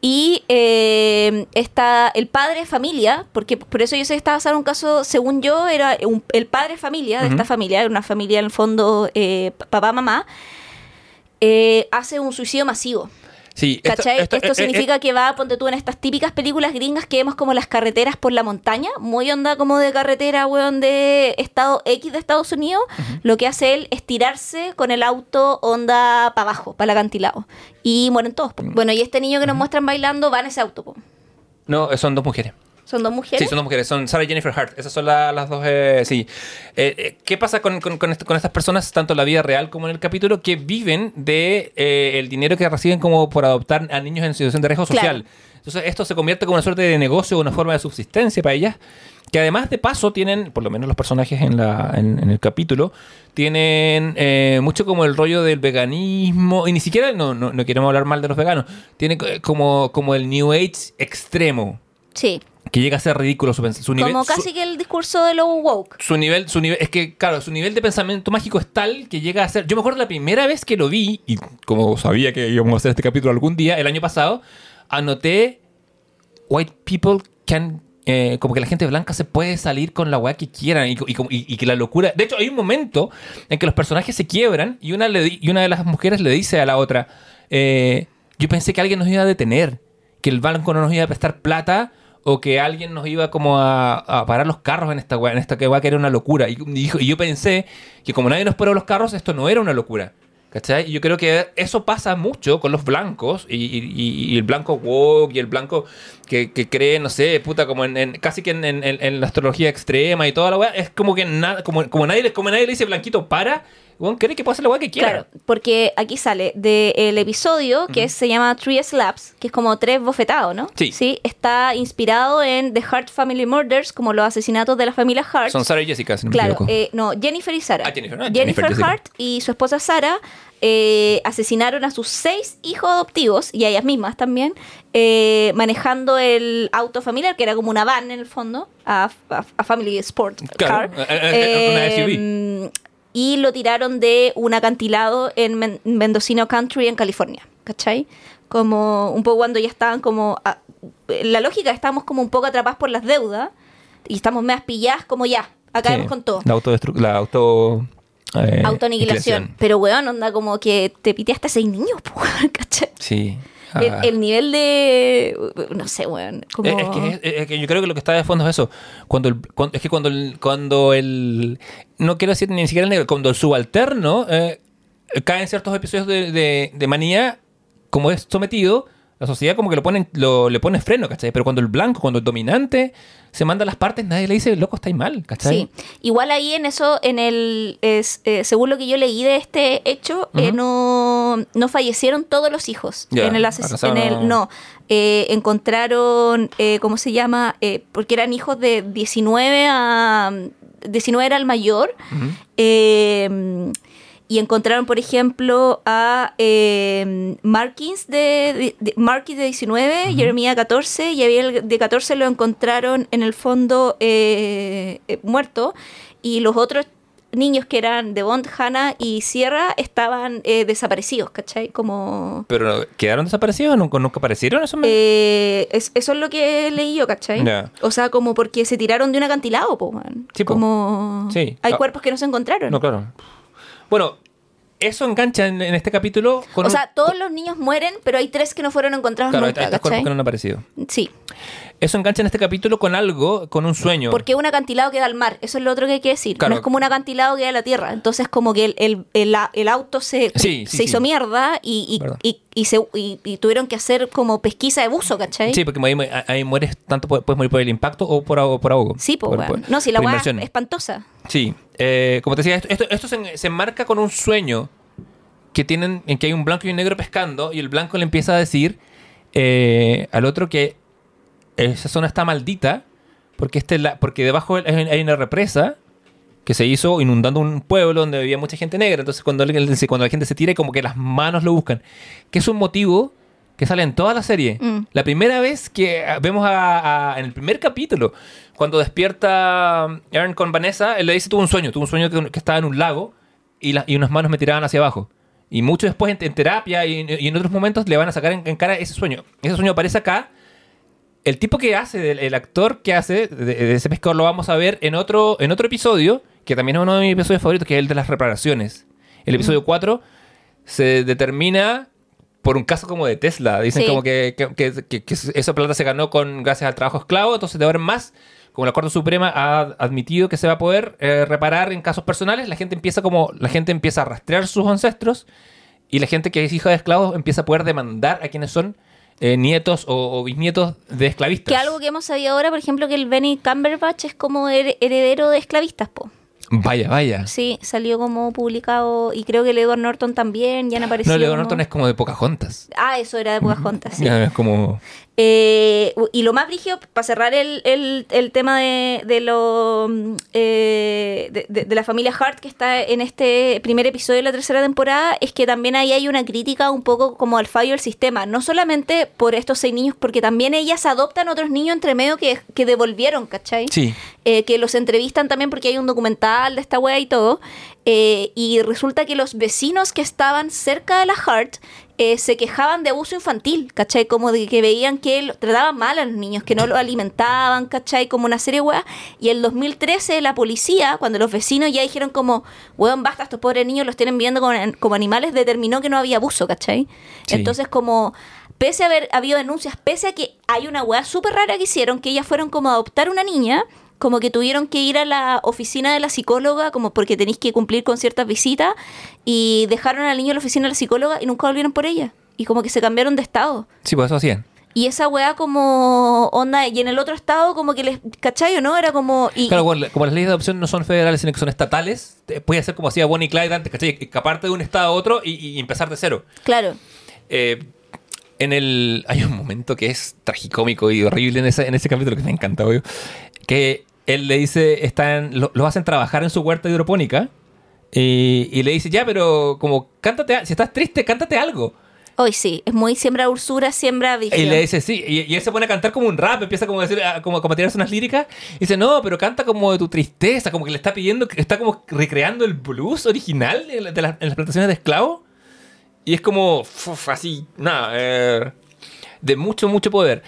Speaker 1: Y eh, está el padre de familia, porque por eso yo sé que estaba basado en un caso, según yo, era un- el padre de familia de esta familia, era una familia en el fondo eh, papá, mamá, eh, hace un suicidio masivo.
Speaker 2: Sí, esto-
Speaker 1: ¿Cachai? Esto,
Speaker 2: esto- eh,
Speaker 1: significa que va, ponte tú, en estas típicas películas gringas que vemos como las carreteras por la montaña, muy onda como de carretera, weón, de estado X de Estados Unidos, lo que hace él es tirarse con el auto onda para abajo, para el acantilado. Y mueren todos. po. Bueno, y este niño que nos muestran bailando va en ese auto. po.
Speaker 2: No, son dos mujeres.
Speaker 1: Son dos mujeres.
Speaker 2: Sí, son dos mujeres, son Sarah y Jennifer Hart. Esas son la- las dos, eh, sí. Eh, eh, ¿Qué pasa con, con- con con estas personas, tanto en la vida real como en el capítulo, que viven de eh, el dinero que reciben como por adoptar a niños en situación de riesgo
Speaker 1: Claro.
Speaker 2: social? Entonces esto se convierte como una suerte de negocio, una forma de subsistencia para ellas, que además de paso tienen, por lo menos los personajes en, la, en, en el capítulo, tienen eh, mucho como el rollo del veganismo, y ni siquiera, no, no, no queremos hablar mal de los veganos, tienen co- como, como el New Age extremo
Speaker 1: Sí.
Speaker 2: Que llega a ser ridículo su, su nivel.
Speaker 1: Como
Speaker 2: su-
Speaker 1: casi que el discurso de lo woke.
Speaker 2: su nivel, su nivel, es que, claro, su nivel de pensamiento mágico es tal que llega a ser. Yo me acuerdo la primera vez que lo vi, y como sabía que íbamos a hacer este capítulo algún día, el año pasado, anoté White people can. eh, como que la gente blanca se puede salir con la weá que quieran y, y como- y- y que la locura. De hecho, hay un momento en que los personajes se quiebran y una, le di- y una de las mujeres le dice a la otra: eh, Yo pensé que alguien nos iba a detener, que el banco no nos iba a prestar plata o que alguien nos iba como a, parar los carros en esta weá, en esta weá que era una locura. Y, y y yo pensé que como nadie nos paró los carros, esto no era una locura. ¿Cachai? Y yo creo que eso pasa mucho con los blancos y, y- el blanco woke y el blanco que, que cree, no sé, puta, como en, casi que en, en- en- la astrología extrema y toda la weá. Es como que nada, como, como nadie, como nadie le dice blanquito para, weón cree que puede hacer la weá que quiera.
Speaker 1: Claro, porque aquí sale del episodio que se llama Three Slaps, que es como tres bofetados, ¿no?
Speaker 2: Sí.
Speaker 1: Está inspirado en The Hart Family Murders, como los asesinatos de la familia Hart.
Speaker 2: Son Sarah y Jessica, si no
Speaker 1: Claro, eh, no, Jennifer y Sarah.
Speaker 2: Ah, Jennifer, no,
Speaker 1: Jennifer. Hart y su esposa Sarah eh, asesinaron a sus seis hijos adoptivos y a ellas mismas también, eh, manejando el auto familiar, que era como una van en el fondo, a, a- a Family Sport
Speaker 2: Claro,
Speaker 1: Car.
Speaker 2: una SUV.
Speaker 1: Y lo tiraron de un acantilado en Men- Mendocino Country, en California. ¿Cachai? Como un poco cuando ya estaban como... a- la lógica, estábamos como un poco atrapados por las deudas y estamos más pilladas como ya, acabemos
Speaker 2: Sí,
Speaker 1: con todo.
Speaker 2: La, la auto. eh,
Speaker 1: Autoaniquilación.
Speaker 2: aniquilación.
Speaker 1: Pero, weón, onda como que te piteaste a seis niños, ¿cachai?
Speaker 2: Sí.
Speaker 1: El,
Speaker 2: Ah.
Speaker 1: el nivel de... No sé, weón. Como...
Speaker 2: Eh, Es, que, es- es que yo creo que lo que está de fondo es eso. Cuando el, cuando- es que cuando el, cuando el. No quiero decir ni siquiera negro, cuando el subalterno eh, cae en ciertos episodios de, de- de manía, como es sometido, la sociedad como que lo pone, lo, le pone freno, ¿cachai? Pero cuando el blanco, cuando el dominante se manda a las partes, nadie le dice, loco, estáis mal, ¿cachai?
Speaker 1: Sí, igual ahí en eso, en el, es, eh, según lo que yo leí de este hecho, eh, no, no fallecieron todos los hijos. En el ases-
Speaker 2: alcanzaron
Speaker 1: en el,
Speaker 2: a-
Speaker 1: no, eh, encontraron, eh, ¿cómo se llama? Porque eran hijos de 19 a 19 era el mayor. Eh, y encontraron, por ejemplo, a eh, Markins de, de, Markins de 19, Jeremía 14, y había el de 14 lo encontraron en el fondo eh, eh, muerto, y los otros niños que eran de Bond, Hannah y Sierra estaban eh, desaparecidos, ¿cachai? Como...
Speaker 2: Pero quedaron desaparecidos, nunca, nunca aparecieron. Eso me-
Speaker 1: Eh, es- eso es lo que leí yo, ¿cachai? O sea, como porque se tiraron de un acantilado, po, weón.
Speaker 2: Sí, po.
Speaker 1: Como...
Speaker 2: Sí.
Speaker 1: Hay
Speaker 2: Ah.
Speaker 1: cuerpos que no se encontraron.
Speaker 2: No, claro. Bueno, eso engancha en, en este capítulo con
Speaker 1: O
Speaker 2: un-
Speaker 1: sea, todos los niños mueren, pero hay tres que no fueron encontrados
Speaker 2: Claro,
Speaker 1: nunca,
Speaker 2: hay tres cuerpos que no han aparecido.
Speaker 1: Sí,
Speaker 2: Eso engancha en este capítulo con algo, con un sueño.
Speaker 1: porque un acantilado queda al mar, eso es lo otro que hay que decir.
Speaker 2: Claro.
Speaker 1: No es como un acantilado que queda a la tierra. Entonces, como que el, el, el, el auto se,
Speaker 2: Sí, sí,
Speaker 1: se
Speaker 2: sí.
Speaker 1: hizo mierda y, y, y, y se, y, y tuvieron que hacer como pesquisa de buzo, ¿cachai?
Speaker 2: Sí, porque ahí, ahí mueres tanto, pu- puedes morir por el impacto o por, ahogo- por ahogo.
Speaker 1: Sí, pues,
Speaker 2: por-
Speaker 1: No, si la weá es espantosa.
Speaker 2: Sí, eh, como te decía, esto, esto, esto se, se enmarca con un sueño que tienen, en que hay un blanco y un negro pescando y el blanco le empieza a decir eh, al otro que esa zona está maldita porque, este, la, porque debajo hay una represa que se hizo inundando un pueblo donde vivía mucha gente negra. Entonces cuando, cuando la gente se tira, como que las manos lo buscan. Que es un motivo que sale en toda la serie.
Speaker 1: Mm.
Speaker 2: La primera vez que vemos a, a- en el primer capítulo, cuando despierta Aaron con Vanessa, él le dice, tuvo un sueño, tuvo un sueño que, que estaba en un lago y, la- y unas manos me tiraban hacia abajo. Y mucho después en, en terapia y, y en otros momentos le van a sacar en, en cara ese sueño. Ese sueño aparece acá. El tipo que hace, el, el actor que hace de, de ese pescador lo vamos a ver en otro, en otro episodio, que también es uno de mis episodios favoritos, que es el de las reparaciones. El episodio 4 se determina por un caso como de Tesla. Dicen
Speaker 1: Sí.
Speaker 2: como que, que- que- que- que esa plata se ganó con gracias al trabajo esclavo, entonces de ahora en más, como la Corte Suprema ha admitido que se va a poder eh, reparar en casos personales, la gente empieza como la gente empieza a rastrear sus ancestros y la gente que es hija de esclavos empieza a poder demandar a quienes son eh, nietos o, o bisnietos de esclavistas.
Speaker 1: Que algo que hemos sabido ahora, por ejemplo, que el Benny Cumberbatch es como her- heredero de esclavistas, po.
Speaker 2: Vaya, vaya.
Speaker 1: Sí, salió como publicado y creo que el Edward Norton también, ya han aparecido.
Speaker 2: No, Leo
Speaker 1: como-
Speaker 2: Norton es como de Pocahontas.
Speaker 1: Ah, eso era de Pocahontas, sí.
Speaker 2: Ya, Es como...
Speaker 1: Eh, y lo más brígido, para cerrar el, el- el tema de, de lo mm, eh, de, de- de la familia Hart que está en este primer episodio de la tercera temporada, es que también ahí hay una crítica un poco como al fallo del sistema. No solamente por estos seis niños, porque también ellas adoptan otros niños entre medio que, que devolvieron, ¿cachai?
Speaker 2: Sí.
Speaker 1: eh, que los entrevistan también porque hay un documental de esta wea y todo. eh, y resulta que los vecinos que estaban cerca de la Hart eh, se quejaban de abuso infantil, ¿cachai? Como de que veían que lo- trataban mal a los niños, que no los alimentaban, ¿cachai? Como una serie de weas. Y en 2013 la policía, cuando los vecinos ya dijeron como, weón, basta, estos pobres niños los tienen viendo como, como animales, determinó que no había abuso, ¿cachai?
Speaker 2: Sí.
Speaker 1: Entonces como pese a haber habido denuncias, pese a que hay una weá súper rara que hicieron, que ellas fueron como a adoptar una niña, como que tuvieron que ir a la oficina de la psicóloga, como porque tenéis que cumplir con ciertas visitas, y dejaron al niño en la oficina de la psicóloga y nunca volvieron por ella. Y como que se cambiaron de estado.
Speaker 2: Sí, pues eso hacían.
Speaker 1: Y esa weá como onda, y en el otro estado como que les, ¿cachai o no? Era como... Y,
Speaker 2: Claro, bueno, como las leyes de adopción no son federales, sino que son estatales, puede ser como hacía Bonnie y Clyde antes, ¿cachai? Escaparte de un estado a otro y, y empezar de cero.
Speaker 1: Claro.
Speaker 2: Eh, en el hay un momento que es tragicómico y horrible en ese, en ese capítulo que me encanta, obvio, que él le dice, están, lo, lo hacen trabajar en su huerta hidropónica y, y le dice, ya, pero como, cántate, si estás triste, cántate algo.
Speaker 1: Hoy sí, es muy siembra ursura, siembra
Speaker 2: Y
Speaker 1: visión.
Speaker 2: le dice, sí, y, y él se pone a cantar como un rap, empieza como a, decir, a- como, como a tirarse unas líricas, y dice, no, pero canta como de tu tristeza, como que le está pidiendo, está como recreando el blues original de, la- de las- en las plantaciones de esclavos. Y es como, uf, así, nada, eh, de mucho, mucho poder.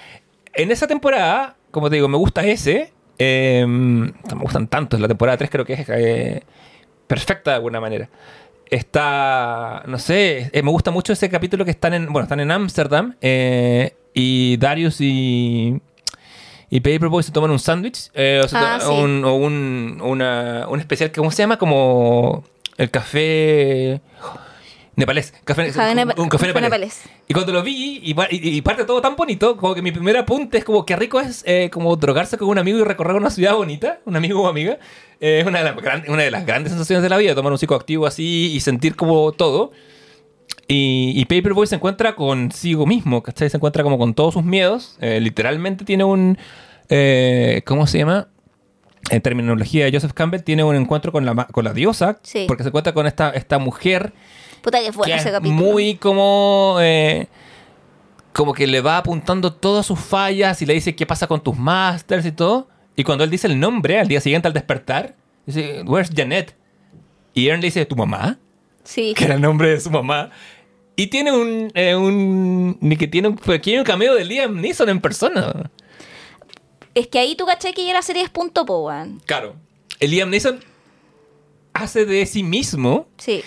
Speaker 2: En esa temporada, como te digo, me gusta ese, eh, me gustan tantos, la temporada 3 creo que es eh, perfecta de alguna manera. Está, no sé, eh, me gusta mucho ese capítulo que están en, bueno, están en Ámsterdam eh, y Darius y, y Paperboy se toman un sándwich o,
Speaker 1: Ah, sí.
Speaker 2: un, o un, una- un especial, ¿cómo se llama? Como el café nepalés. Café,
Speaker 1: Café
Speaker 2: un, café
Speaker 1: café
Speaker 2: nepalés.
Speaker 1: nepalés.
Speaker 2: Y cuando lo vi y, y- y parte todo tan bonito, como que mi primer apunte es como que rico es eh, como drogarse con un amigo y recorrer una ciudad bonita, un amigo o amiga. Eh, es una, de las gran- una de las grandes sensaciones de la vida, tomar un psicoactivo así y sentir como todo. Y, y Paperboy se encuentra consigo mismo, ¿cachai? Se encuentra como con todos sus miedos. Eh, literalmente tiene un... eh, ¿Cómo se llama? En terminología de Joseph Campbell, tiene un encuentro con la, con la diosa,
Speaker 1: Sí.
Speaker 2: porque se encuentra con esta, esta mujer
Speaker 1: Puta que fue ese
Speaker 2: es
Speaker 1: capítulo.
Speaker 2: muy como eh, como que le va apuntando todas sus fallas y le dice qué pasa con tus masters y todo. Y cuando él dice el nombre al día siguiente al despertar dice where's Janet y Aaron le dice tu mamá
Speaker 1: Sí.
Speaker 2: que era el nombre de su mamá. Y tiene un, eh, un ni que tiene un pequeño cameo de Liam Neeson en persona.
Speaker 1: Es que ahí tú caché que ya la serie es punto po,
Speaker 2: claro. El Liam Neeson hace de sí mismo
Speaker 1: Sí.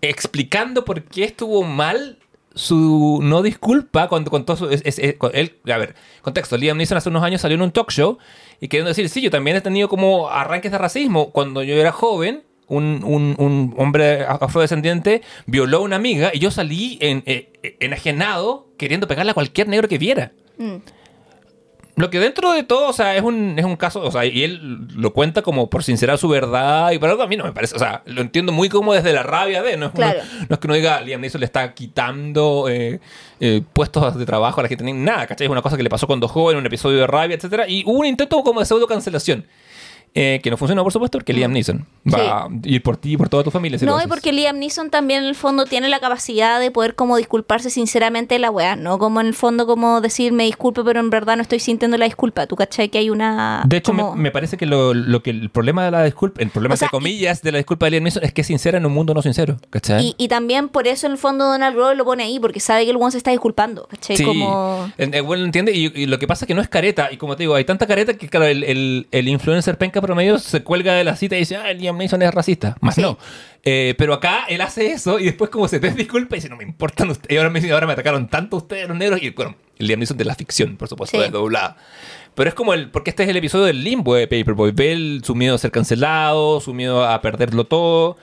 Speaker 2: Explicando por qué estuvo mal su no disculpa cuando contó su, él, a ver, contexto, Liam Neeson hace unos años salió en un talk show y queriendo decir, sí, yo también he tenido como arranques de racismo. Cuando yo era joven, un, un- un hombre afrodescendiente violó a una amiga y yo salí en, eh, enajenado queriendo pegarle a cualquier negro que viera.
Speaker 1: Mm.
Speaker 2: Lo que dentro de todo, o sea, es un, es un caso, o sea, y él lo cuenta como por sincerar su verdad, y para algo a mí no me parece, o sea, lo entiendo muy como desde la rabia de, no es,
Speaker 1: Claro.
Speaker 2: no, no es que uno diga, Liam Neeson le está quitando eh, eh, puestos de trabajo a la gente, ni nada, ¿cachai? Es una cosa que le pasó cuando joven, un episodio de rabia, etcétera, y hubo un intento como de pseudo cancelación. Eh, que no funcionó, por supuesto, porque Liam Neeson va a ir por ti y por toda tu familia. si
Speaker 1: No, y porque Liam Neeson también en el fondo tiene la capacidad de poder como disculparse sinceramente de la weá, no como en el fondo como decir me disculpo pero en verdad no estoy sintiendo la disculpa. Tú cachai que hay una...
Speaker 2: De hecho,
Speaker 1: como-
Speaker 2: me, me parece que lo, lo que el problema de la disculpa, el problema
Speaker 1: O sea,
Speaker 2: entre comillas de la disculpa de Liam Neeson es que es sincera en un mundo no sincero, ¿cachai?
Speaker 1: Y, y también por eso en el fondo Donald Glover lo pone ahí, porque sabe que el one se está disculpando, ¿cachai?
Speaker 2: Sí,
Speaker 1: Como...
Speaker 2: el, el lo entiende y, y lo que pasa es que no es careta y como te digo, hay tanta careta que claro, el- el influencer penca promedio se cuelga de la cita y dice, ah, Liam Neeson es racista, más
Speaker 1: Sí.
Speaker 2: no. Eh, pero acá él hace eso y después como se te disculpa y dice, no me importan ustedes, y ahora me, ahora me atacaron tanto ustedes los negros y bueno, Liam Neeson de la ficción, por supuesto,
Speaker 1: Sí.
Speaker 2: de doblada. Pero es como el, porque este es el episodio del limbo de Paperboy, ve el- su miedo a ser cancelado, su miedo a perderlo todo.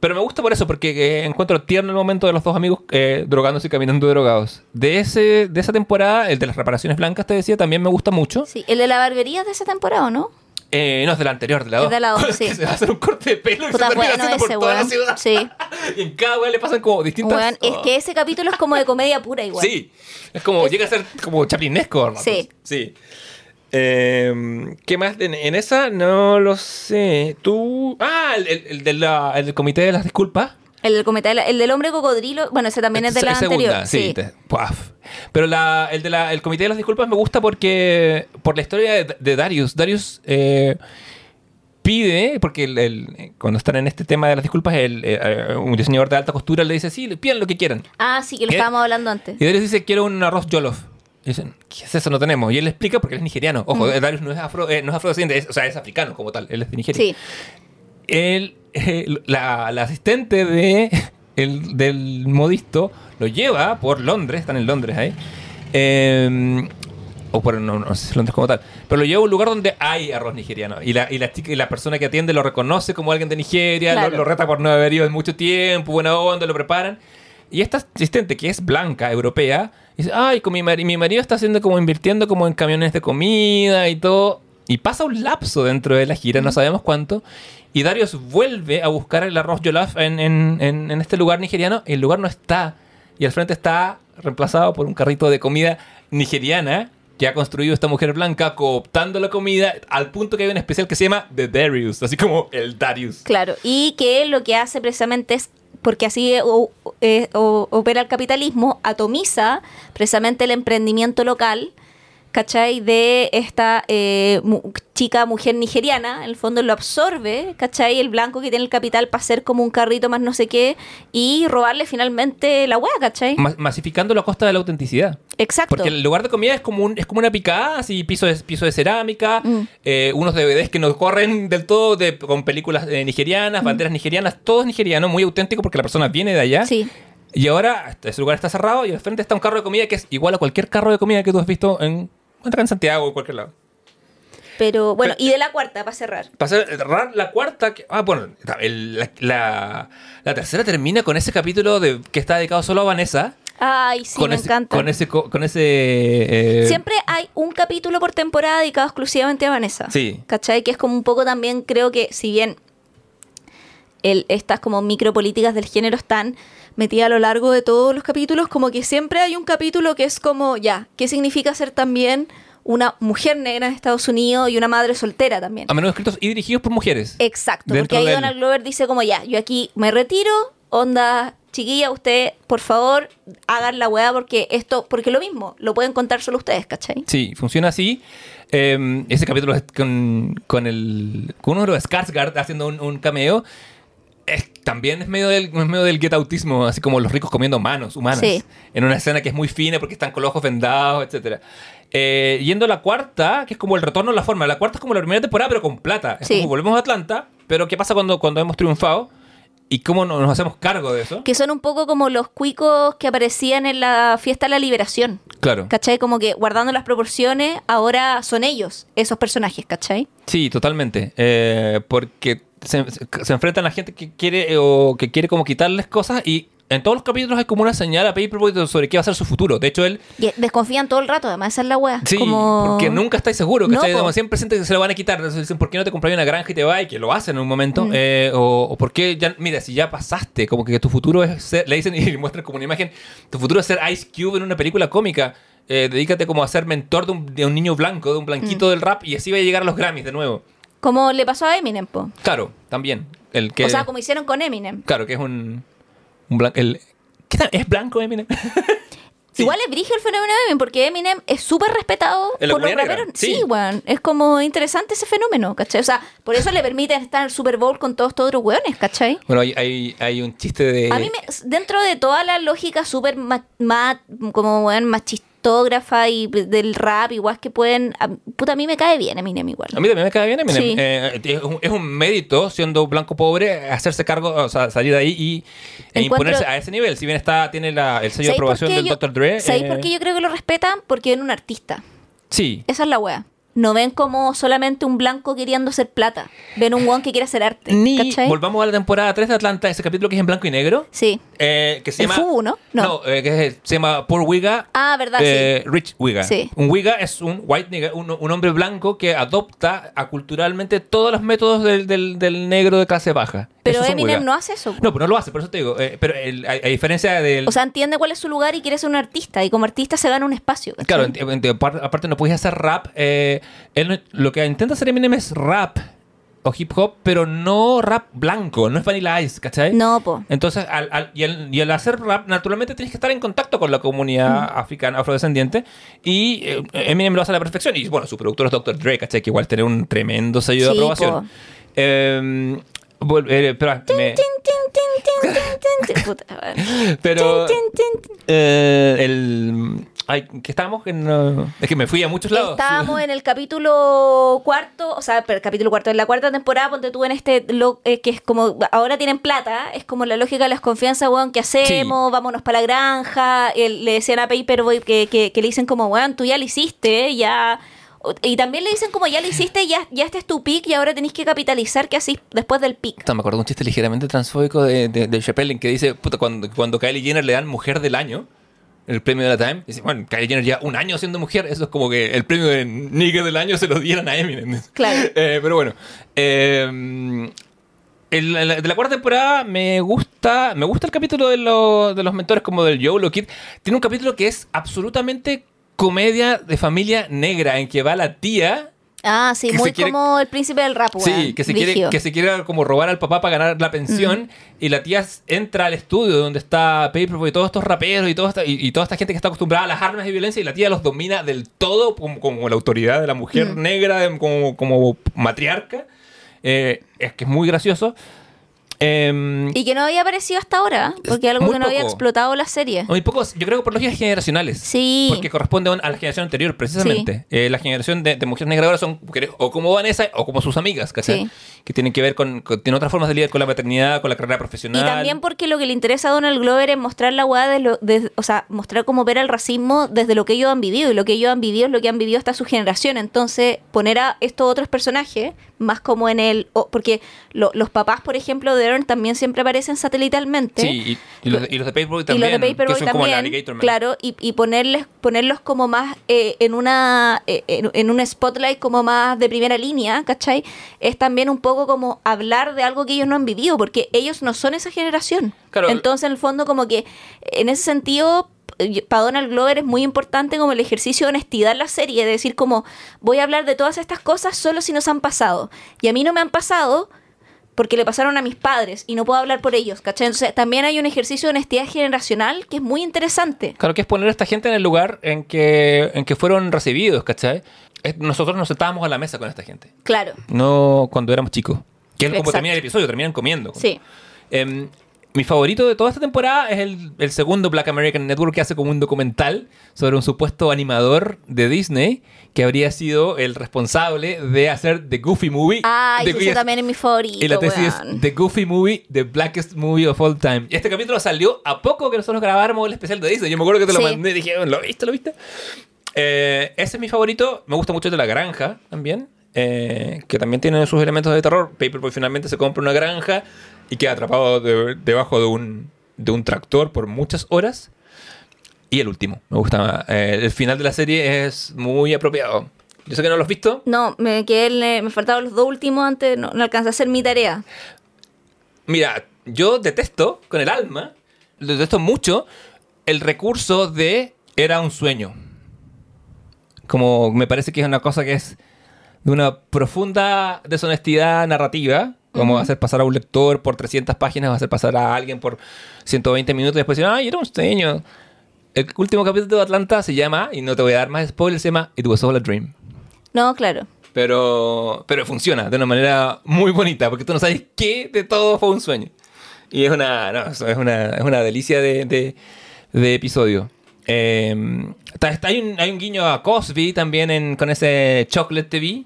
Speaker 2: Pero me gusta por eso, porque eh, encuentro tierno el momento de los dos amigos eh, drogándose y caminando drogados. De, ese, de esa temporada, el de las reparaciones blancas, te decía, también me gusta mucho.
Speaker 1: Sí, el de la barbería es de esa temporada, ¿o ¿no?
Speaker 2: Eh, no, es de la anterior, de la
Speaker 1: Es
Speaker 2: 2.
Speaker 1: de la dos, sí.
Speaker 2: se va a hacer un corte de pelo y
Speaker 1: Puta,
Speaker 2: se termina
Speaker 1: bueno
Speaker 2: haciendo por
Speaker 1: ese,
Speaker 2: toda la
Speaker 1: weón.
Speaker 2: ciudad.
Speaker 1: Sí.
Speaker 2: y en cada weón le pasan como distintas...
Speaker 1: Weón, es que ese capítulo es como de comedia pura igual.
Speaker 2: Sí, es como, llega a ser como chaplinesco. hermano.
Speaker 1: Sí.
Speaker 2: Sí. Eh, ¿Qué más? En, en esa no lo sé. Tú... Ah, el, el- el de la- el del comité de las disculpas.
Speaker 1: El del cometa, el del hombre cocodrilo, bueno, ese también es de la
Speaker 2: segunda,
Speaker 1: anterior.
Speaker 2: sí.
Speaker 1: Sí.
Speaker 2: te-. Pero la- el, de la- el comité de las disculpas me gusta porque... Por la historia de, de Darius. Darius... eh, pide, porque el- el- cuando están en este tema de las disculpas, el, eh, un diseñador de alta costura le dice, sí, pidan lo que quieran.
Speaker 1: Ah, sí, que lo
Speaker 2: ¿Qué?
Speaker 1: estábamos hablando antes.
Speaker 2: Y Darius dice, quiero un arroz jollof. Y dicen, ¿qué es eso? No tenemos. Y él le explica porque él es nigeriano. Ojo, Darius no es, afro, eh, no es afrodescendiente, es- o sea, es africano como tal. Él es de Nigeria.
Speaker 1: Sí.
Speaker 2: Él, eh, la, la asistente de, el, del modisto lo lleva por Londres, están en Londres ahí. eh, o por, no, no sé si Londres como tal. Pero lo lleva a un lugar donde hay arroz nigeriano. Y la, y la, chica, y la persona que atiende lo reconoce como alguien de Nigeria,
Speaker 1: Claro.
Speaker 2: lo, lo reta por no haber ido en mucho tiempo, buena onda, lo preparan. Y esta asistente, que es blanca, europea, dice, ay, con mi, mari- mi marido está haciendo como invirtiendo como en camiones de comida y todo. Y pasa un lapso dentro de la gira, no sabemos cuánto. Y Darius vuelve a buscar el arroz jollof en, en- en- en este lugar nigeriano. El lugar no está. Y al frente está reemplazado por un carrito de comida nigeriana que ha construido esta mujer blanca cooptando la comida al punto que hay un especial que se llama The Darius, así como el Darius.
Speaker 1: Claro, y que lo que hace precisamente es, porque así eh, o- eh, o- opera el capitalismo, atomiza precisamente el emprendimiento local, ¿cachai? De esta eh, mu- chica, mujer nigeriana, en el fondo lo absorbe, ¿cachai? El blanco que tiene el capital para hacer como un carrito más no sé qué y robarle finalmente la hueá, ¿cachai?
Speaker 2: Ma- masificándolo a costa de la autenticidad.
Speaker 1: Exacto.
Speaker 2: Porque el lugar de comida es como, un, es como una picada, así piso de, piso de cerámica,
Speaker 1: Mm.
Speaker 2: eh, unos DVDs que nos corren del todo de, con películas eh,
Speaker 1: Mm.
Speaker 2: nigerianas, banderas nigerianas, todo es nigeriano, muy auténtico porque la persona viene de allá.
Speaker 1: Sí.
Speaker 2: Y ahora ese lugar está cerrado y al frente está un carro de comida que es igual a cualquier carro de comida que tú has visto en, en Santiago o cualquier lado.
Speaker 1: Pero bueno,
Speaker 2: Pero-
Speaker 1: y de la cuarta, para cerrar.
Speaker 2: Para cerrar la cuarta, que- ah, bueno, el- la, la- la tercera termina con ese capítulo de, que está dedicado solo a Vanessa.
Speaker 1: Ay, sí, me
Speaker 2: ese,
Speaker 1: encanta.
Speaker 2: Con ese, co- con ese eh,
Speaker 1: Siempre hay un capítulo por temporada dedicado exclusivamente a Vanessa.
Speaker 2: Sí.
Speaker 1: ¿Cachai? Que es como un poco también, creo que si bien el, estas como micropolíticas del género están metidas a lo largo de todos los capítulos, como que siempre hay un capítulo que es como, ya, ¿qué significa ser también una mujer negra en Estados Unidos y una madre soltera también?
Speaker 2: A menudo escritos y dirigidos por mujeres.
Speaker 1: Exacto, porque ahí Donald Glover dice como ya, yo aquí me retiro, onda, chiquilla, usted, por favor, hagan la weá porque esto, porque lo mismo, lo pueden contar solo ustedes, ¿cachai?
Speaker 2: Sí, funciona así. Eh, ese capítulo es con, con, el, con uno de los Skarsgård haciendo un, un cameo. Es, también es medio, del, es medio del get autismo, así como los ricos comiendo manos humanas.
Speaker 1: Sí.
Speaker 2: En una escena que es muy fina porque están con los ojos vendados, etc. yendo a la cuarta, que es como el retorno a la forma. La cuarta es como la primera temporada, pero con plata. Es
Speaker 1: Sí.
Speaker 2: como volvemos a Atlanta, pero ¿qué pasa cuando, cuando hemos triunfado? ¿Y cómo no- nos hacemos cargo de eso?
Speaker 1: Que son un poco como los cuicos que aparecían en la fiesta de la liberación.
Speaker 2: Claro.
Speaker 1: ¿Cachai? Como que guardando las proporciones, ahora son ellos, esos personajes, ¿cachai?
Speaker 2: Sí, totalmente. Eh, porque se, se enfrentan a gente que quiere eh, o que quiere como quitarles cosas y en todos los capítulos hay como una señal a Paperboy sobre qué va a ser su futuro. De hecho, él
Speaker 1: Y desconfían todo el rato, además esa es la wea.
Speaker 2: sí,
Speaker 1: como...
Speaker 2: porque nunca estáis seguros.
Speaker 1: No,
Speaker 2: ¿cachai?
Speaker 1: po.
Speaker 2: Como siempre sienten que se lo van a quitar. Entonces dicen, ¿por qué no te compras una granja y te vas? Y que lo hacen en un momento.
Speaker 1: Mm.
Speaker 2: Eh, o, o por qué ya, mira, si ya pasaste, como que tu futuro es ser, le dicen y le muestran como una imagen, tu futuro es ser Ice Cube en una película cómica. Eh, dedícate como a ser mentor de un, de un niño blanco, de un blanquito
Speaker 1: Mm.
Speaker 2: del rap y así va a llegar a los Grammys de nuevo.
Speaker 1: Como le pasó a Eminem, po.
Speaker 2: Claro, también. El que,
Speaker 1: O sea, como hicieron con Eminem.
Speaker 2: Claro, que es un, un blanco. El, ¿Qué tal? ¿Es blanco Eminem? Sí.
Speaker 1: Igual es brigio el fenómeno de Eminem, porque Eminem es súper respetado por los raperos.
Speaker 2: sí.
Speaker 1: Sí, weón. Es como interesante ese fenómeno, ¿cachai? O sea, por eso le permiten estar en el Super Bowl con todos estos otros weones, ¿cachai?
Speaker 2: Bueno, hay, hay, hay un chiste de.
Speaker 1: A mí, me, dentro de toda la lógica súper ma- ma- como weón, machistógrafa y del rap, igual que pueden. a- puta, a mí me cae bien Eminem igual.
Speaker 2: A mí también me cae bien Eminem.
Speaker 1: Sí.
Speaker 2: Eh, es, un, es un mérito, siendo blanco pobre, hacerse cargo, o sea, salir de ahí y, e imponerse a ese nivel. Si bien está tiene la, el sello de
Speaker 1: ¿Sabéis por
Speaker 2: aprobación del
Speaker 1: yo-
Speaker 2: Dr. Dre.
Speaker 1: ¿Sabéis
Speaker 2: eh,
Speaker 1: por qué yo creo que lo respetan? Porque ven un artista.
Speaker 2: Sí.
Speaker 1: Esa es la wea. No ven como solamente un blanco queriendo hacer plata. Ven un weón que quiere hacer arte.
Speaker 2: Ni
Speaker 1: ¿Cachai?
Speaker 2: volvamos a la temporada 3 de Atlanta, ese capítulo que es en blanco y negro.
Speaker 1: Sí.
Speaker 2: eh, que se
Speaker 1: El
Speaker 2: llama.
Speaker 1: Fubu, ¿no? No.
Speaker 2: eh, que es- se llama Poor Wiga.
Speaker 1: Ah, verdad,
Speaker 2: eh, Rich Wiga.
Speaker 1: Sí.
Speaker 2: Un Wiga es un white nigga, un, un hombre blanco que adopta aculturalmente todos los métodos del, del- del negro de clase baja.
Speaker 1: Pero
Speaker 2: Eso
Speaker 1: Eminem no hace eso.
Speaker 2: No, pero no lo hace, por eso te digo. eh, pero el- a, a diferencia del.
Speaker 1: O sea, entiende cuál es su lugar y quiere ser un artista. Y como artista se gana un espacio. ¿cachai?
Speaker 2: Claro, enti- enti- aparte, no puedes hacer rap. eh, él lo que intenta hacer Eminem es rap o hip hop, pero no rap blanco, no es Vanilla Ice, ¿cachai?
Speaker 1: No, po.
Speaker 2: Entonces, al, al- y, al, y al hacer rap, naturalmente tienes que estar en contacto con la comunidad africana, afrodescendiente. Y eh, Eminem lo hace a la perfección. Y bueno, su productor es Dr. Dre, ¿cachai? Que igual tiene un tremendo sello de aprobación. Eh, eh, espera, me-.
Speaker 1: Puta,
Speaker 2: pero eh, el ay, que estábamos en, uh, es que me fui a muchos lados.
Speaker 1: Estábamos en el capítulo cuarto, o sea, pero el capítulo cuarto, en la cuarta temporada, ponte tú en este, lo, eh, que es como, ahora tienen plata, es como la lógica de las confianzas, weón, ¿qué hacemos? Vámonos para la granja, el- le decían a Paperboy que, que, que le dicen como, weón, tú ya lo hiciste, ya, Y también le dicen como ya lo hiciste, ya, ya este es tu pick y ahora tenés que capitalizar que así después del pick.
Speaker 2: Me acuerdo de un chiste ligeramente transfóbico de, de, de Chappelle en que dice, puta, cuando, cuando Kylie Jenner le dan Mujer del Año, el premio de la Time, dice, bueno, Kylie Jenner ya un año siendo mujer, eso es como que el premio de Nigga del Año se lo dieran a Eminem.
Speaker 1: Claro.
Speaker 2: Eh, pero bueno, eh, el- el- de la cuarta temporada me gusta me gusta el capítulo de, lo- de los mentores como del Yolo Kid. Tiene un capítulo que es absolutamente comedia de familia negra en que va la tía
Speaker 1: Ah, sí, muy
Speaker 2: quiere-
Speaker 1: como el príncipe del rap,
Speaker 2: Sí, que se, quiere, que se quiere como robar al papá para ganar la pensión. Y la tía entra al estudio donde está Paperboy y todos estos raperos y, toda esta, y, y toda esta gente que está acostumbrada a las armas y violencia. Y la tía los domina del todo como, como la autoridad de la mujer negra, de- como, como matriarca. Eh, es que es muy gracioso. Em,
Speaker 1: Y que no había aparecido hasta ahora, porque algo que no había explotado la serie.
Speaker 2: muy pocos, yo creo que por lógicas generacionales.
Speaker 1: Sí.
Speaker 2: Porque corresponde a la generación anterior, precisamente. Eh, la generación de, de mujeres negras ahora son mujeres o como Vanessa o como sus amigas, ¿cachai?
Speaker 1: Sí.
Speaker 2: Que tienen que ver con, con- Tienen otras formas de lidiar con la maternidad, con la carrera profesional.
Speaker 1: Y también porque lo que le interesa a Donald Glover es mostrar la weá de lo, de- o sea, mostrar cómo ver el racismo desde lo que ellos han vivido. Y lo que ellos han vivido es lo que han vivido hasta su generación. Entonces, poner a estos otros personajes, más como en el. o- porque lo- los papás, por ejemplo, de También siempre aparecen satelitalmente.
Speaker 2: Sí, y, y los, de- y los de Paperboy
Speaker 1: y
Speaker 2: también.
Speaker 1: los de
Speaker 2: que
Speaker 1: Paperboy
Speaker 2: son como
Speaker 1: también, claro, y, y ponerles, ponerlos como más eh, en una eh, en, en un spotlight como más de primera línea, ¿cachai? Es también un poco como hablar de algo que ellos no han vivido, porque ellos no son esa generación.
Speaker 2: Claro.
Speaker 1: Entonces, en el fondo, como que en ese sentido, para Donald Glover es muy importante como el ejercicio de honestidad en la serie, de decir como, voy a hablar de todas estas cosas solo si nos han pasado. Y a mí no me han pasado porque le pasaron a mis padres y no puedo hablar por ellos, ¿cachai? Entonces también hay un ejercicio de honestidad generacional que es muy interesante.
Speaker 2: Claro que es poner a esta gente en el lugar en que, en que fueron recibidos, ¿cachai? Nosotros nos sentábamos a la mesa con esta gente.
Speaker 1: Claro.
Speaker 2: No cuando éramos chicos. Que es como
Speaker 1: Exacto.
Speaker 2: termina el episodio, terminan comiendo.
Speaker 1: Sí.
Speaker 2: Em, mi favorito de toda esta temporada es el, el segundo Black American Network que hace como un documental sobre un supuesto animador de Disney que habría sido el responsable de hacer The Goofy Movie.
Speaker 1: Ah, ese también es mi favorito.
Speaker 2: y la tesis
Speaker 1: weón.
Speaker 2: es The Goofy Movie, The Blackest Movie of All Time. Y este capítulo salió a poco que nosotros grabáramos el especial de Disney. Yo me acuerdo que te lo
Speaker 1: Sí.
Speaker 2: mandé y dije, ¿lo viste? ¿Lo viste? Eh, ese es mi favorito. Me gusta mucho el de la granja también. eh, que también tiene sus elementos de terror. Paperboy finalmente se compra una granja y queda atrapado de- debajo de un, de un tractor por muchas horas. Y el último, me gusta. eh, el final de la serie es muy apropiado. Yo sé que no lo has visto.
Speaker 1: No, me quedé, me faltaban los dos últimos antes, no, no alcancé a hacer mi tarea.
Speaker 2: Mira, yo detesto con el alma, detesto mucho, el recurso de era un sueño. Como me parece que es una cosa que es de una profunda deshonestidad narrativa, como hacer pasar a un lector por 300 páginas, hacer pasar a alguien por 120 minutos y después decir, ay, era un sueño. El último capítulo de Atlanta se llama, y no te voy a dar más spoilers, se llama It Was All a Dream.
Speaker 1: No, claro.
Speaker 2: Pero, pero funciona de una manera muy bonita, porque tú no sabes qué de todo fue un sueño. Y es una, no, es una, es una delicia de, de- de episodio. Eh, está- está- hay, un, hay un guiño a Cosby también en, con ese Chocolate TV,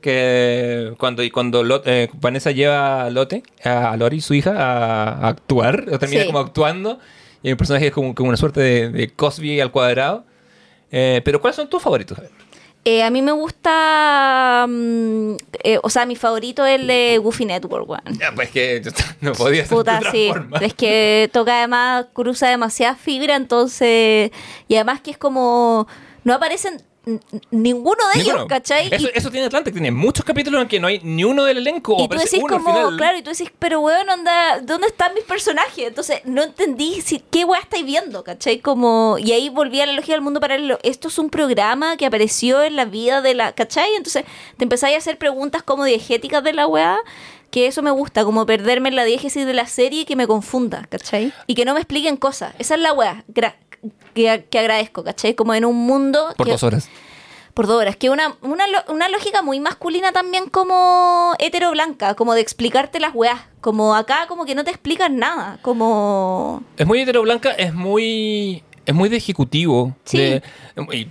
Speaker 2: que cuando, y cuando Lot- eh, Vanessa lleva a Lotte, a Lori, su hija, a, a actuar, o termina
Speaker 1: Sí.
Speaker 2: como actuando, y el personaje es como, como una suerte de, de Cosby al cuadrado. Eh, pero ¿cuáles son tus favoritos?
Speaker 1: Eh, a mí me gusta, mm, eh, o sea, mi favorito es el de Goofy Network, weón.
Speaker 2: Ya, pues que no podía ser de
Speaker 1: Puta,
Speaker 2: otra
Speaker 1: sí.
Speaker 2: forma.
Speaker 1: Es que toca además, cruza demasiada fibra, entonces. Y además que es como. No aparecen ninguno de
Speaker 2: Ninguno.
Speaker 1: ellos, ¿cachai?
Speaker 2: Eso,
Speaker 1: Y-
Speaker 2: eso tiene Atlanta, que tiene muchos capítulos en que no hay ni uno del elenco.
Speaker 1: Y tú decís
Speaker 2: uno
Speaker 1: como,
Speaker 2: final.
Speaker 1: claro, y tú decís, pero weón, onda, ¿dónde están mis personajes? Entonces, no entendí si, qué weá estáis viendo, ¿cachai? Como, y ahí volví a la lógica del mundo paralelo. Esto es un programa que apareció en la vida de la, ¿cachai? Entonces, te empezáis a hacer preguntas como diegéticas de la weá, que eso me gusta, como perderme en la diégesis de la serie y que me confunda, ¿cachai? Y que no me expliquen cosas. Esa es la weá que, que agradezco, ¿cachai? Como en un mundo...
Speaker 2: Por
Speaker 1: que-
Speaker 2: dos horas.
Speaker 1: por dos horas. Que una, una, lo- una lógica muy masculina también como hetero blanca, como de explicarte las weas. Como acá como que no te explican nada. Como...
Speaker 2: Es muy hetero blanca, es muy. Es muy de ejecutivo.
Speaker 1: Sí.
Speaker 2: de- y- de-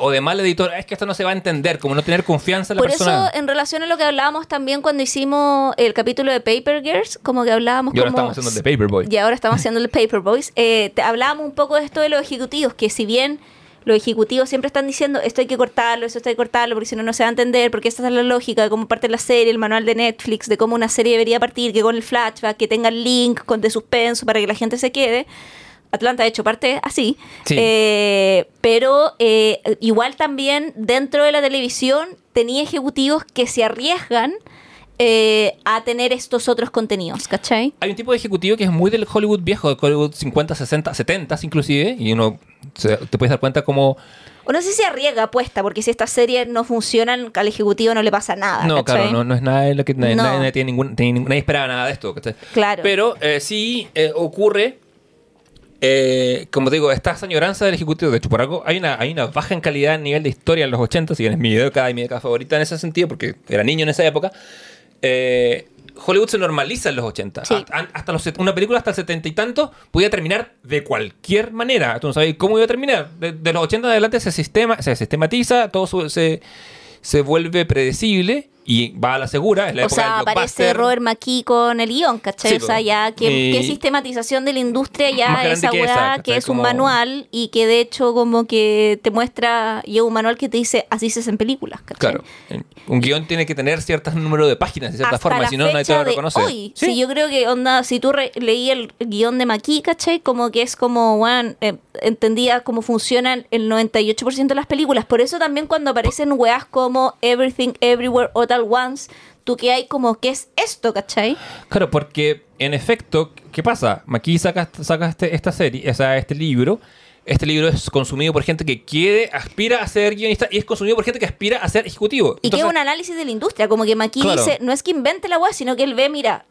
Speaker 2: o de mal editor. Es que esto no se va a entender, como no tener confianza en la
Speaker 1: Por
Speaker 2: persona.
Speaker 1: eso, en relación a lo que hablábamos también cuando hicimos el capítulo de Paper Girls, como que hablábamos
Speaker 2: y ahora
Speaker 1: como...
Speaker 2: estamos haciendo el de Paperboy.
Speaker 1: Y ahora estamos haciendo el Paper Boys. Eh, te- hablábamos un poco de esto de los ejecutivos, que si bien los ejecutivos siempre están diciendo esto hay que cortarlo, eso hay que cortarlo, porque si no, no se va a entender, porque esta es la lógica de cómo parte la serie, el manual de Netflix, de cómo una serie debería partir, que con el flashback, que tenga el link con de suspenso para que la gente se quede. Atlanta ha hecho parte así,
Speaker 2: Sí.
Speaker 1: Eh, pero eh, igual también dentro de la televisión tenía ejecutivos que se arriesgan eh, a tener estos otros contenidos, ¿cachai?
Speaker 2: Hay un tipo de ejecutivo que es muy del Hollywood viejo, de Hollywood 50, 60, 70 inclusive, y uno se- te puedes dar cuenta como...
Speaker 1: O no sé si arriesga apuesta, porque si estas series no funcionan, al ejecutivo no le pasa nada.
Speaker 2: No,
Speaker 1: ¿cachai?
Speaker 2: claro, no, no es nada de lo que nadie,
Speaker 1: No.
Speaker 2: nadie tiene ningún, tiene nadie esperaba nada de esto. ¿cachai?
Speaker 1: Claro.
Speaker 2: Pero eh, sí eh, ocurre, eh, como te digo, esta añoranza del ejecutivo. De hecho, por algo hay una, hay una baja en calidad a nivel de historia en los 80, si bien es mi década y mi década favorita en ese sentido, porque era niño en esa época. Eh, Hollywood se normaliza en los 80.
Speaker 1: Sí.
Speaker 2: Hasta, los, una película hasta el 70 y tanto podía terminar de cualquier manera. Tú no sabes cómo iba a terminar. De, de los 80 en adelante se, sistema, se sistematiza, todo su- se, se vuelve predecible y va a la segura. Es la
Speaker 1: O
Speaker 2: época
Speaker 1: sea,
Speaker 2: del
Speaker 1: aparece. Robert McKee con el guion, ¿cachai?
Speaker 2: Sí,
Speaker 1: o sea, ya, ¿qué,
Speaker 2: Y-
Speaker 1: qué sistematización de la industria ya esa
Speaker 2: que
Speaker 1: que es un manual y que de hecho como que te muestra, y es un manual que te dice, así se hacen películas, ¿cachai?
Speaker 2: Claro. Un guion tiene que tener ciertos número de páginas de cierta
Speaker 1: Hasta
Speaker 2: forma, si no, nadie te lo reconoce.
Speaker 1: Hoy, sí. yo creo que onda, si tú re- leí el guion de Maki, ¿cachai? Como que es como, weón, eh, entendía cómo funcionan el 98% de las películas. Por eso también cuando aparecen weas como Everything, Everywhere, All at Once, tú que hay como, ¿qué es esto, cachai?
Speaker 2: Claro, porque en efecto, ¿qué pasa? Aquí saca, saca este- esta serie, o sea, este libro. Este libro es consumido por gente que quiere, aspira a ser guionista y es consumido por gente que aspira a ser ejecutivo.
Speaker 1: Y que es un análisis de la industria, como que Maki
Speaker 2: Claro.
Speaker 1: dice, no es que invente la wea, sino que él ve, mira,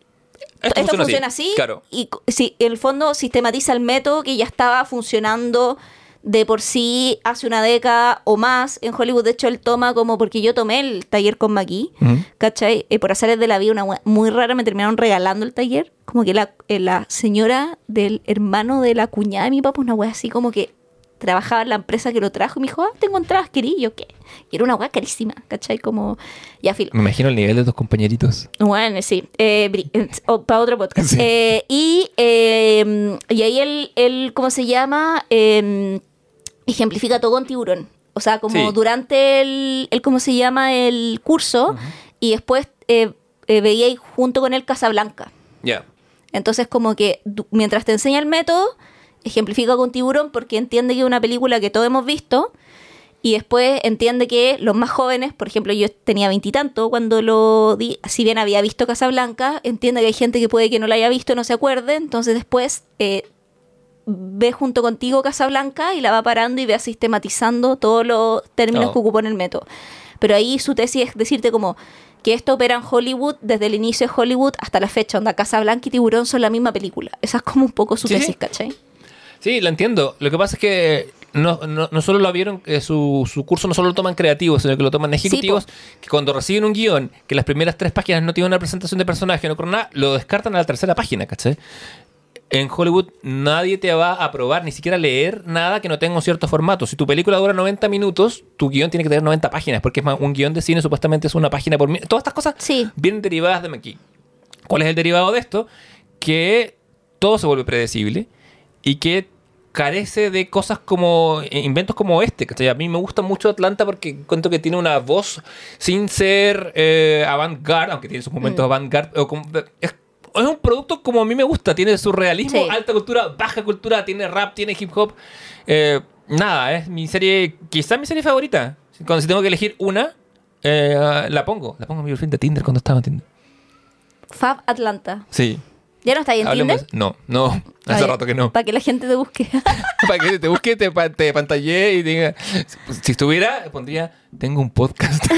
Speaker 2: esto,
Speaker 1: esto, funciona, así,
Speaker 2: Claro.
Speaker 1: y sí, en el fondo sistematiza el método que ya estaba funcionando de por sí hace una década o más en Hollywood. De hecho, él toma como, porque yo tomé el taller con Maki,
Speaker 2: Ujú.
Speaker 1: ¿cachai? Eh, por hacer de la vida una muy rara, me terminaron regalando el taller. Como que la, eh, la señora del hermano de la cuñada de mi papá, una wea así como que trabajaba en la empresa que lo trajo y me dijo, ah, querí, y yo qué. Y era una wea carísima, ¿cachai? Como, ya filo.
Speaker 2: Me imagino el nivel de tus compañeritos.
Speaker 1: Bueno, sí, eh, para otro podcast.
Speaker 2: Sí.
Speaker 1: Eh, y, eh, y ahí él, él, ¿cómo se llama? Ejemplifica todo con tiburón. O sea, como
Speaker 2: Sí.
Speaker 1: durante el, el, ¿cómo se llama? El curso, y después eh, eh, veía junto con él Casablanca.
Speaker 2: Ya.
Speaker 1: Entonces, como que mientras te enseña el método, ejemplifica con tiburón porque entiende que es una película que todos hemos visto. Y después entiende que los más jóvenes, por ejemplo, yo tenía veintitantos cuando lo di, si bien había visto Casablanca, entiende que hay gente que puede que no la haya visto, no se acuerde. Entonces después eh, ve junto contigo Casablanca y la va parando y va sistematizando todos los términos
Speaker 2: Oh.
Speaker 1: que ocupó en el método. Pero ahí su tesis es decirte como que esto opera en Hollywood desde el inicio de Hollywood hasta la fecha, onda Casablanca y Tiburón son la misma película. Esa es como un poco su
Speaker 2: Sí,
Speaker 1: tesis. ¿cachai?
Speaker 2: Sí, la entiendo. Lo que pasa es que no, no, no solo lo vieron, eh, su, su curso no solo lo toman creativos, sino que lo toman ejecutivos, que cuando reciben un guion, que las primeras tres páginas no tienen una presentación de personaje, no con nada, lo descartan a la tercera página, ¿cachai? En Hollywood nadie te va a probar, ni siquiera leer nada que no tenga un cierto formato. Si tu película dura 90 minutos, tu guion tiene que tener 90 páginas, porque es más, un guion de cine supuestamente es una página por. Todas estas cosas
Speaker 1: Sí.
Speaker 2: vienen derivadas de McKee. ¿Cuál es el derivado de esto? Que todo se vuelve predecible y que carece de cosas como eh, inventos como este. A mí me gusta mucho Atlanta porque cuento que tiene una voz sin ser eh, avant-garde, aunque tiene sus momentos
Speaker 1: Mm.
Speaker 2: avant-garde. Es, es un producto como a mí me gusta, tiene su realismo,
Speaker 1: Sí.
Speaker 2: alta cultura, baja cultura, tiene rap, tiene hip hop. Eh, nada, es mi serie, quizás mi serie favorita. Cuando si tengo que elegir una, eh, la pongo. La pongo en mi perfil de Tinder cuando estaba en Tinder.
Speaker 1: Fab Atlanta.
Speaker 2: Sí.
Speaker 1: ¿Ya no está ahí en
Speaker 2: Hablemos-
Speaker 1: Tinder?
Speaker 2: No, no, hace rato que no.
Speaker 1: Para que la gente te busque.
Speaker 2: Para que te busque, te, te pantallé y diga. Si estuviera, pondría: Tengo un podcast.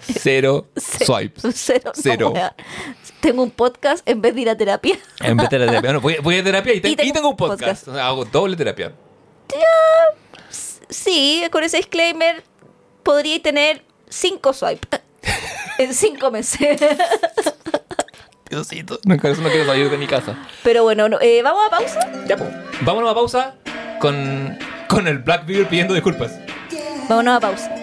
Speaker 2: Cero swipes.
Speaker 1: Cero. no. Tengo un podcast en vez de ir a terapia.
Speaker 2: En vez de la terapia. Bueno, voy, voy a terapia y, te-
Speaker 1: Y
Speaker 2: y
Speaker 1: tengo un
Speaker 2: podcast. O sea, hago doble terapia.
Speaker 1: Sí, con ese disclaimer podría tener cinco swipes en cinco meses.
Speaker 2: Diosito. No, eso no quiero salir de mi casa.
Speaker 1: Pero bueno, no, eh, ¿vamos a pausa?
Speaker 2: Ya, pues. Vámonos a pausa con, con el Blackbeard pidiendo disculpas.
Speaker 1: Vámonos a pausa.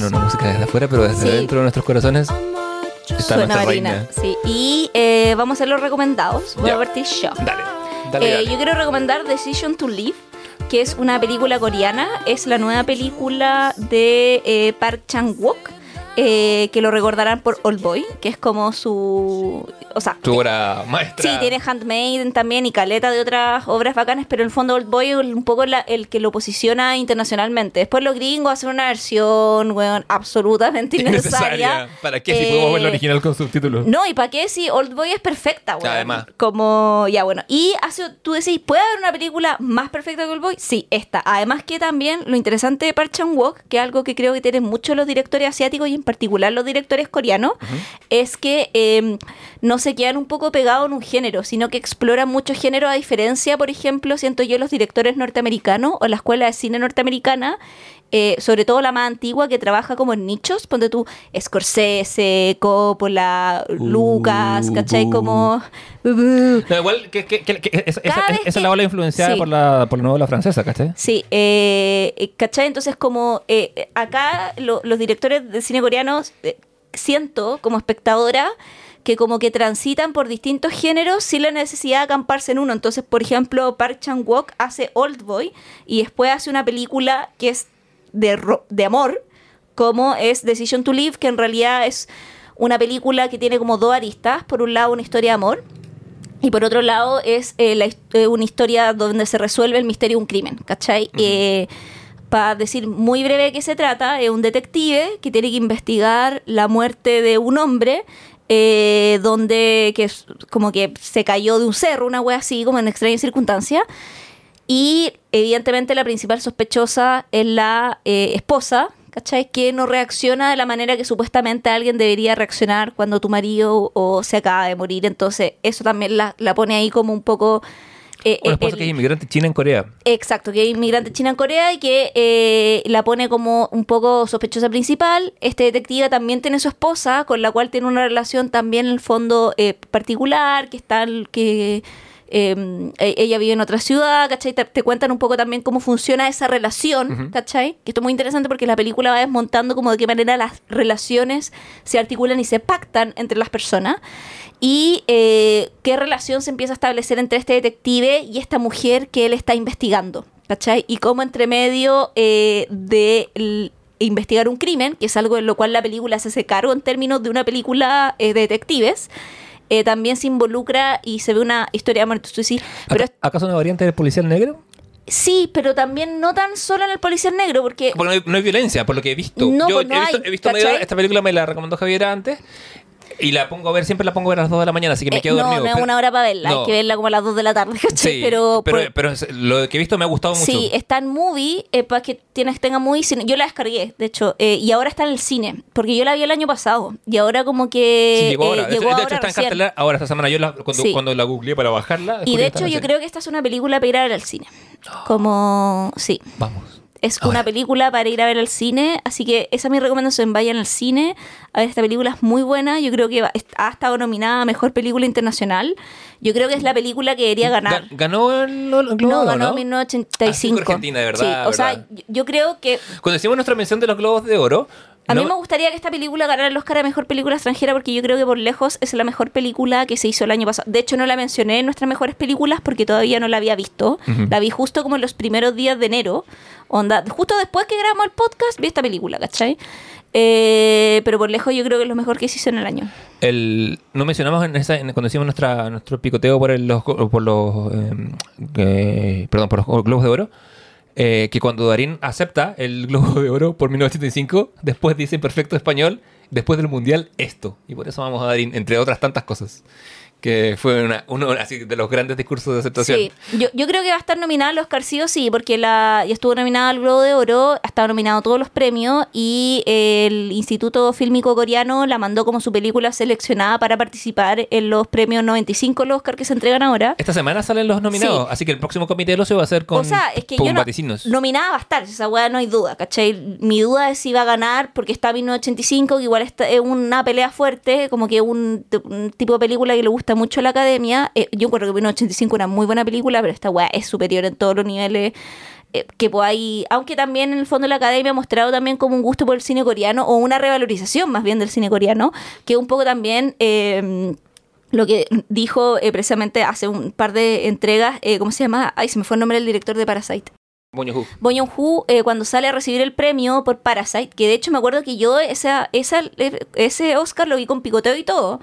Speaker 2: Bueno, no música desde afuera, pero desde dentro de nuestros corazones está
Speaker 1: Suena
Speaker 2: nuestra reina.
Speaker 1: Sí. Y eh, vamos a hacer los recomendados. Voy
Speaker 2: yeah.
Speaker 1: a partir yo.
Speaker 2: Dale.
Speaker 1: Eh,
Speaker 2: dale.
Speaker 1: Yo quiero recomendar Decision to Live que es una película coreana. Es la nueva película de eh, Park Chan-wook, eh, que lo recordarán por Old Boy, que es como su... O sea,
Speaker 2: Tu obra maestra.
Speaker 1: Sí, tiene Handmaiden también y caleta de otras obras bacanas, pero en el fondo Old Boy es un poco la- el que lo posiciona internacionalmente. Después los gringos hacen una versión, weón, absolutamente innecesaria.
Speaker 2: ¿Para qué si
Speaker 1: Eh,
Speaker 2: podemos ver la original con subtítulos?
Speaker 1: No, ¿y para qué si Old Boy es perfecta, weón?
Speaker 2: Además.
Speaker 1: Como, ya bueno. Y hace, tú decís, ¿puede haber una película más perfecta que Old Boy? Sí, esta. Además que también lo interesante de Park Chan-wook, que es algo que creo que tienen muchos los directores asiáticos y en particular los directores coreanos, es que eh, no se quedan un poco pegados en un género, sino que exploran muchos géneros a diferencia, por ejemplo, siento yo los directores norteamericanos o la escuela de cine norteamericana, eh, sobre todo la más antigua que trabaja como en nichos, ponte tú Scorsese, Coppola, Lucas, ¿cachai? Como...
Speaker 2: No, igual que, que- que- que esa, es la ola influenciada
Speaker 1: sí.
Speaker 2: por la, por la novela francesa, ¿cachai?
Speaker 1: Sí, eh, ¿cachai? Entonces como eh, acá lo- los directores de cine coreano eh, siento como espectadora que como que transitan por distintos géneros sin la necesidad de acamparse en uno. Entonces, por ejemplo, Park Chan-wook hace Old Boy y después hace una película que es de, ro- de amor, como es Decision to Live, que en realidad es una película que tiene como dos aristas. Por un lado, una historia de amor y por otro lado es eh, la eh, una historia donde se resuelve el misterio de un crimen, ¿cachai? Para decir muy breve de qué se trata, es un detective que tiene que investigar la muerte de un hombre eh, donde que como que se cayó de un cerro, una wea así, como en extrañas circunstancias. Y evidentemente la principal sospechosa es la eh, esposa, ¿cachai? Que no reacciona de la manera que supuestamente alguien debería reaccionar cuando tu marido o se acaba de morir. Entonces eso también la, la pone ahí como un poco... eh,
Speaker 2: Una
Speaker 1: eh,
Speaker 2: esposa
Speaker 1: el-
Speaker 2: que es inmigrante china en Corea.
Speaker 1: Exacto, que es inmigrante china en Corea y que eh, la pone como un poco sospechosa principal. Este detective también tiene su esposa, con la cual tiene una relación también en el fondo eh, particular, que está que eh, ella vive en otra ciudad, ¿cachai? Te, te cuentan un poco también cómo funciona esa relación, ¿cachai? Que esto es muy interesante porque la película va desmontando como de qué manera las relaciones se articulan y se pactan entre las personas y eh, qué relación se empieza a establecer entre este detective y esta mujer que él está investigando, ¿cachai? Y cómo entre medio eh, de investigar un crimen, que es algo en lo cual la película se hace cargo en términos de una película eh, de detectives, eh, también se involucra y se ve una historia de muerte. Tú decís, Pero
Speaker 2: ¿Aca- ¿Acaso una variante del policial negro?
Speaker 1: sí, pero también no tan solo en el policía negro, porque
Speaker 2: Porque no hay, no hay violencia, por lo que he visto.
Speaker 1: No,
Speaker 2: Yo
Speaker 1: pues no
Speaker 2: he visto,
Speaker 1: hay,
Speaker 2: he visto medio-
Speaker 1: ¿cachai?
Speaker 2: esta película me la recomendó Javier antes. Y la pongo a ver, siempre la pongo a ver a las 2 de la mañana, así que me
Speaker 1: eh,
Speaker 2: quedo
Speaker 1: no,
Speaker 2: dormido.
Speaker 1: no es
Speaker 2: pero-
Speaker 1: una hora para verla,
Speaker 2: No.
Speaker 1: hay que verla como a las 2 de la tarde.
Speaker 2: Sí,
Speaker 1: pero,
Speaker 2: pero,
Speaker 1: por-
Speaker 2: pero es- lo que he visto me ha gustado mucho.
Speaker 1: Sí, está en movie, eh, para que tienes, tenga movie. cine. Yo la descargué, de hecho, eh, y ahora está en el cine, porque yo la vi el año pasado, y ahora como que
Speaker 2: Sí, llegó
Speaker 1: eh,
Speaker 2: ahora. De,
Speaker 1: llegó
Speaker 2: de
Speaker 1: ahora
Speaker 2: hecho, está en cartelera ahora esta semana. Yo la- cuando,
Speaker 1: Sí.
Speaker 2: cuando la googleé para bajarla.
Speaker 1: Y de hecho yo creo que esta es una película para ir a ver al cine. Como, sí,
Speaker 2: Vamos.
Speaker 1: Es una película para ir a ver al cine, así que esa es mi recomendación, vayan al cine a ver esta película, es muy buena, yo creo que va- ha estado nominada a Mejor Película Internacional, yo creo que es la película que debería ganar.
Speaker 2: Ga- ¿Ganó el, el Globo
Speaker 1: No, ganó
Speaker 2: ¿no?
Speaker 1: en 1985.
Speaker 2: Ah, Argentina, de verdad,
Speaker 1: Sí, o sea,
Speaker 2: verdad.
Speaker 1: yo creo que
Speaker 2: Cuando hicimos nuestra mención de los Globos de Oro.
Speaker 1: A
Speaker 2: no-
Speaker 1: mí me gustaría que esta película ganara el Oscar a Mejor Película Extranjera porque yo creo que por lejos es la mejor película que se hizo el año pasado. De hecho, no la mencioné en nuestras mejores películas porque todavía no la había visto. La vi justo como en los primeros días de enero. Onda, justo después que grabamos el podcast vi esta película, ¿cachai? Eh, pero por lejos yo creo que es lo mejor que se hizo en el año.
Speaker 2: El, no mencionamos en esa, en- cuando hicimos nuestra, nuestro picoteo por, el- los, por los eh, eh, perdón, por los Globos de Oro, eh, que cuando Darín acepta el Globo de Oro por 1985, después dice en perfecto español, después del Mundial, esto. Y por eso vamos a Darín, entre otras tantas cosas. Que fue una- uno así, de los grandes discursos de aceptación.
Speaker 1: Sí, yo, yo creo que va a estar nominada al Oscar sí o sí, porque la, ya estuvo nominada al Globo de Oro, ha estado nominado a todos los premios y el Instituto Fílmico Coreano la mandó como su película seleccionada para participar en los premios 95, los Oscar que se entregan ahora.
Speaker 2: Esta semana salen los nominados,
Speaker 1: Sí.
Speaker 2: así que el próximo comité de ocio va a ser con,
Speaker 1: o sea, es que yo no, nominada va a estar, esa weá no hay duda, ¿cachai? Mi duda es si va a ganar porque está 1985, que igual está- es una pelea fuerte, como que un, un tipo de película que le gusta mucho a la academia. Eh, yo encuentro que 1985 es una muy buena película, pero esta weá es superior en todos los niveles. eh, que podáis, aunque también en el fondo la academia ha mostrado también como un gusto por el cine coreano o una revalorización más bien del cine coreano, que un poco también... eh, lo que dijo eh, precisamente hace un par de entregas, ¿cómo se llama? Ay, se me fue el nombre del director de Parasite.
Speaker 2: Boño Hu.
Speaker 1: Bong Joon-ho, eh, cuando sale a recibir el premio por Parasite, que de hecho me acuerdo que yo esa, esa, ese Oscar lo vi con picoteo y todo,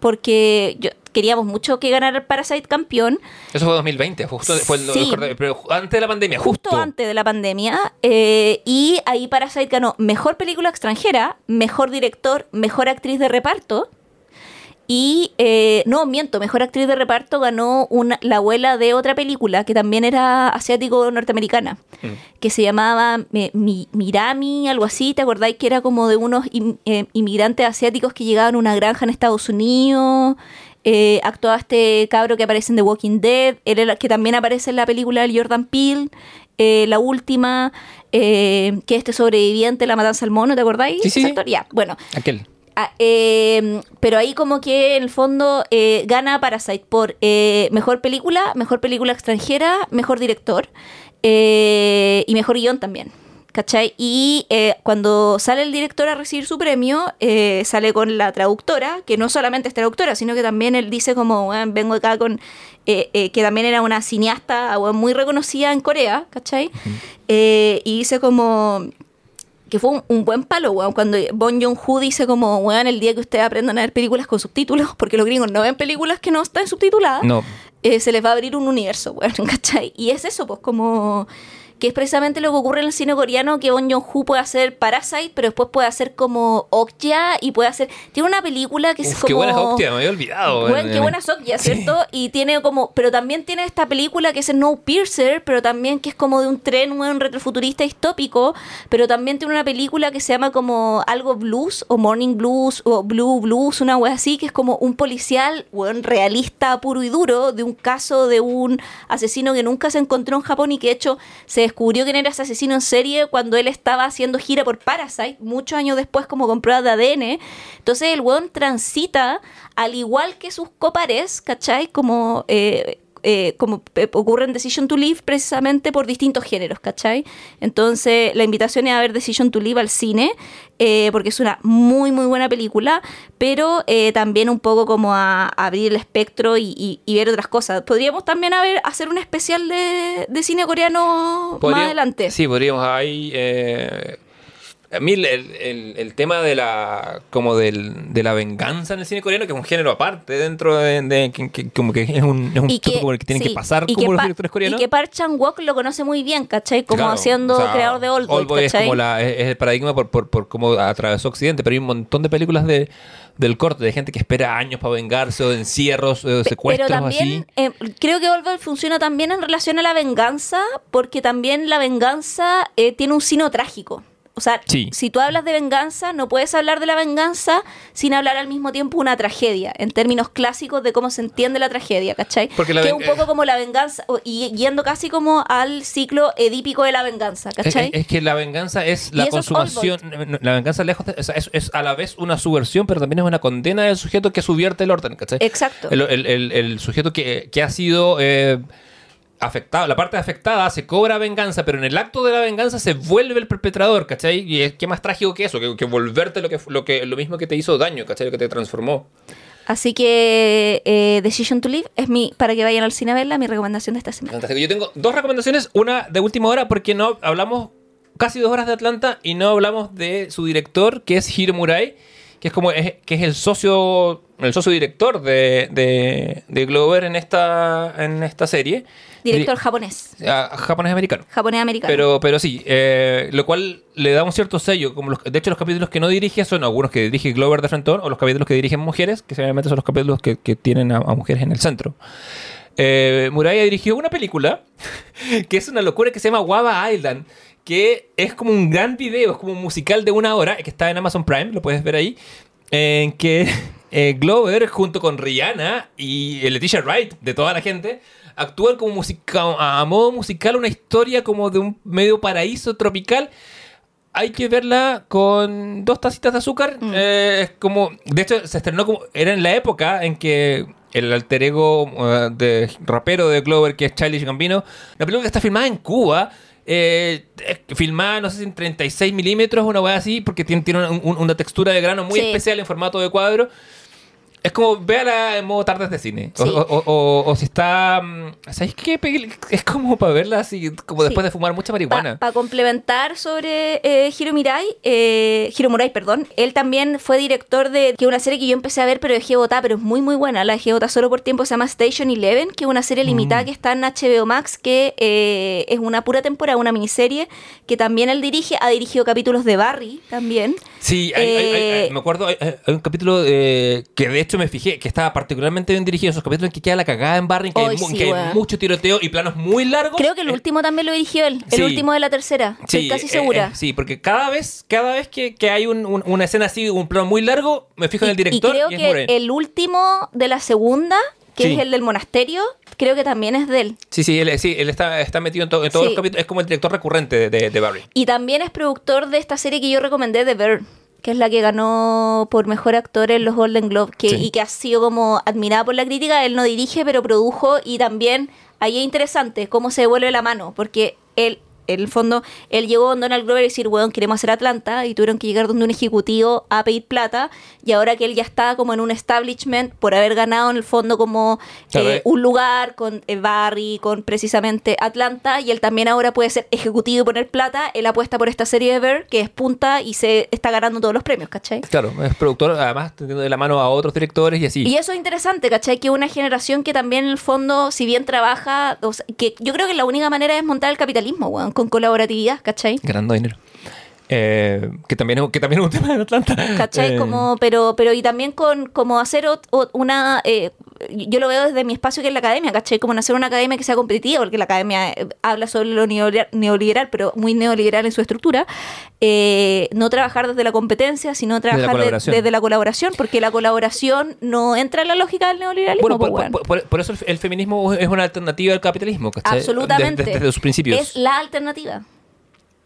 Speaker 1: porque yo, queríamos mucho que ganara Parasite campeón,
Speaker 2: Eso fue 2020, justo fue el
Speaker 1: Sí.
Speaker 2: Pero antes de la pandemia,
Speaker 1: justo,
Speaker 2: justo.
Speaker 1: antes de la pandemia, eh, y ahí Parasite ganó Mejor Película Extranjera, Mejor Director, Mejor Actriz de Reparto, y, eh, no, miento, Mejor Actriz de Reparto ganó una, la abuela de otra película que también era asiático-norteamericana,
Speaker 2: Mm.
Speaker 1: que se llamaba eh, Mi- Mirami, algo así, ¿te acordáis? Que era como de unos in- eh, inmigrantes asiáticos que llegaban a una granja en Estados Unidos. Eh, actuaba este cabro que aparece en The Walking Dead, él que también aparece en la película de Jordan Peele, eh, la última, eh, que este sobreviviente, La Matanza al Mono, ¿te acordáis?
Speaker 2: Sí, sí,
Speaker 1: ya, bueno.
Speaker 2: Aquel.
Speaker 1: Ah, eh, pero ahí como que en el fondo eh, gana Parasite por eh, mejor película, mejor película extranjera, mejor director eh, y mejor guion también. ¿Cachai? Y eh, cuando sale el director a recibir su premio, eh, sale con la traductora, que no solamente es traductora, sino que también él dice como, "Weón, vengo acá con, eh, que también era una cineasta muy reconocida en Corea, ¿cachai? Y dice como, que fue un, un buen palo, weón, cuando Bon Joon-ho dice como, weón, el día que ustedes aprendan a ver películas con subtítulos, porque los gringos no ven películas que no están subtituladas,
Speaker 2: No.
Speaker 1: eh, se les va a abrir un universo, weón, ¿cachai? Y es eso, pues como... Que es precisamente lo que ocurre en el cine coreano, que Bon Joon-ho puede hacer Parasite, pero después puede hacer como Okja y puede hacer... Tiene una película que es
Speaker 2: Uf,
Speaker 1: como...
Speaker 2: qué buena es Okja, me había olvidado. Weón.
Speaker 1: qué buena Sokya, ¿cierto? Y tiene como, pero también tiene esta película que es No Piercer, pero también que es como de un tren, un retrofuturista distópico, pero también tiene una película que se llama como algo blues o morning blues o blue blues, una wea así, que es como un policial, weón, realista puro y duro de un caso de un asesino que nunca se encontró en Japón y que de hecho se descubrió quién era ese asesino en serie cuando él estaba haciendo gira por Parasite, muchos años después como con pruebas de ADN. Entonces el weón transita, al igual que sus copares, ¿cachai? Como... eh, eh, como eh, ocurre en Decision to Live precisamente por distintos géneros, ¿cachai? Entonces la invitación es a ver Decision to Live al cine, eh, porque es una muy muy buena película, pero eh, también un poco como a, a abrir el espectro y, y- y ver otras cosas. Podríamos también haber, hacer un especial de, de cine coreano
Speaker 2: Podría-
Speaker 1: más adelante.
Speaker 2: Sí, podríamos ahí. Eh, a mí el, el- el tema de la como del, de la venganza en el cine coreano, que es un género aparte dentro de, de- que, que- como que es un, es un por el que tienen
Speaker 1: sí,
Speaker 2: que pasar como
Speaker 1: que
Speaker 2: los directores coreanos.
Speaker 1: Y que Park Chan-wook lo conoce muy bien, ¿cachai? Como
Speaker 2: Claro,
Speaker 1: haciendo
Speaker 2: o sea,
Speaker 1: creador de Old Boy,
Speaker 2: Oldboy es como la, es, es el paradigma por, por, por cómo atravesó Occidente, pero hay un montón de películas de, del corte, de gente que espera años para vengarse, o de encierros, o de secuestros,
Speaker 1: Pero también
Speaker 2: así.
Speaker 1: eh, creo que Old Boy funciona también en relación a la venganza, porque también la venganza eh, tiene un sino trágico. O sea,
Speaker 2: Sí.
Speaker 1: si tú hablas de venganza, no puedes hablar de la venganza sin hablar al mismo tiempo una tragedia, en términos clásicos de cómo se entiende la tragedia, ¿cachai?
Speaker 2: Porque la
Speaker 1: que es un poco como la venganza, o- y yendo casi como al ciclo edípico de la venganza,
Speaker 2: Es,
Speaker 1: ¿cachai?
Speaker 2: es- es que la venganza es la
Speaker 1: es
Speaker 2: consumación. la venganza lejos de- o sea, es, es a la vez una subversión, pero también es una condena del sujeto que subvierte el orden, ¿cachai?
Speaker 1: Exacto.
Speaker 2: El, el- el- el sujeto que, que ha sido eh, afectado, la parte afectada se cobra venganza, pero en el acto de la venganza se vuelve el perpetrador, ¿cachai? Y es qué más trágico que eso, que, que volverte lo que, lo que lo mismo que te hizo daño, ¿cachai? Lo que te transformó.
Speaker 1: Así que eh, Decision to Live es mi, para que vayan al cine a verla, mi recomendación de esta semana.
Speaker 2: Fantástico. Yo tengo dos recomendaciones, una de última hora porque no hablamos casi dos horas de Atlanta y no hablamos de su director que es Hiro Murai, que es como es, que es el socio el socio director de, de, de Glover en esta en esta serie.
Speaker 1: Director
Speaker 2: Di-
Speaker 1: japonés.
Speaker 2: ah, japonés americano.
Speaker 1: Japonés americano.
Speaker 2: Pero, pero sí, eh, lo cual le da un cierto sello. Como los- de hecho, los capítulos que no dirige son algunos que dirige Glover de Frentón o los capítulos que dirigen mujeres, que seguramente son los capítulos que, que tienen a, a mujeres en el centro. Eh, Muraya dirigió una película que es una locura que se llama Waba Island, que es como un gran video, es como un musical de una hora, que está en Amazon Prime, lo puedes ver ahí, en que eh, Glover junto con Rihanna y Leticia Wright, de toda la gente, actúan como a, modo musical una historia como de un medio paraíso tropical. Hay que verla con dos tacitas de azúcar. Eh, es como, de hecho, se estrenó como. Era en la época en que el alter ego eh, de rapero de Glover, que es Childish Gambino, la película que está filmada en Cuba. Eh, eh, filmada, no sé si en 36 milímetros, una weá así, porque tiene, tiene un- un- una textura de grano muy
Speaker 1: Sí.
Speaker 2: especial en formato de cuadro. Es como, véala en modo tardes de cine. O,
Speaker 1: Sí.
Speaker 2: o- o- o- o si está... mm, ¿Sabéis qué? Es como para verla así, como
Speaker 1: Sí.
Speaker 2: después de fumar mucha marihuana.
Speaker 1: Para complementar sobre eh, Hiro Mirai, eh, Hiro Murai, perdón, él también fue director de que es una serie que yo empecé a ver, pero dejé botada, pero es muy muy buena. La dejé botada solo por tiempo, se llama Station Eleven, que es una serie limitada
Speaker 2: Mm.
Speaker 1: que está en HBO Max, que eh, es una pura temporada, una miniserie, que también él dirige, ha dirigido capítulos de Barry también.
Speaker 2: Sí, hay- hay- hay-
Speaker 1: Eh,
Speaker 2: me acuerdo, hay, hay un capítulo eh, que de hecho me fijé que estaba particularmente bien dirigido. Esos capítulos en que queda la cagada en Barry, en que, hay,
Speaker 1: sí,
Speaker 2: que hay mucho tiroteo y planos muy largos.
Speaker 1: Creo que el
Speaker 2: Eh,
Speaker 1: último también lo dirigió él, el
Speaker 2: sí.
Speaker 1: último de la tercera, estoy casi
Speaker 2: eh,
Speaker 1: segura.
Speaker 2: eh, sí, porque cada vez, cada vez que, que hay un- un- una escena así, un plano muy largo, me fijo en el director
Speaker 1: Y creo
Speaker 2: y
Speaker 1: que el último de la segunda, que
Speaker 2: Sí.
Speaker 1: es el del monasterio, creo que también es de él.
Speaker 2: Sí, sí, él, sí, él está, está metido en, to- en todos
Speaker 1: Sí.
Speaker 2: los capítulos. Es como el director recurrente de, de- de Barry.
Speaker 1: Y también es productor de esta serie que yo recomendé, The Bear, que es la que ganó por mejor actor en los Golden Globe, que,
Speaker 2: Sí.
Speaker 1: y que ha sido como admirada por la crítica. Él no dirige, pero produjo y también ahí es interesante cómo se devuelve la mano, porque él, en el fondo, él llegó a Donald Glover y decir, weón, queremos hacer Atlanta, y tuvieron que llegar donde un ejecutivo a pedir plata, y ahora que él ya está como en un establishment por haber ganado en el fondo como eh, un lugar con eh, Barry, con precisamente Atlanta, y él también ahora puede ser ejecutivo y poner plata, él apuesta por esta serie de Bear, que es punta y se está ganando todos los premios, ¿cachai?
Speaker 2: Claro, es productor, además, teniendo de la mano a otros directores y así.
Speaker 1: Y eso es interesante, ¿cachai? Que una generación que también en el fondo, si bien trabaja, o sea, que yo creo que la única manera es montar el capitalismo, weón, con colaboratividad, ¿cachai?
Speaker 2: Ganando dinero. Eh, que, también es, que también es un tema en Atlanta.
Speaker 1: ¿Cachai?
Speaker 2: Eh,
Speaker 1: Como, pero, pero y también con como hacer ot- ot- una eh, yo lo veo desde mi espacio que es la academia, ¿cachai? Como en hacer una academia que sea competitiva, porque la academia eh, habla sobre lo neoliberal, neoliberal, pero muy neoliberal en su estructura. Eh, no trabajar desde la competencia, sino trabajar de- desde la colaboración, porque la colaboración no entra en la lógica del neoliberalismo.
Speaker 2: Bueno,
Speaker 1: pues,
Speaker 2: por,
Speaker 1: weón.
Speaker 2: por- por- por eso el, el feminismo es una alternativa al capitalismo, ¿cachai?
Speaker 1: Absolutamente.
Speaker 2: Desde, desde sus principios.
Speaker 1: Es la alternativa.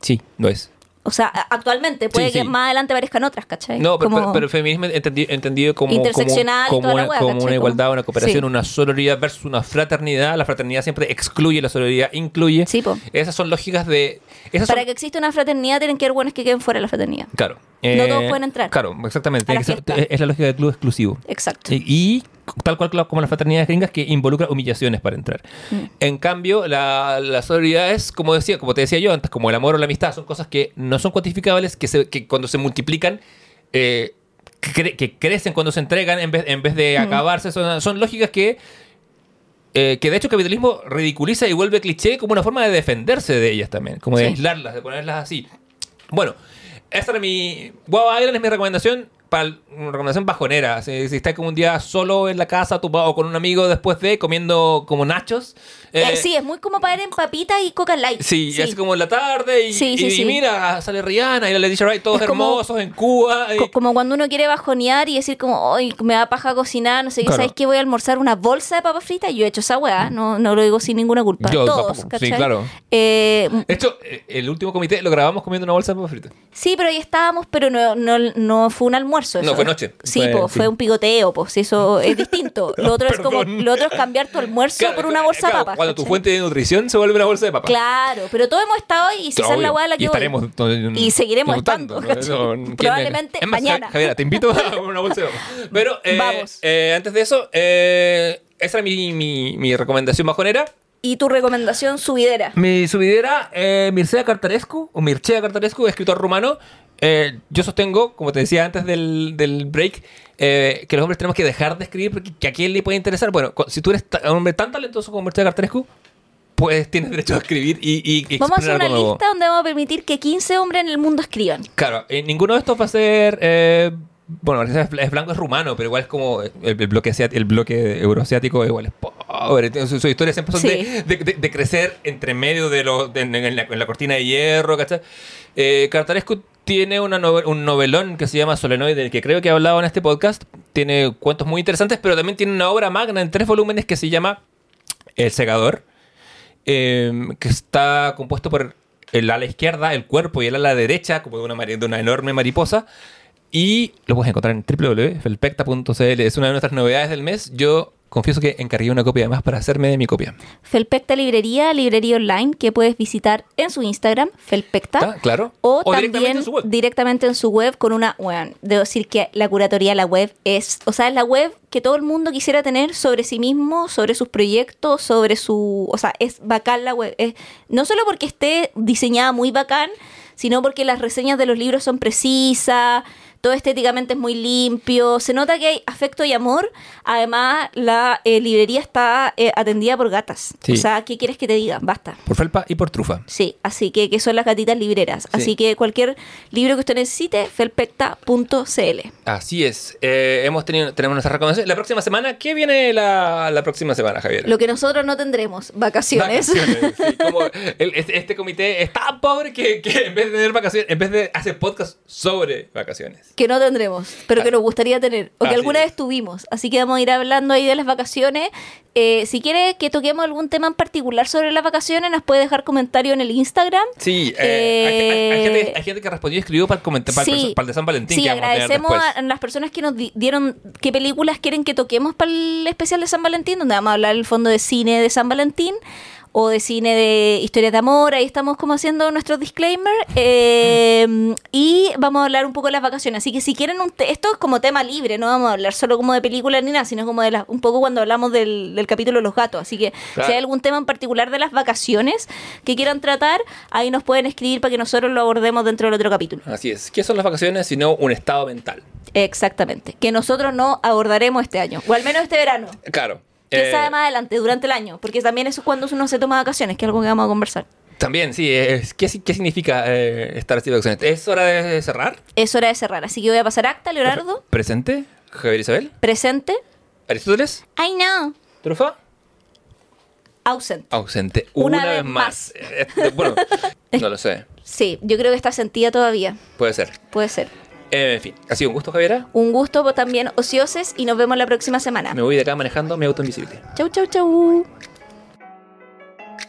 Speaker 2: Sí, lo es.
Speaker 1: O sea, actualmente, puede
Speaker 2: Sí,
Speaker 1: que
Speaker 2: sí.
Speaker 1: más adelante aparezcan otras, ¿cachai?
Speaker 2: No, pero,
Speaker 1: Como-
Speaker 2: pero- pero el feminismo entendi- entendido como,
Speaker 1: Interseccional
Speaker 2: como, una,
Speaker 1: wea,
Speaker 2: como una igualdad,
Speaker 1: Como-
Speaker 2: una cooperación,
Speaker 1: Sí.
Speaker 2: una sororidad versus una fraternidad. La fraternidad siempre excluye, la sororidad incluye.
Speaker 1: Sí, po.
Speaker 2: Esas son lógicas de... Esas
Speaker 1: Para
Speaker 2: son-
Speaker 1: que exista una fraternidad tienen que haber buenos que queden fuera de la fraternidad.
Speaker 2: Claro.
Speaker 1: No todos pueden entrar.
Speaker 2: Claro, exactamente.
Speaker 1: La
Speaker 2: ser- es la lógica del club exclusivo.
Speaker 1: Exacto.
Speaker 2: Y, y tal cual como las fraternidades gringas que involucra humillaciones para entrar.
Speaker 1: Mm.
Speaker 2: En cambio, la, la solidaridad es, como decía, como te decía yo antes, como el amor o la amistad, son cosas que no son cuantificables, que, se- que cuando se multiplican, eh, cre- que crecen cuando se entregan en vez, en vez de
Speaker 1: Mm.
Speaker 2: acabarse. Son, son lógicas que, eh, que de hecho el capitalismo ridiculiza y vuelve cliché como una forma de defenderse de ellas también, como de
Speaker 1: Sí.
Speaker 2: aislarlas, de ponerlas así. Bueno, esa era mi. Guava Island es mi recomendación. Una recomendación bajonera. Si, si estás como un día solo en la casa, tumbado con un amigo después de comiendo como nachos.
Speaker 1: Eh,
Speaker 2: eh,
Speaker 1: sí, es muy como para ver en papitas y coca light.
Speaker 2: Sí, y así como en la tarde y,
Speaker 1: Sí, sí,
Speaker 2: y-
Speaker 1: sí.
Speaker 2: y mira, sale Rihanna y la Leticia Wright, todos
Speaker 1: Es como-
Speaker 2: hermosos en Cuba. y-
Speaker 1: Co- como cuando uno quiere bajonear y decir como, hoy me da paja cocinar, no sé qué,
Speaker 2: Claro.
Speaker 1: ¿sabes qué? Voy a almorzar una bolsa de papas fritas. Yo he hecho esa weá, no, no lo digo sin ninguna culpa.
Speaker 2: Yo
Speaker 1: Todos,
Speaker 2: tampoco, sí, claro.
Speaker 1: Eh,
Speaker 2: hecho, eh, el último comité lo grabamos comiendo una bolsa de papas fritas.
Speaker 1: sí, pero ahí estábamos, pero no, no, no fue un almuerzo.
Speaker 2: No,
Speaker 1: eso.
Speaker 2: fue noche.
Speaker 1: Sí,
Speaker 2: Fue-
Speaker 1: po,
Speaker 2: sí.
Speaker 1: fue un pigoteo, pues eso es distinto. Lo otro es como, lo otro es cambiar tu almuerzo
Speaker 2: Claro,
Speaker 1: por una bolsa
Speaker 2: claro,
Speaker 1: de papas.
Speaker 2: Cuando tu fuente de nutrición se vuelve una bolsa de papas.
Speaker 1: Claro, pero todos hemos estado ahí y si es la la que
Speaker 2: y
Speaker 1: voy.
Speaker 2: estaremos no,
Speaker 1: Y seguiremos estando, ¿cachai?
Speaker 2: ¿no? ¿Quién-
Speaker 1: Probablemente
Speaker 2: es más,
Speaker 1: mañana.
Speaker 2: Javiera, te invito a una bolsa de papas. Pero eh,
Speaker 1: Vamos.
Speaker 2: eh, antes de eso, eh, esa era mi, mi, mi recomendación bajonera.
Speaker 1: Y tu recomendación subidera.
Speaker 2: Mi subidera, eh, Mircea Cartarescu, o Mircea Cartarescu, escritor rumano. Eh, yo sostengo, como te decía antes del, del break, eh, que los hombres tenemos que dejar de escribir porque que a quién le puede interesar. Bueno, si tú eres un hombre tan talentoso como Mircea Cartarescu, pues tienes derecho a escribir y, y,
Speaker 1: Vamos a hacer una
Speaker 2: nuevo.
Speaker 1: lista donde vamos a permitir que 15 hombres en el mundo escriban.
Speaker 2: Claro, eh, ninguno de estos va a ser. eh, bueno, es, blanco, es rumano, pero igual es como el, el bloque, el bloque euroasiático, igual es pobre. Sus, sus historias siempre son
Speaker 1: Sí.
Speaker 2: de, de- de- de crecer entre medio de lo, de- en, en la, en la cortina de hierro, ¿cachai? Eh, Cartarescu tiene un novelón que se llama Solenoide, del que creo que he hablado en este podcast. Tiene cuentos muy interesantes, pero también tiene una obra magna en tres volúmenes que se llama El Segador eh, que está compuesto por el ala izquierda, el cuerpo y el ala derecha, como de una enorme mariposa. Y lo puedes encontrar en www.felpecta.cl. Es una de nuestras novedades del mes. Yo confieso que encargué una copia además para hacerme de mi copia.
Speaker 1: Felpecta Librería, librería online que puedes visitar en su Instagram, Felpecta.
Speaker 2: ¿Está? Claro.
Speaker 1: O,
Speaker 2: O
Speaker 1: también
Speaker 2: directamente en su web.
Speaker 1: directamente en su web con una... Bueno, debo decir que la curatoría de la web es... O sea, es la web que todo el mundo quisiera tener sobre sí mismo, sobre sus proyectos, sobre su... O sea, es bacán la web. Es, no solo porque esté diseñada muy bacán, sino porque las reseñas de los libros son precisas, todo estéticamente es muy limpio, se nota que hay afecto y amor. Además, la eh, librería está eh, atendida por gatas.
Speaker 2: Sí.
Speaker 1: O sea, ¿qué quieres que te diga? Basta.
Speaker 2: Por felpa y por trufa.
Speaker 1: Sí, así que, que son las gatitas libreras.
Speaker 2: Sí.
Speaker 1: Así que cualquier libro que usted necesite, felpecta.cl.
Speaker 2: Así es. Eh, hemos tenido, tenemos nuestras recomendaciones. La próxima semana, ¿qué viene la, la próxima semana, Javier?
Speaker 1: Lo que nosotros no tendremos, vacaciones.
Speaker 2: Vacaciones, sí, como el- este, este comité es tan pobre que, que en vez de tener vacaciones, en vez de hacer podcast sobre vacaciones.
Speaker 1: Que no tendremos, pero que nos gustaría tener, o que
Speaker 2: Así
Speaker 1: alguna
Speaker 2: es.
Speaker 1: vez tuvimos. Así que vamos a ir hablando ahí de las vacaciones. Eh, si quiere que toquemos algún tema en particular sobre las vacaciones, nos puede dejar comentario en el Instagram.
Speaker 2: Sí, eh, hay, hay-
Speaker 1: Eh,
Speaker 2: gente, hay gente que respondió y escribió para el, comentar, para, el
Speaker 1: Sí.
Speaker 2: perso- para el de San Valentín
Speaker 1: Sí,
Speaker 2: que a
Speaker 1: agradecemos
Speaker 2: después.
Speaker 1: a las personas que nos di- dieron qué películas quieren que toquemos para el especial de San Valentín, donde vamos a hablar el fondo de cine de San Valentín o de cine de historias de amor. Ahí estamos como haciendo nuestro disclaimer. eh, y vamos a hablar un poco de las vacaciones. Así que si quieren, un esto es como tema libre, no vamos a hablar solo como de películas ni nada, sino como de las- un poco cuando hablamos del, del capítulo de los gatos. Así que
Speaker 2: Claro.
Speaker 1: si hay algún tema en particular de las vacaciones que quieran tratar, ahí nos pueden escribir para que nosotros lo abordemos dentro del otro capítulo.
Speaker 2: Así es. ¿Qué son las vacaciones sino un estado mental?
Speaker 1: Exactamente. Que nosotros no abordaremos este año. O al menos este verano.
Speaker 2: Claro.
Speaker 1: ¿Quién
Speaker 2: eh,
Speaker 1: sabe más adelante, durante el año? Porque también eso es cuando uno se toma vacaciones, que es algo que vamos a conversar.
Speaker 2: También, sí. es- ¿qué, qué significa eh, estar así de vacaciones? ¿Es hora de cerrar?
Speaker 1: Es hora de cerrar. Así que voy a pasar acta, Leonardo.
Speaker 2: ¿Presente? Javier Isabel.
Speaker 1: Presente.
Speaker 2: ¿Aristóteles?
Speaker 1: Ay, no.
Speaker 2: ¿Trufa?
Speaker 1: Ausente.
Speaker 2: Ausente.
Speaker 1: Una
Speaker 2: Una,
Speaker 1: vez
Speaker 2: vez más. Eh, eh, bueno, no lo sé.
Speaker 1: Sí, yo creo que está sentida todavía.
Speaker 2: Puede ser.
Speaker 1: Puede ser.
Speaker 2: Eh, en fin, ha sido un gusto, Javiera.
Speaker 1: Un gusto pues, también, ocioses, y nos vemos la próxima semana.
Speaker 2: Me voy de acá manejando mi auto invisible.
Speaker 1: Chau, chau, chau.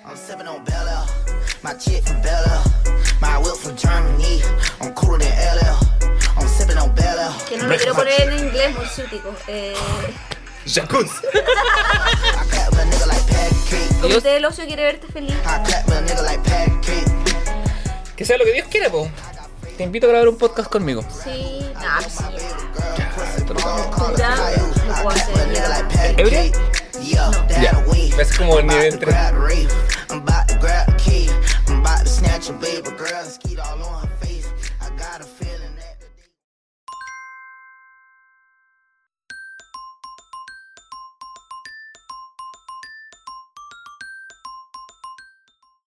Speaker 4: I'm sipping on Bel Air, my chick from Bel Air, my whip from Germany. I'm cooler than LL. I'm sipping on Bel Air.
Speaker 1: Que no lo quiero poner en inglés, muy sútico. Eh,
Speaker 2: Jacuz.
Speaker 4: Patrick.
Speaker 1: Comité del ocio quiere verte feliz.
Speaker 2: Que sea lo que Dios quiera, po. Te invito a grabar un podcast conmigo.
Speaker 1: Sí, pues sí. Ya.
Speaker 2: Es como el
Speaker 4: I'm
Speaker 2: nivel
Speaker 4: about to
Speaker 2: 3.
Speaker 4: grab the reef. I'm about to grab the key. I'm about to snatch a baby girl and skeet all on her face. I got a feeling that.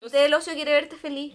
Speaker 1: Comité del ocio quiere verte feliz.